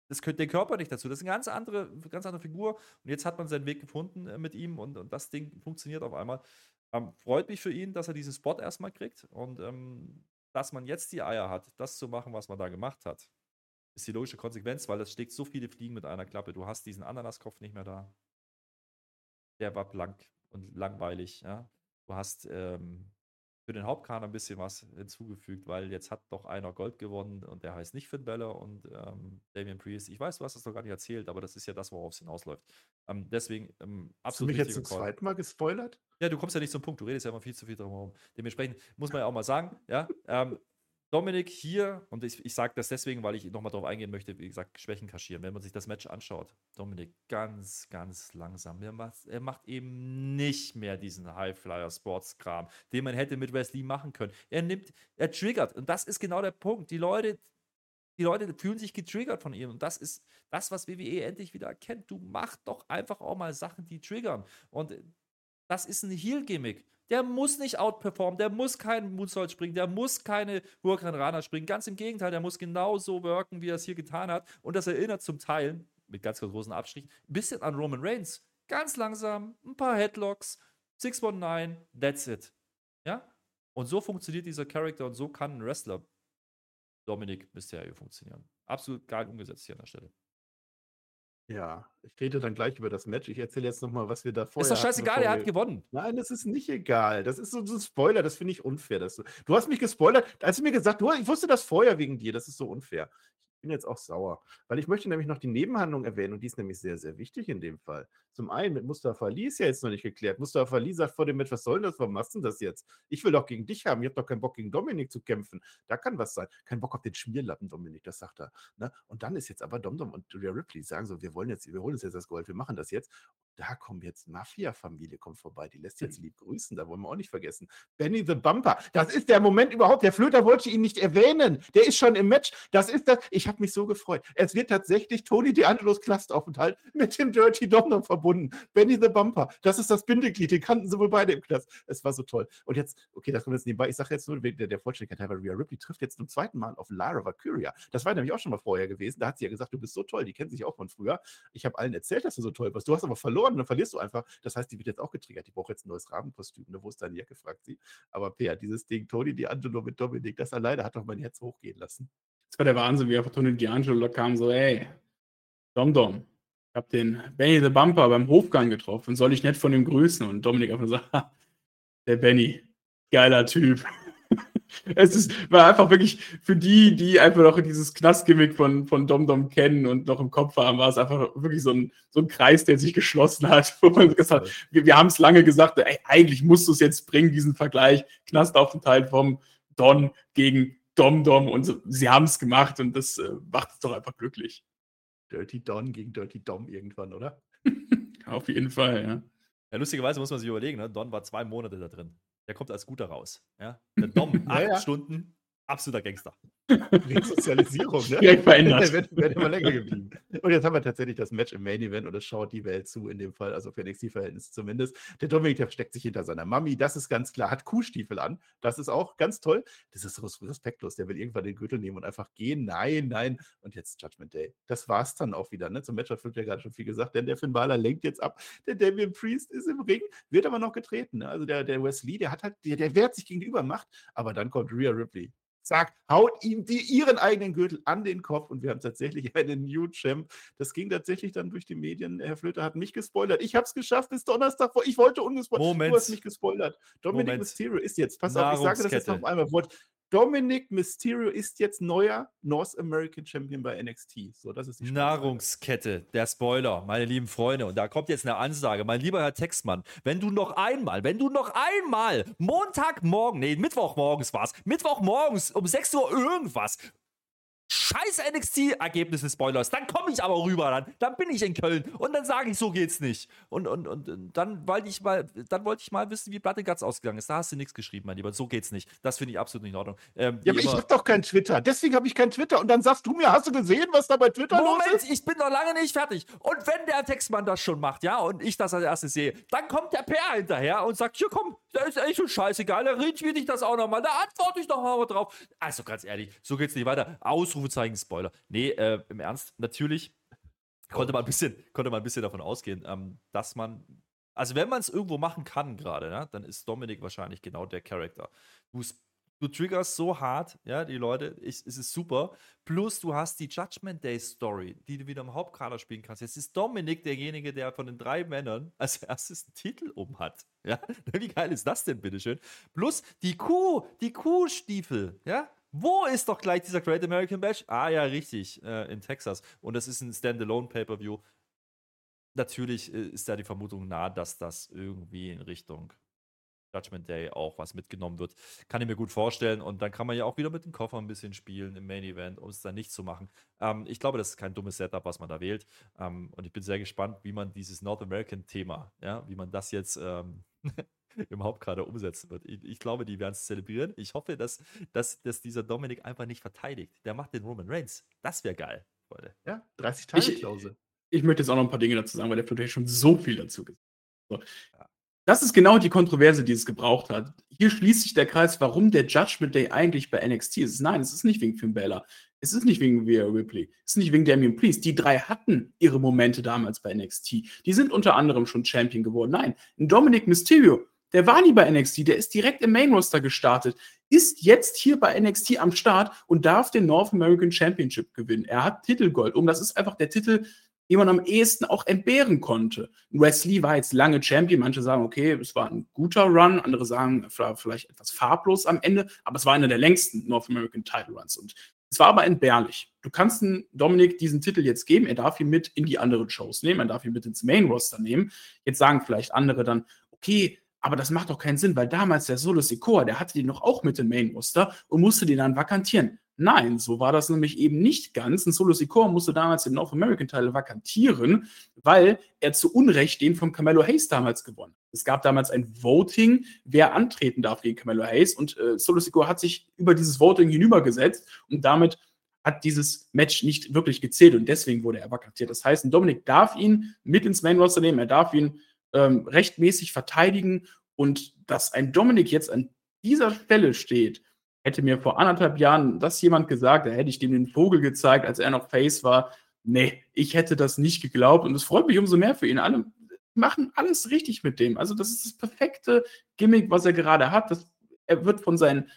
das gehört den Körper nicht dazu. Das ist eine ganz andere, ganz andere Figur. Und jetzt hat man seinen Weg gefunden äh, mit ihm und, und das Ding funktioniert auf einmal. Ähm, freut mich für ihn, dass er diesen Spot erstmal kriegt und ähm, dass man jetzt die Eier hat, das zu machen, was man da gemacht hat. Ist die logische Konsequenz, weil das schlägt so viele Fliegen mit einer Klappe. Du hast diesen Ananaskopf nicht mehr da. der war blank und langweilig. Ja? Du hast ähm, für den Hauptkader ein bisschen was hinzugefügt, weil jetzt hat doch einer Gold gewonnen und der heißt nicht Finn Balor und ähm, Damian Priest. Ich weiß, du hast das doch gar nicht erzählt, aber das ist ja das, worauf es hinausläuft. Ähm, deswegen ähm, absolut. Hast du mich jetzt zum Call. zweiten Mal gespoilert? Ja, du kommst ja nicht zum Punkt. Du redest ja immer viel zu viel drum herum. Dementsprechend muss man ja auch mal sagen, ja, ähm, Dominik hier, und ich, ich sage das deswegen, weil ich nochmal darauf eingehen möchte, wie gesagt, Schwächen kaschieren. Wenn man sich das Match anschaut, Dominik ganz, ganz langsam. Er macht, er macht eben nicht mehr diesen High-Flyer-Sports-Kram, den man hätte mit Wesley machen können. Er nimmt, er triggert. Und das ist genau der Punkt. Die Leute, die Leute fühlen sich getriggert von ihm. Und das ist das, was WWE endlich wieder erkennt. Du machst doch einfach auch mal Sachen, die triggern. Und das ist ein Heal-Gimmick. Der muss nicht outperformen, der muss keinen Moonsault springen, der muss keine Hurricane Rana springen. Ganz im Gegenteil, der muss genauso wirken, wie er es hier getan hat. Und das erinnert zum Teil, mit ganz, ganz großen Abstrichen, ein bisschen an Roman Reigns. Ganz langsam, ein paar Headlocks, 619, that's it. Ja? Und so funktioniert dieser Charakter und so kann ein Wrestler Dominik Mysterio funktionieren. Absolut geil umgesetzt hier an der Stelle. Ja, ich rede dann gleich über das Match. Ich erzähle jetzt nochmal, was wir da vorher Ist doch scheißegal, er hat gewonnen. Nein, das ist nicht egal. Das ist so, so ein Spoiler, das finde ich unfair. Dass du, du hast mich gespoilert, als du mir gesagt hast, ich wusste das vorher wegen dir, das ist so unfair bin jetzt auch sauer, weil ich möchte nämlich noch die Nebenhandlung erwähnen und die ist nämlich sehr, sehr wichtig in dem Fall. Zum einen mit Mustafa Ali ist ja jetzt noch nicht geklärt. Mustafa Ali sagt vor dem Match, was soll das, warum machst du das jetzt? Ich will doch gegen dich haben, ich habe doch keinen Bock gegen Dominik zu kämpfen. Da kann was sein. Kein Bock auf den Schmierlappen, Dominik, das sagt er. Ne? Und dann ist jetzt aber Domdom und Julia Ripley sagen so, wir wollen jetzt, wir holen uns jetzt das Gold, wir machen das jetzt. Da kommt jetzt Mafia-Familie kommt vorbei, die lässt jetzt lieb grüßen, da wollen wir auch nicht vergessen. Benny the Bumper, das ist der Moment überhaupt. Der Flöter wollte ihn nicht erwähnen. Der ist schon im Match. Das ist das. Ich habe mich so gefreut. Es wird tatsächlich Tony D'Angelos Knstaufenthalt mit dem Dirty Domdom verbunden. Benny the Bumper, das ist das Bindeglied. Den kannten sie wohl beide im Knast. Es war so toll. Und jetzt, okay, das kommt jetzt nebenbei. Ich sage jetzt nur, der, der Vollständigkeit halber, Rhea Ripley trifft jetzt zum zweiten Mal auf Lara Vacuria. Das war nämlich auch schon mal vorher gewesen. Da hat sie ja gesagt, du bist so toll. Die kennen sich auch von früher. Ich habe allen erzählt, dass du so toll bist. Du hast aber verloren und dann verlierst du einfach. Das heißt, die wird jetzt auch getriggert. Die braucht jetzt ein neues Rabenkostüm. Ne? Wo ist deine Jacke, fragt sie. Aber Peer, dieses Ding, Tony D'Angelo mit Dominik, das alleine hat doch mein Herz hochgehen lassen. Das war der Wahnsinn, wie auf Tony D'Angelo da kam, so, ey, Dom Dom, ich habe den Benny the Bumper beim Hofgang getroffen, soll ich nicht von ihm grüßen? Und Dominik einfach so, der Benny, geiler Typ. es ist, war einfach wirklich für die, die einfach noch dieses Knastgimmick von, von Dom Dom kennen und noch im Kopf haben, war es einfach wirklich so ein, so ein Kreis, der sich geschlossen hat, wo man gesagt hat, wir, wir haben es lange gesagt, ey, eigentlich musst du es jetzt bringen, diesen Vergleich, Knastaufenthalt vom Don gegen Dom Dom und so, sie haben es gemacht und das äh, macht es doch einfach glücklich. Dirty Don gegen Dirty Dom irgendwann, oder? Auf jeden Fall, ja. Ja, lustigerweise muss man sich überlegen, ne? Don war zwei Monate da drin. Der kommt als guter raus. Ja? Der Dom, acht ja, ja. Stunden, absoluter Gangster. Resozialisierung, ne? Direkt verändert. Der wird, wird, immer länger geblieben. Und jetzt haben wir tatsächlich das Match im Main Event und es schaut die Welt zu, in dem Fall, also für NXT-Verhältnisse zumindest. Der Dominik, der versteckt sich hinter seiner Mami, das ist ganz klar, hat Kuhstiefel an, das ist auch ganz toll. Das ist respektlos, der will irgendwann den Gürtel nehmen und einfach gehen. Nein, nein. Und jetzt Judgment Day. Das war es dann auch wieder, ne? Zum Match hat Flip ja gerade schon viel gesagt, denn der Finn Balor lenkt jetzt ab. Der Damien Priest ist im Ring, wird aber noch getreten. Ne? Also der, der Wesley, der hat halt, der, der wehrt sich gegen die Übermacht, aber dann kommt Rhea Ripley zack, haut ihm die, ihren eigenen Gürtel an den Kopf und wir haben tatsächlich einen New Champ. Das ging tatsächlich dann durch die Medien. Herr Flöter hat mich gespoilert. Ich habe es geschafft bis Donnerstag. Ich wollte ungespoilert. Moment. Du hast mich gespoilert. Dominik Mysterio ist jetzt, pass auf, ich sage das jetzt noch einmal. Dominic Mysterio ist jetzt neuer North American Champion bei NXT. So, das ist die Nahrungskette, der Spoiler, meine lieben Freunde. Und da kommt jetzt eine Ansage, mein lieber Herr Textmann. Wenn du noch einmal, wenn du noch einmal Montagmorgen, nee, Mittwochmorgens war es, Mittwochmorgens um 6 Uhr irgendwas scheiß NXT-Ergebnisse Spoilers, dann komme ich aber rüber, dann, dann bin ich in Köln und dann sage ich, so geht's nicht. Und, und, und dann wollte ich mal, dann wollte ich mal wissen, wie Guts ausgegangen ist. Da hast du nichts geschrieben, mein Lieber. So geht's nicht. Das finde ich absolut nicht in Ordnung. Ähm, ja, aber ich habe doch kein Twitter. Deswegen habe ich kein Twitter. Und dann sagst du mir, hast du gesehen, was da bei Twitter Moment, los ist? ich bin noch lange nicht fertig. Und wenn der Textmann das schon macht, ja, und ich das als erstes sehe, dann kommt der PR hinterher und sagt, hier komm, da ist echt schon scheißegal, da retweet ich das auch nochmal, da antworte ich doch mal drauf. Also ganz ehrlich, so geht's nicht weiter. Ausrufezeichen Spoiler. Nee, äh, im Ernst, natürlich konnte man ein bisschen, konnte man ein bisschen davon ausgehen, ähm, dass man, also wenn man es irgendwo machen kann gerade, ne, dann ist Dominik wahrscheinlich genau der Charakter. Du, Du triggerst so hart, ja, die Leute, ich, es ist super. Plus, du hast die Judgment Day Story, die du wieder im Hauptkader spielen kannst. Jetzt ist Dominik derjenige, der von den drei Männern als erstes einen Titel um hat. Ja, wie geil ist das denn, bitteschön? Plus, die Kuh, die Kuhstiefel, ja, wo ist doch gleich dieser Great American Bash? Ah ja, richtig, äh, in Texas. Und das ist ein Standalone Pay-per-View. Natürlich äh, ist da die Vermutung nahe, dass das irgendwie in Richtung Judgment Day auch was mitgenommen wird. Kann ich mir gut vorstellen. Und dann kann man ja auch wieder mit dem Koffer ein bisschen spielen im Main Event, um es dann nicht zu machen. Ähm, ich glaube, das ist kein dummes Setup, was man da wählt. Ähm, und ich bin sehr gespannt, wie man dieses North American-Thema, ja, wie man das jetzt ähm, im Hauptkader umsetzen wird. Ich, ich glaube, die werden es zelebrieren. Ich hoffe, dass, dass, dass dieser Dominik einfach nicht verteidigt. Der macht den Roman Reigns. Das wäre geil, Freunde. Ja, 30 Tage Klausel. Ich, ich, möchte jetzt auch noch ein paar Dinge dazu sagen, weil der Flutter schon so viel dazu gesagt hat. So. Ja. Das ist genau die Kontroverse, die es gebraucht hat. Hier schließt sich der Kreis, warum der Judgment Day eigentlich bei NXT ist. Nein, es ist nicht wegen Finn Balor. Es ist nicht wegen Rhea Ripley. Es ist nicht wegen Damian Priest. Die drei hatten ihre Momente damals bei NXT. Die sind unter anderem schon Champion geworden. Nein, Dominic Mysterio, der war nie bei NXT. Der ist direkt im Main Roster gestartet. Ist jetzt hier bei NXT am Start und darf den North American Championship gewinnen. Er hat Titelgold um. Das ist einfach der Titel, den man am ehesten auch entbehren konnte. Wesley war jetzt lange Champion. Manche sagen, okay, es war ein guter Run. Andere sagen, vielleicht etwas farblos am Ende. Aber es war einer der längsten North American Title Runs. Und es war aber entbehrlich. Du kannst Dominik diesen Titel jetzt geben. Er darf ihn mit in die anderen Shows nehmen. Er darf ihn mit ins Main Roster nehmen. Jetzt sagen vielleicht andere dann, okay, aber das macht doch keinen Sinn, weil damals der Solo Sikoa, der hatte den noch auch mit im Main Roster und musste den dann vakantieren. Nein, so war das nämlich eben nicht ganz. Ein Solo Sikoa musste damals den North American Teil vakantieren, weil er zu Unrecht den von Camelo Hayes damals gewonnen hat. Es gab damals ein Voting, wer antreten darf gegen Camelo Hayes und äh, Solo Sikoa hat sich über dieses Voting hinübergesetzt und damit hat dieses Match nicht wirklich gezählt und deswegen wurde er vakantiert. Das heißt, Dominik darf ihn mit ins Main Roster nehmen, er darf ihn ähm, rechtmäßig verteidigen und dass ein Dominik jetzt an dieser Stelle steht, Hätte mir vor anderthalb Jahren das jemand gesagt, da hätte ich dem den Vogel gezeigt, als er noch Face war. Nee, ich hätte das nicht geglaubt und es freut mich umso mehr für ihn. Alle machen alles richtig mit dem. Also, das ist das perfekte Gimmick, was er gerade hat. Das, er wird von seinen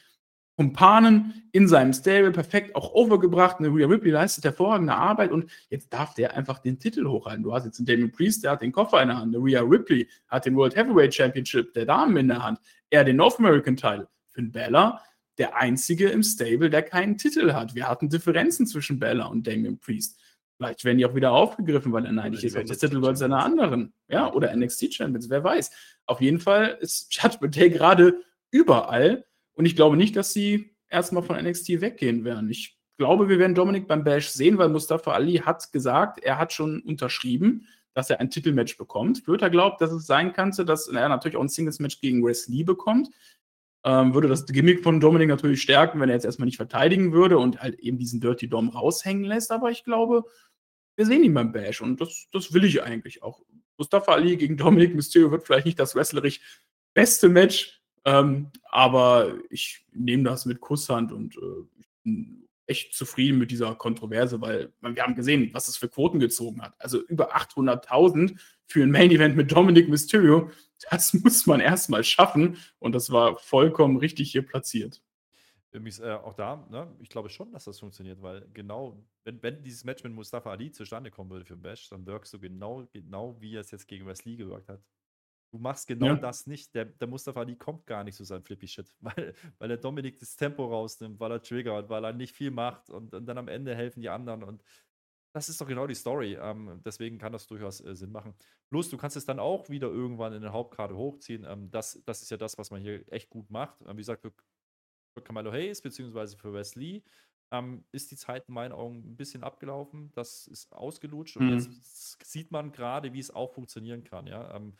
Kumpanen in seinem Stable perfekt auch overgebracht. Eine Rhea Ripley leistet hervorragende Arbeit und jetzt darf der einfach den Titel hochhalten. Du hast jetzt einen Damien Priest, der hat den Koffer in der Hand. Eine Rhea Ripley hat den World Heavyweight Championship der Damen in der Hand. Er den North American Title. Finn Balor der einzige im Stable, der keinen Titel hat. Wir hatten Differenzen zwischen Bella und Damien Priest. Vielleicht werden die auch wieder aufgegriffen, weil er neidisch ist auf das Titelgold seiner anderen. Ja, oder NXT Champions, wer weiß. Auf jeden Fall ist Judgment Day gerade überall. Und ich glaube nicht, dass sie erstmal von NXT weggehen werden. Ich glaube, wir werden Dominik beim Bash sehen, weil Mustafa Ali hat gesagt, er hat schon unterschrieben, dass er ein Titelmatch bekommt. Flöter glaubt, dass es sein könnte, dass er natürlich auch ein Singles-Match gegen Wesley bekommt ähm, würde das Gimmick von Dominik natürlich stärken, wenn er jetzt erstmal nicht verteidigen würde und halt eben diesen Dirty Dom raushängen lässt. Aber ich glaube, wir sehen ihn beim Bash und das, das will ich eigentlich auch. Mustafa Ali gegen Dominik Mysterio wird vielleicht nicht das wrestlerisch beste Match, ähm, aber ich nehme das mit Kusshand und äh, bin echt zufrieden mit dieser Kontroverse, weil wir haben gesehen, was es für Quoten gezogen hat. Also über 800.000 für ein Main Event mit Dominic Mysterio, das muss man erstmal schaffen und das war vollkommen richtig hier platziert. Äh, auch da, ne, ich glaube schon, dass das funktioniert, weil genau, wenn, wenn dieses Match mit Mustafa Ali zustande kommen würde für Bash, dann wirkst du genau, genau wie er es jetzt gegen Wesley gewirkt hat. Du machst genau ja. das nicht. Der, der Mustafa Ali kommt gar nicht zu seinem Flippy-Shit, weil, weil der Dominik das Tempo rausnimmt, weil er triggert, weil er nicht viel macht und, und dann am Ende helfen die anderen. Und das ist doch genau die Story. Ähm, deswegen kann das durchaus äh, Sinn machen. Plus, du kannst es dann auch wieder irgendwann in der Hauptkarte hochziehen. Ähm, das, das ist ja das, was man hier echt gut macht. Ähm, wie gesagt, für, für Kamalo Hayes beziehungsweise für Wesley ähm, ist die Zeit in meinen Augen ein bisschen abgelaufen. Das ist ausgelutscht und mhm. jetzt sieht man gerade, wie es auch funktionieren kann. Ja? Ähm,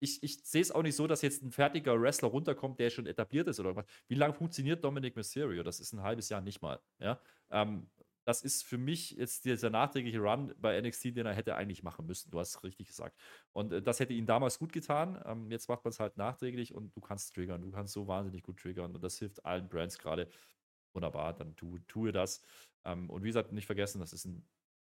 ich, ich sehe es auch nicht so, dass jetzt ein fertiger Wrestler runterkommt, der schon etabliert ist oder was. Wie lange funktioniert Dominic Mysterio? Das ist ein halbes Jahr nicht mal. Ja? Ähm, das ist für mich jetzt dieser nachträgliche Run bei NXT, den er hätte eigentlich machen müssen. Du hast es richtig gesagt. Und äh, das hätte ihn damals gut getan. Ähm, jetzt macht man es halt nachträglich und du kannst triggern. Du kannst so wahnsinnig gut triggern. Und das hilft allen Brands gerade. Wunderbar, dann tu, tue das. Ähm, und wie gesagt, nicht vergessen, das ist ein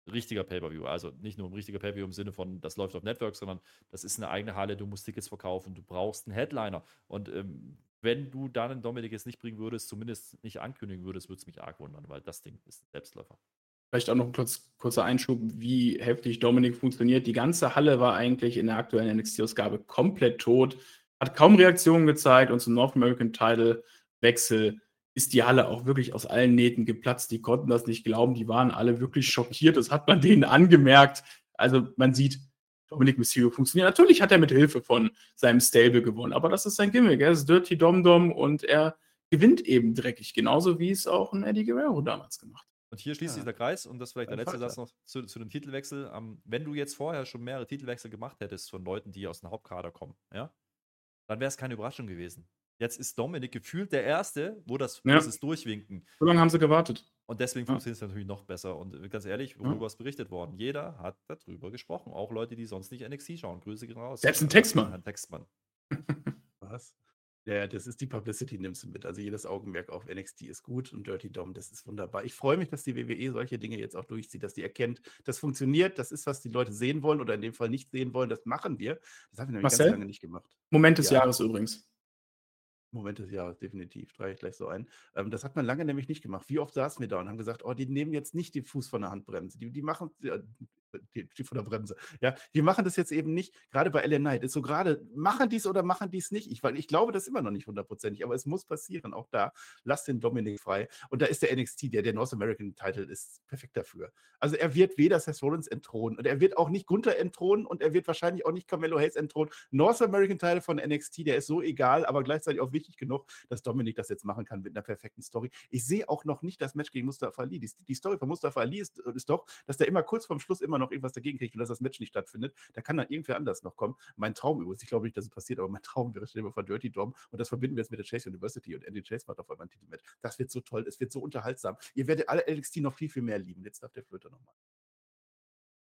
richtiger Pay-Per-View. Also nicht nur ein richtiger Pay-Per-View im Sinne von, das läuft auf Network, sondern das ist eine eigene Halle, du musst Tickets verkaufen, du brauchst einen Headliner. Und ähm, wenn du dann einen Dominik jetzt nicht bringen würdest, zumindest nicht ankündigen würdest, würde es mich arg wundern, weil das Ding ist ein Selbstläufer. Vielleicht auch noch ein kurz, kurzer Einschub, wie heftig Dominik funktioniert. Die ganze Halle war eigentlich in der aktuellen NXT-Ausgabe komplett tot, hat kaum Reaktionen gezeigt und zum North American Title Wechsel ist die Halle auch wirklich aus allen Nähten geplatzt. Die konnten das nicht glauben, die waren alle wirklich schockiert. Das hat man denen angemerkt. Also man sieht, Dominic Mysterio funktioniert. Natürlich hat er mit Hilfe von seinem Stable gewonnen, aber das ist sein Gimmick. Er ist Dirty Dom Dom und er gewinnt eben dreckig, genauso wie es auch ein Eddie Guerrero damals gemacht hat. Und hier schließt Ja. sich der Kreis und das vielleicht der letzte. Satz noch zu, zu dem Titelwechsel. Ähm, wenn du jetzt vorher schon mehrere Titelwechsel gemacht hättest von Leuten, die aus dem Hauptkader kommen, ja, dann wäre es keine Überraschung gewesen. Jetzt ist Dominik gefühlt der Erste, wo das, Ja. das Durchwinken. So lange haben sie gewartet. Und deswegen Ja. funktioniert es natürlich noch besser. Und äh, ganz ehrlich, worüber ist berichtet worden? Jeder hat darüber gesprochen. Auch Leute, die sonst nicht NXT schauen. Grüße gehen raus. Selbst ein Textmann. Ein Textmann. Was? Ja, ja, das ist die Publicity, nimmst du mit. Also jedes Augenmerk auf NXT ist gut und Dirty Dom, das ist wunderbar. Ich freue mich, dass die WWE solche Dinge jetzt auch durchzieht, dass die erkennt, das funktioniert, das ist, was die Leute sehen wollen oder in dem Fall nicht sehen wollen, das machen wir. Das haben wir nämlich Marcel? ganz lange nicht gemacht. Moment des Ja. Jahres übrigens. Moment des Jahres, definitiv. Trage ich gleich so ein. Ähm, das hat man lange nämlich nicht gemacht. Wie oft saßen wir da und haben gesagt, oh, die nehmen jetzt nicht den Fuß von der Handbremse. Die, die machen, die, die von der Bremse. Ja, die machen das jetzt eben nicht. Gerade bei LA Knight ist so gerade, machen dies oder machen dies nicht. Ich, ich glaube das immer noch nicht hundertprozentig, aber es muss passieren. Auch da, lass den Dominik frei. Und da ist der NXT, der, der North American Title ist perfekt dafür. Also er wird weder Seth Rollins entthronen und er wird auch nicht Gunther entthronen und er wird wahrscheinlich auch nicht Carmelo Hayes entthronen. North American Title von NXT, der ist so egal, aber gleichzeitig auch wichtig genug, dass Dominik das jetzt machen kann mit einer perfekten Story. Ich sehe auch noch nicht das Match gegen Mustafa Ali. Die, die Story von Mustafa Ali ist, ist doch, dass der immer kurz vorm Schluss immer noch irgendwas dagegen kriegt und dass das Match nicht stattfindet. Da kann dann irgendwer anders noch kommen. Mein Traum übrigens, ich glaube nicht, dass es passiert, aber mein Traum wäre mal vor Dirty Dom und das verbinden wir jetzt mit der Chase University und Andy Chase macht auf einmal ein Titelmatch. Das wird so toll, es wird so unterhaltsam. Ihr werdet alle NXT noch viel, viel mehr lieben. Jetzt darf der Flöter nochmal.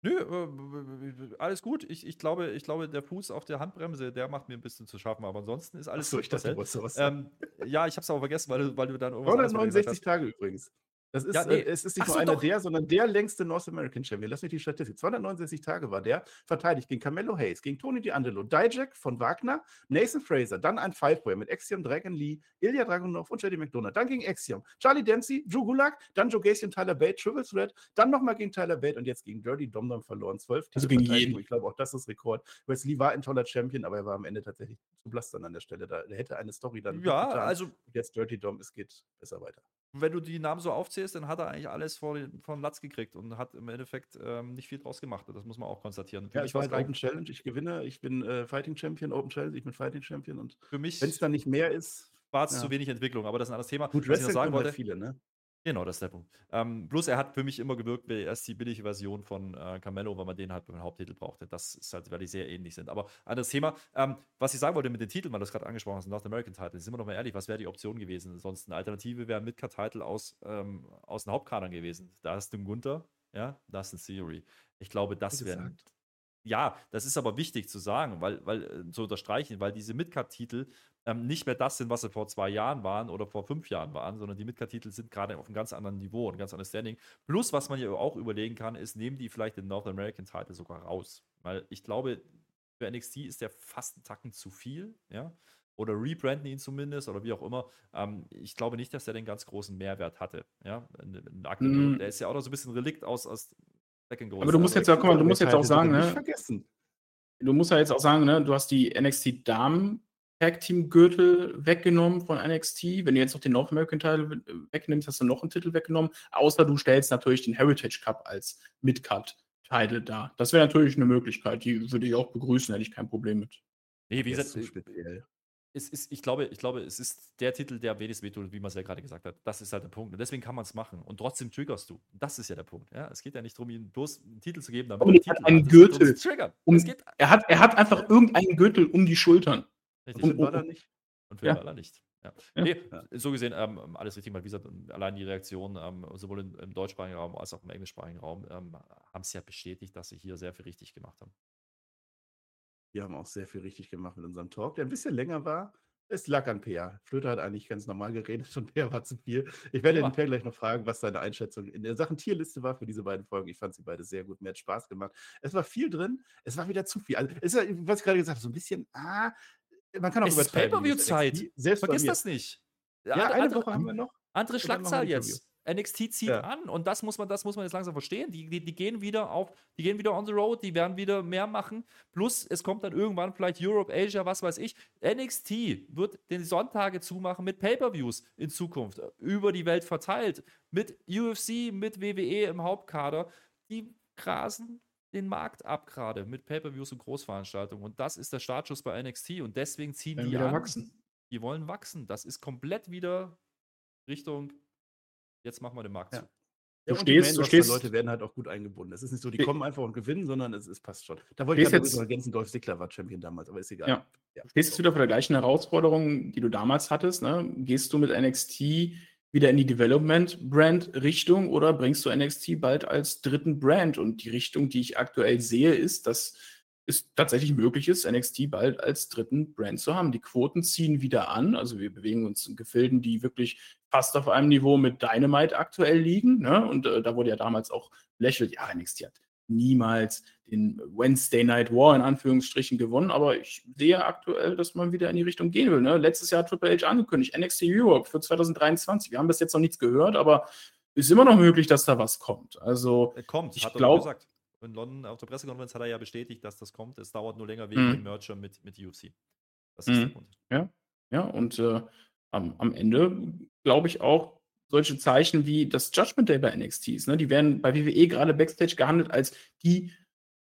Nö, äh, alles gut. Ich, ich, glaube, ich glaube, der Fuß auf der Handbremse, der macht mir ein bisschen zu schaffen. Aber ansonsten ist alles Achso, gut, ich dachte, du wolltest sagen. ähm, Ja, ich habe es aber vergessen, weil du, weil du dann irgendwas anderes mal gesagt 269 Tage übrigens. Das ist, Ja, nee. äh, es ist nicht Ach nur so, einer doch. der, sondern der längste North American Champion. Lass mich die Statistik. 269 Tage war der verteidigt gegen Carmelo Hayes, gegen Tony D'Angelo, Dijak von Wagner, Nathan Fraser, dann ein Five-Way mit Axiom, Dragon Lee, Ilya Dragunov und JD McDonough. Dann gegen Axiom, Charlie Dempsey, Drew Gulak, dann Joe Gacy und Tyler Bate, Triple Threat, dann nochmal gegen Tyler Bate und jetzt gegen Dirty Domdom verloren. 12 Also gegen jeden. Ich glaube, auch das ist Rekord. Wesley war ein toller Champion, aber er war am Ende tatsächlich zu blass dann an der Stelle. Da, der hätte eine Story dann. Ja, getan. also Jetzt Dirty Dom, es geht besser weiter. Wenn du die Namen so aufzählst, dann hat er eigentlich alles vor den, von Latz gekriegt und hat im Endeffekt ähm, nicht viel draus gemacht. Das muss man auch konstatieren. Für Ja, ich war halt Open Challenge, ich gewinne, ich bin äh, Fighting Champion, Open Challenge, ich bin Fighting Champion und für mich wenn es dann nicht mehr ist, war es ja. zu wenig Entwicklung, aber das ist ein anderes Thema. gut, Was ich noch sagen können wollte, halt viele, ne? Genau, das ist der Punkt. Ähm, bloß er hat für mich immer gewirkt, wie erst die billige Version von äh, Carmelo, weil man den halt beim Haupttitel brauchte. Das ist halt, weil die sehr ähnlich sind. Aber anderes Thema. Ähm, was ich sagen wollte mit den Titeln, weil du es gerade angesprochen hast, North American Title, sind wir doch mal ehrlich, was wäre die Option gewesen? Sonst eine Alternative wäre ein Midcard-Title aus, ähm, aus den Hauptkadern gewesen. Da ist ein Gunther, ja, da ist ein Theory. Ich glaube, das wäre ja, das ist aber wichtig zu sagen, weil, weil äh, zu unterstreichen, weil diese Midcard-Titel ähm, nicht mehr das sind, was sie vor zwei Jahren waren oder vor fünf Jahren waren, sondern die Midcard-Titel sind gerade auf einem ganz anderen Niveau, ein ganz anderes Standing. Plus, was man ja auch überlegen kann, ist, nehmen die vielleicht den North American Title sogar raus? Weil ich glaube, für NXT ist der fast einen Tacken zu viel, ja. Oder rebranden ihn zumindest oder wie auch immer. Ähm, ich glaube nicht, dass er den ganz großen Mehrwert hatte. Ja. Mm. Der ist ja auch noch so ein bisschen Relikt aus, aus Second Goals. Aber du musst jetzt ja, guck mal, du musst jetzt auch sagen, ne, du musst ja jetzt auch sagen, ne, du hast die NXT Damen Tag Team Gürtel weggenommen von NXT. Wenn du jetzt noch den North American Title wegnimmst, hast du noch einen Titel weggenommen. Außer du stellst natürlich den Heritage Cup als Midcard Title dar. Das wäre natürlich eine Möglichkeit, die würde ich auch begrüßen, hätte ich kein Problem mit. Nee, wie gesagt, es ist, ich, glaube, ich glaube, es ist der Titel, der am wenigsten wehtut, wie man es ja gerade gesagt hat. Das ist halt der Punkt. Und deswegen kann man es machen. Und trotzdem triggerst du. Das ist ja der Punkt. Ja? Es geht ja nicht darum, ihm bloß einen Titel zu geben, damit Aber er hat Titel einen hat. Darum, Gürtel. Um- es geht Er hat, er hat einfach irgendeinen Gürtel um die Schultern. Richtig. um- Und war da nicht? Und Ja. Finn Balor nicht. Ja. Ja. Nee, Ja. so gesehen, ähm, alles richtig, weil wie gesagt, allein die Reaktion, ähm, sowohl im, im deutschsprachigen Raum als auch im englischsprachigen Raum, ähm, haben es ja bestätigt, dass sie hier sehr viel richtig gemacht haben. Wir haben auch sehr viel richtig gemacht mit unserem Talk, der ein bisschen länger war. Es lag an Peer. Flöter hat eigentlich ganz normal geredet und Peer war zu viel. Ich werde Ja. den Peer gleich noch fragen, was seine Einschätzung in der Sachen Tierliste war für diese beiden Folgen. Ich fand sie beide sehr gut. Mir hat Spaß gemacht. Es war viel drin. Es war wieder zu viel. Also, ist ja, was ich gerade gesagt habe, so ein bisschen, ah, Man kann auch Es ist. Pay-Per-View-Zeit. Vergiss das nicht. Ja, Andere- eine andere- Woche haben wir noch. Andere Schlagzahl jetzt. NXT zieht Ja. an und das muss man, das muss man jetzt langsam verstehen. Die, die, die gehen wieder auf, die gehen wieder on the road, die werden wieder mehr machen. Plus, es kommt dann irgendwann vielleicht Europe, Asia, was weiß ich. NXT wird den Sonntage zumachen mit Pay-Per-Views in Zukunft, äh, über die Welt verteilt. Mit UFC, mit WWE im Hauptkader. Die grasen den Markt ab gerade mit Pay-Per-Views und Großveranstaltungen. Und das ist der Startschuss bei NXT und deswegen ziehen die an. wachsen. Die wollen wachsen. Das ist komplett wieder Richtung, jetzt machen wir den Markt Ja. zu. Ja, Du die stehst- du stehst- Leute werden halt auch gut eingebunden. Es ist nicht so, die Ste- kommen einfach und gewinnen, sondern es, es passt schon. Da wollte ich jetzt- noch ergänzen, Dolph Ziggler war Champion damals, aber ist egal. Ja. Ja. Du stehst jetzt wieder vor der gleichen Herausforderung, die du damals hattest. Ne? Gehst du mit NXT wieder in die Development-Brand-Richtung oder bringst du NXT bald als dritten Brand? Und die Richtung, die ich aktuell sehe, ist, dass es tatsächlich möglich ist, NXT bald als dritten Brand zu haben. Die Quoten ziehen wieder an. Also wir bewegen uns in Gefilden, die wirklich fast auf einem Niveau mit Dynamite aktuell liegen. Ne? Und äh, da wurde ja damals auch lächelt, ja, NXT hat niemals den Wednesday Night War in Anführungsstrichen gewonnen, aber ich sehe aktuell, dass man wieder in die Richtung gehen will. Ne? Letztes Jahr hat Triple H angekündigt, NXT Europe für 2023. Wir haben bis jetzt noch nichts gehört, aber ist immer noch möglich, dass da was kommt. Also Äh, Kommt, Ich hat glaub- doch gesagt. In London auf der Pressekonferenz hat er ja bestätigt, dass das kommt. Es dauert nur länger wegen Mhm. dem Merger mit, mit UFC. Das ist Mhm. der Grund. Ja, und äh, am, am Ende glaube ich auch solche Zeichen wie das Judgment Day bei NXTs, ne? die werden bei WWE gerade Backstage gehandelt als die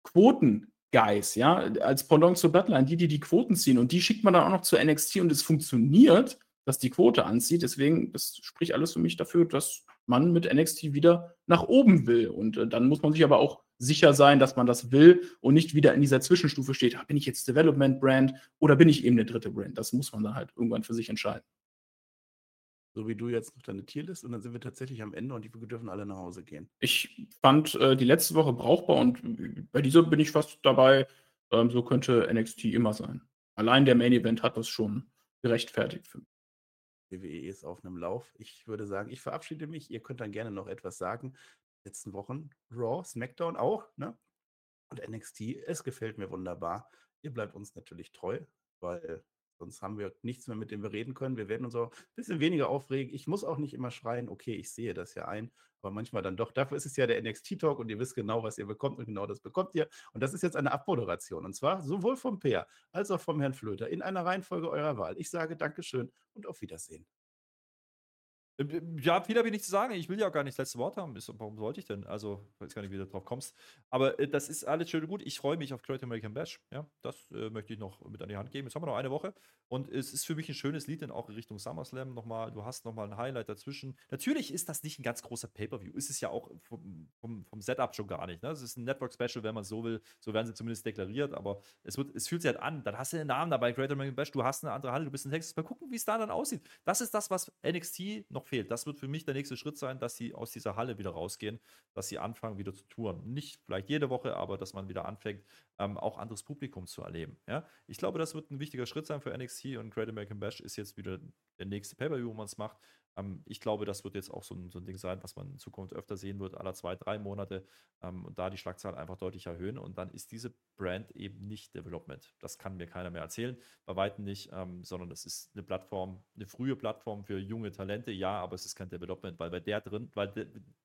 Quoten-Guys, ja, als Pendant zur Bloodline, die, die die Quoten ziehen und die schickt man dann auch noch zu NXT und es funktioniert, dass die Quote anzieht. Deswegen, das spricht alles für mich dafür, dass man mit NXT wieder nach oben will. Und äh, dann muss man sich aber auch sicher sein, dass man das will und nicht wieder in dieser Zwischenstufe steht, ah, bin ich jetzt Development Brand oder bin ich eben der dritte Brand? Das muss man dann halt irgendwann für sich entscheiden. So wie du jetzt noch deine Tierlist und dann sind wir tatsächlich am Ende und die dürfen alle nach Hause gehen. Ich fand äh, die letzte Woche brauchbar und äh, bei dieser bin ich fast dabei. Ähm, so könnte NXT immer sein. Allein der Main Event hat das schon gerechtfertigt für mich. WWE ist auf einem Lauf. Ich würde sagen, ich verabschiede mich. Ihr könnt dann gerne noch etwas sagen. Letzten Wochen Raw, SmackDown auch, ne? Und NXT, es gefällt mir wunderbar. Ihr bleibt uns natürlich treu, weil sonst haben wir nichts mehr, mit dem wir reden können. Wir werden uns auch ein bisschen weniger aufregen. Ich muss auch nicht immer schreien, okay, ich sehe das ja ein, aber manchmal dann doch. Dafür ist es ja der NXT-Talk und ihr wisst genau, was ihr bekommt und genau das bekommt ihr. Und das ist jetzt eine Abmoderation. Und zwar sowohl vom Peer als auch vom Herrn Flöter in einer Reihenfolge eurer Wahl. Ich sage Dankeschön und auf Wiedersehen. Äh, Ja, viel habe ich nicht zu sagen. Ich will ja auch gar nicht das letzte Wort haben. Warum sollte ich denn? Also, ich weiß gar nicht, wie du drauf kommst. Aber äh, das ist alles schön und gut. Ich freue mich auf Great American Bash. Ja, das äh, möchte ich noch mit an die Hand geben. Jetzt haben wir noch eine Woche. Und es ist für mich ein schönes Lied, denn auch in Richtung SummerSlam nochmal. Du hast nochmal ein Highlight dazwischen. Natürlich ist das nicht ein ganz großer Pay-Per-View. Ist es ja auch vom, vom, vom Setup schon gar nicht. Ne? Es ist ein Network-Special, wenn man so will. So werden sie zumindest deklariert. Aber es, wird, es fühlt sich halt an. Dann hast du den Namen dabei, Great American Bash. Du hast eine andere Halle, du bist in Texas. Mal gucken, wie es da dann aussieht. Das ist das, was NXT noch fehlt. Das wird für mich der nächste Schritt sein, dass sie aus dieser Halle wieder rausgehen, dass sie anfangen, wieder zu touren. Nicht vielleicht jede Woche, aber dass man wieder anfängt, ähm, auch anderes Publikum zu erleben. Ja? Ich glaube, das wird ein wichtiger Schritt sein für NXT und Great American Bash ist jetzt wieder der nächste Pay-Per-View, wo man es macht. Ähm, ich glaube, das wird jetzt auch so ein, so ein Ding sein, was man in Zukunft öfter sehen wird, alle zwei, drei Monate ähm, und da die Schlagzahl einfach deutlich erhöhen und dann ist diese Brand eben nicht Development. Das kann mir keiner mehr erzählen, bei Weitem nicht, ähm, sondern es ist eine Plattform, eine frühe Plattform für junge Talente, ja, aber es ist kein Development, weil bei der drin, weil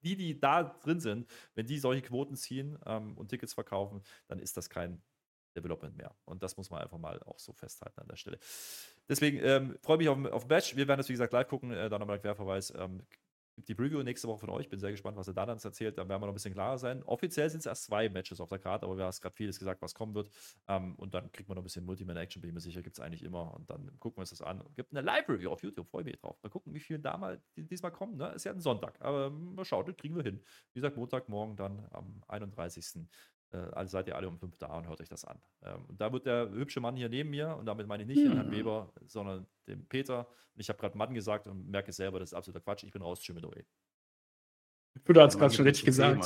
die, die da drin sind, wenn die solche Quoten ziehen ähm, und Tickets verkaufen, dann ist das kein Development mehr. Und das muss man einfach mal auch so festhalten an der Stelle. Deswegen ähm, freue mich auf, auf Batch. Wir werden das, wie gesagt, live gucken. Äh, dann nochmal ein Querverweis. Ähm, die Preview nächste Woche von euch. Bin sehr gespannt, was er da dann erzählt. Dann werden wir noch ein bisschen klarer sein. Offiziell sind es erst zwei Matches auf der Karte, aber wir haben gerade vieles gesagt, was kommen wird. Ähm, und dann kriegt man noch ein bisschen Multiman-Action, bin ich mir sicher, gibt es eigentlich immer. Und dann gucken wir uns das an. Gibt eine Live-Review auf YouTube, freue mich drauf. Mal gucken, wie viele da mal die- diesmal kommen. Ne? Ist ja ein Sonntag, aber mal schauen, das kriegen wir hin. Wie gesagt, Montagmorgen dann am 31. Äh, also seid ihr alle um 5 da und hört euch das an. Ähm, und da wird der hübsche Mann hier neben mir, und damit meine ich nicht den Herrn. Weber, sondern den Peter. Und ich habe gerade Mann gesagt und merke selber, das ist absoluter Quatsch. Ich bin raus, tschüss mit away. Fütter hat es gerade schon richtig gesagt.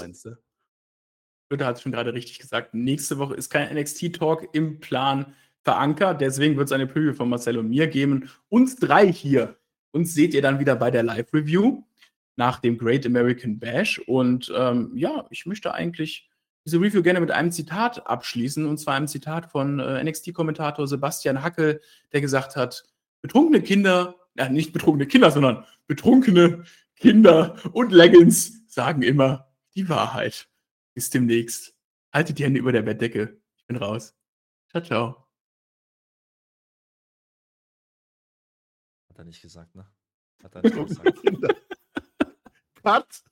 Fütter hat es schon gerade richtig gesagt. Nächste Woche ist kein NXT-Talk im Plan verankert. Deswegen wird es eine Preview von Marcel und mir geben. Uns drei hier. Uns seht ihr dann wieder bei der Live-Review nach dem Great American Bash. Und ähm, ja, ich möchte eigentlich diese Review gerne mit einem Zitat abschließen, und zwar einem Zitat von äh, NXT-Kommentator Sebastian Hackel, der gesagt hat, betrunkene Kinder, ja, nicht betrunkene Kinder, sondern betrunkene Kinder und Leggings sagen immer die Wahrheit. Bis demnächst. Haltet die Hände über der Bettdecke. Ich bin raus. Ciao, ciao. Hat er nicht gesagt, ne? Hat er nicht gesagt. Cut.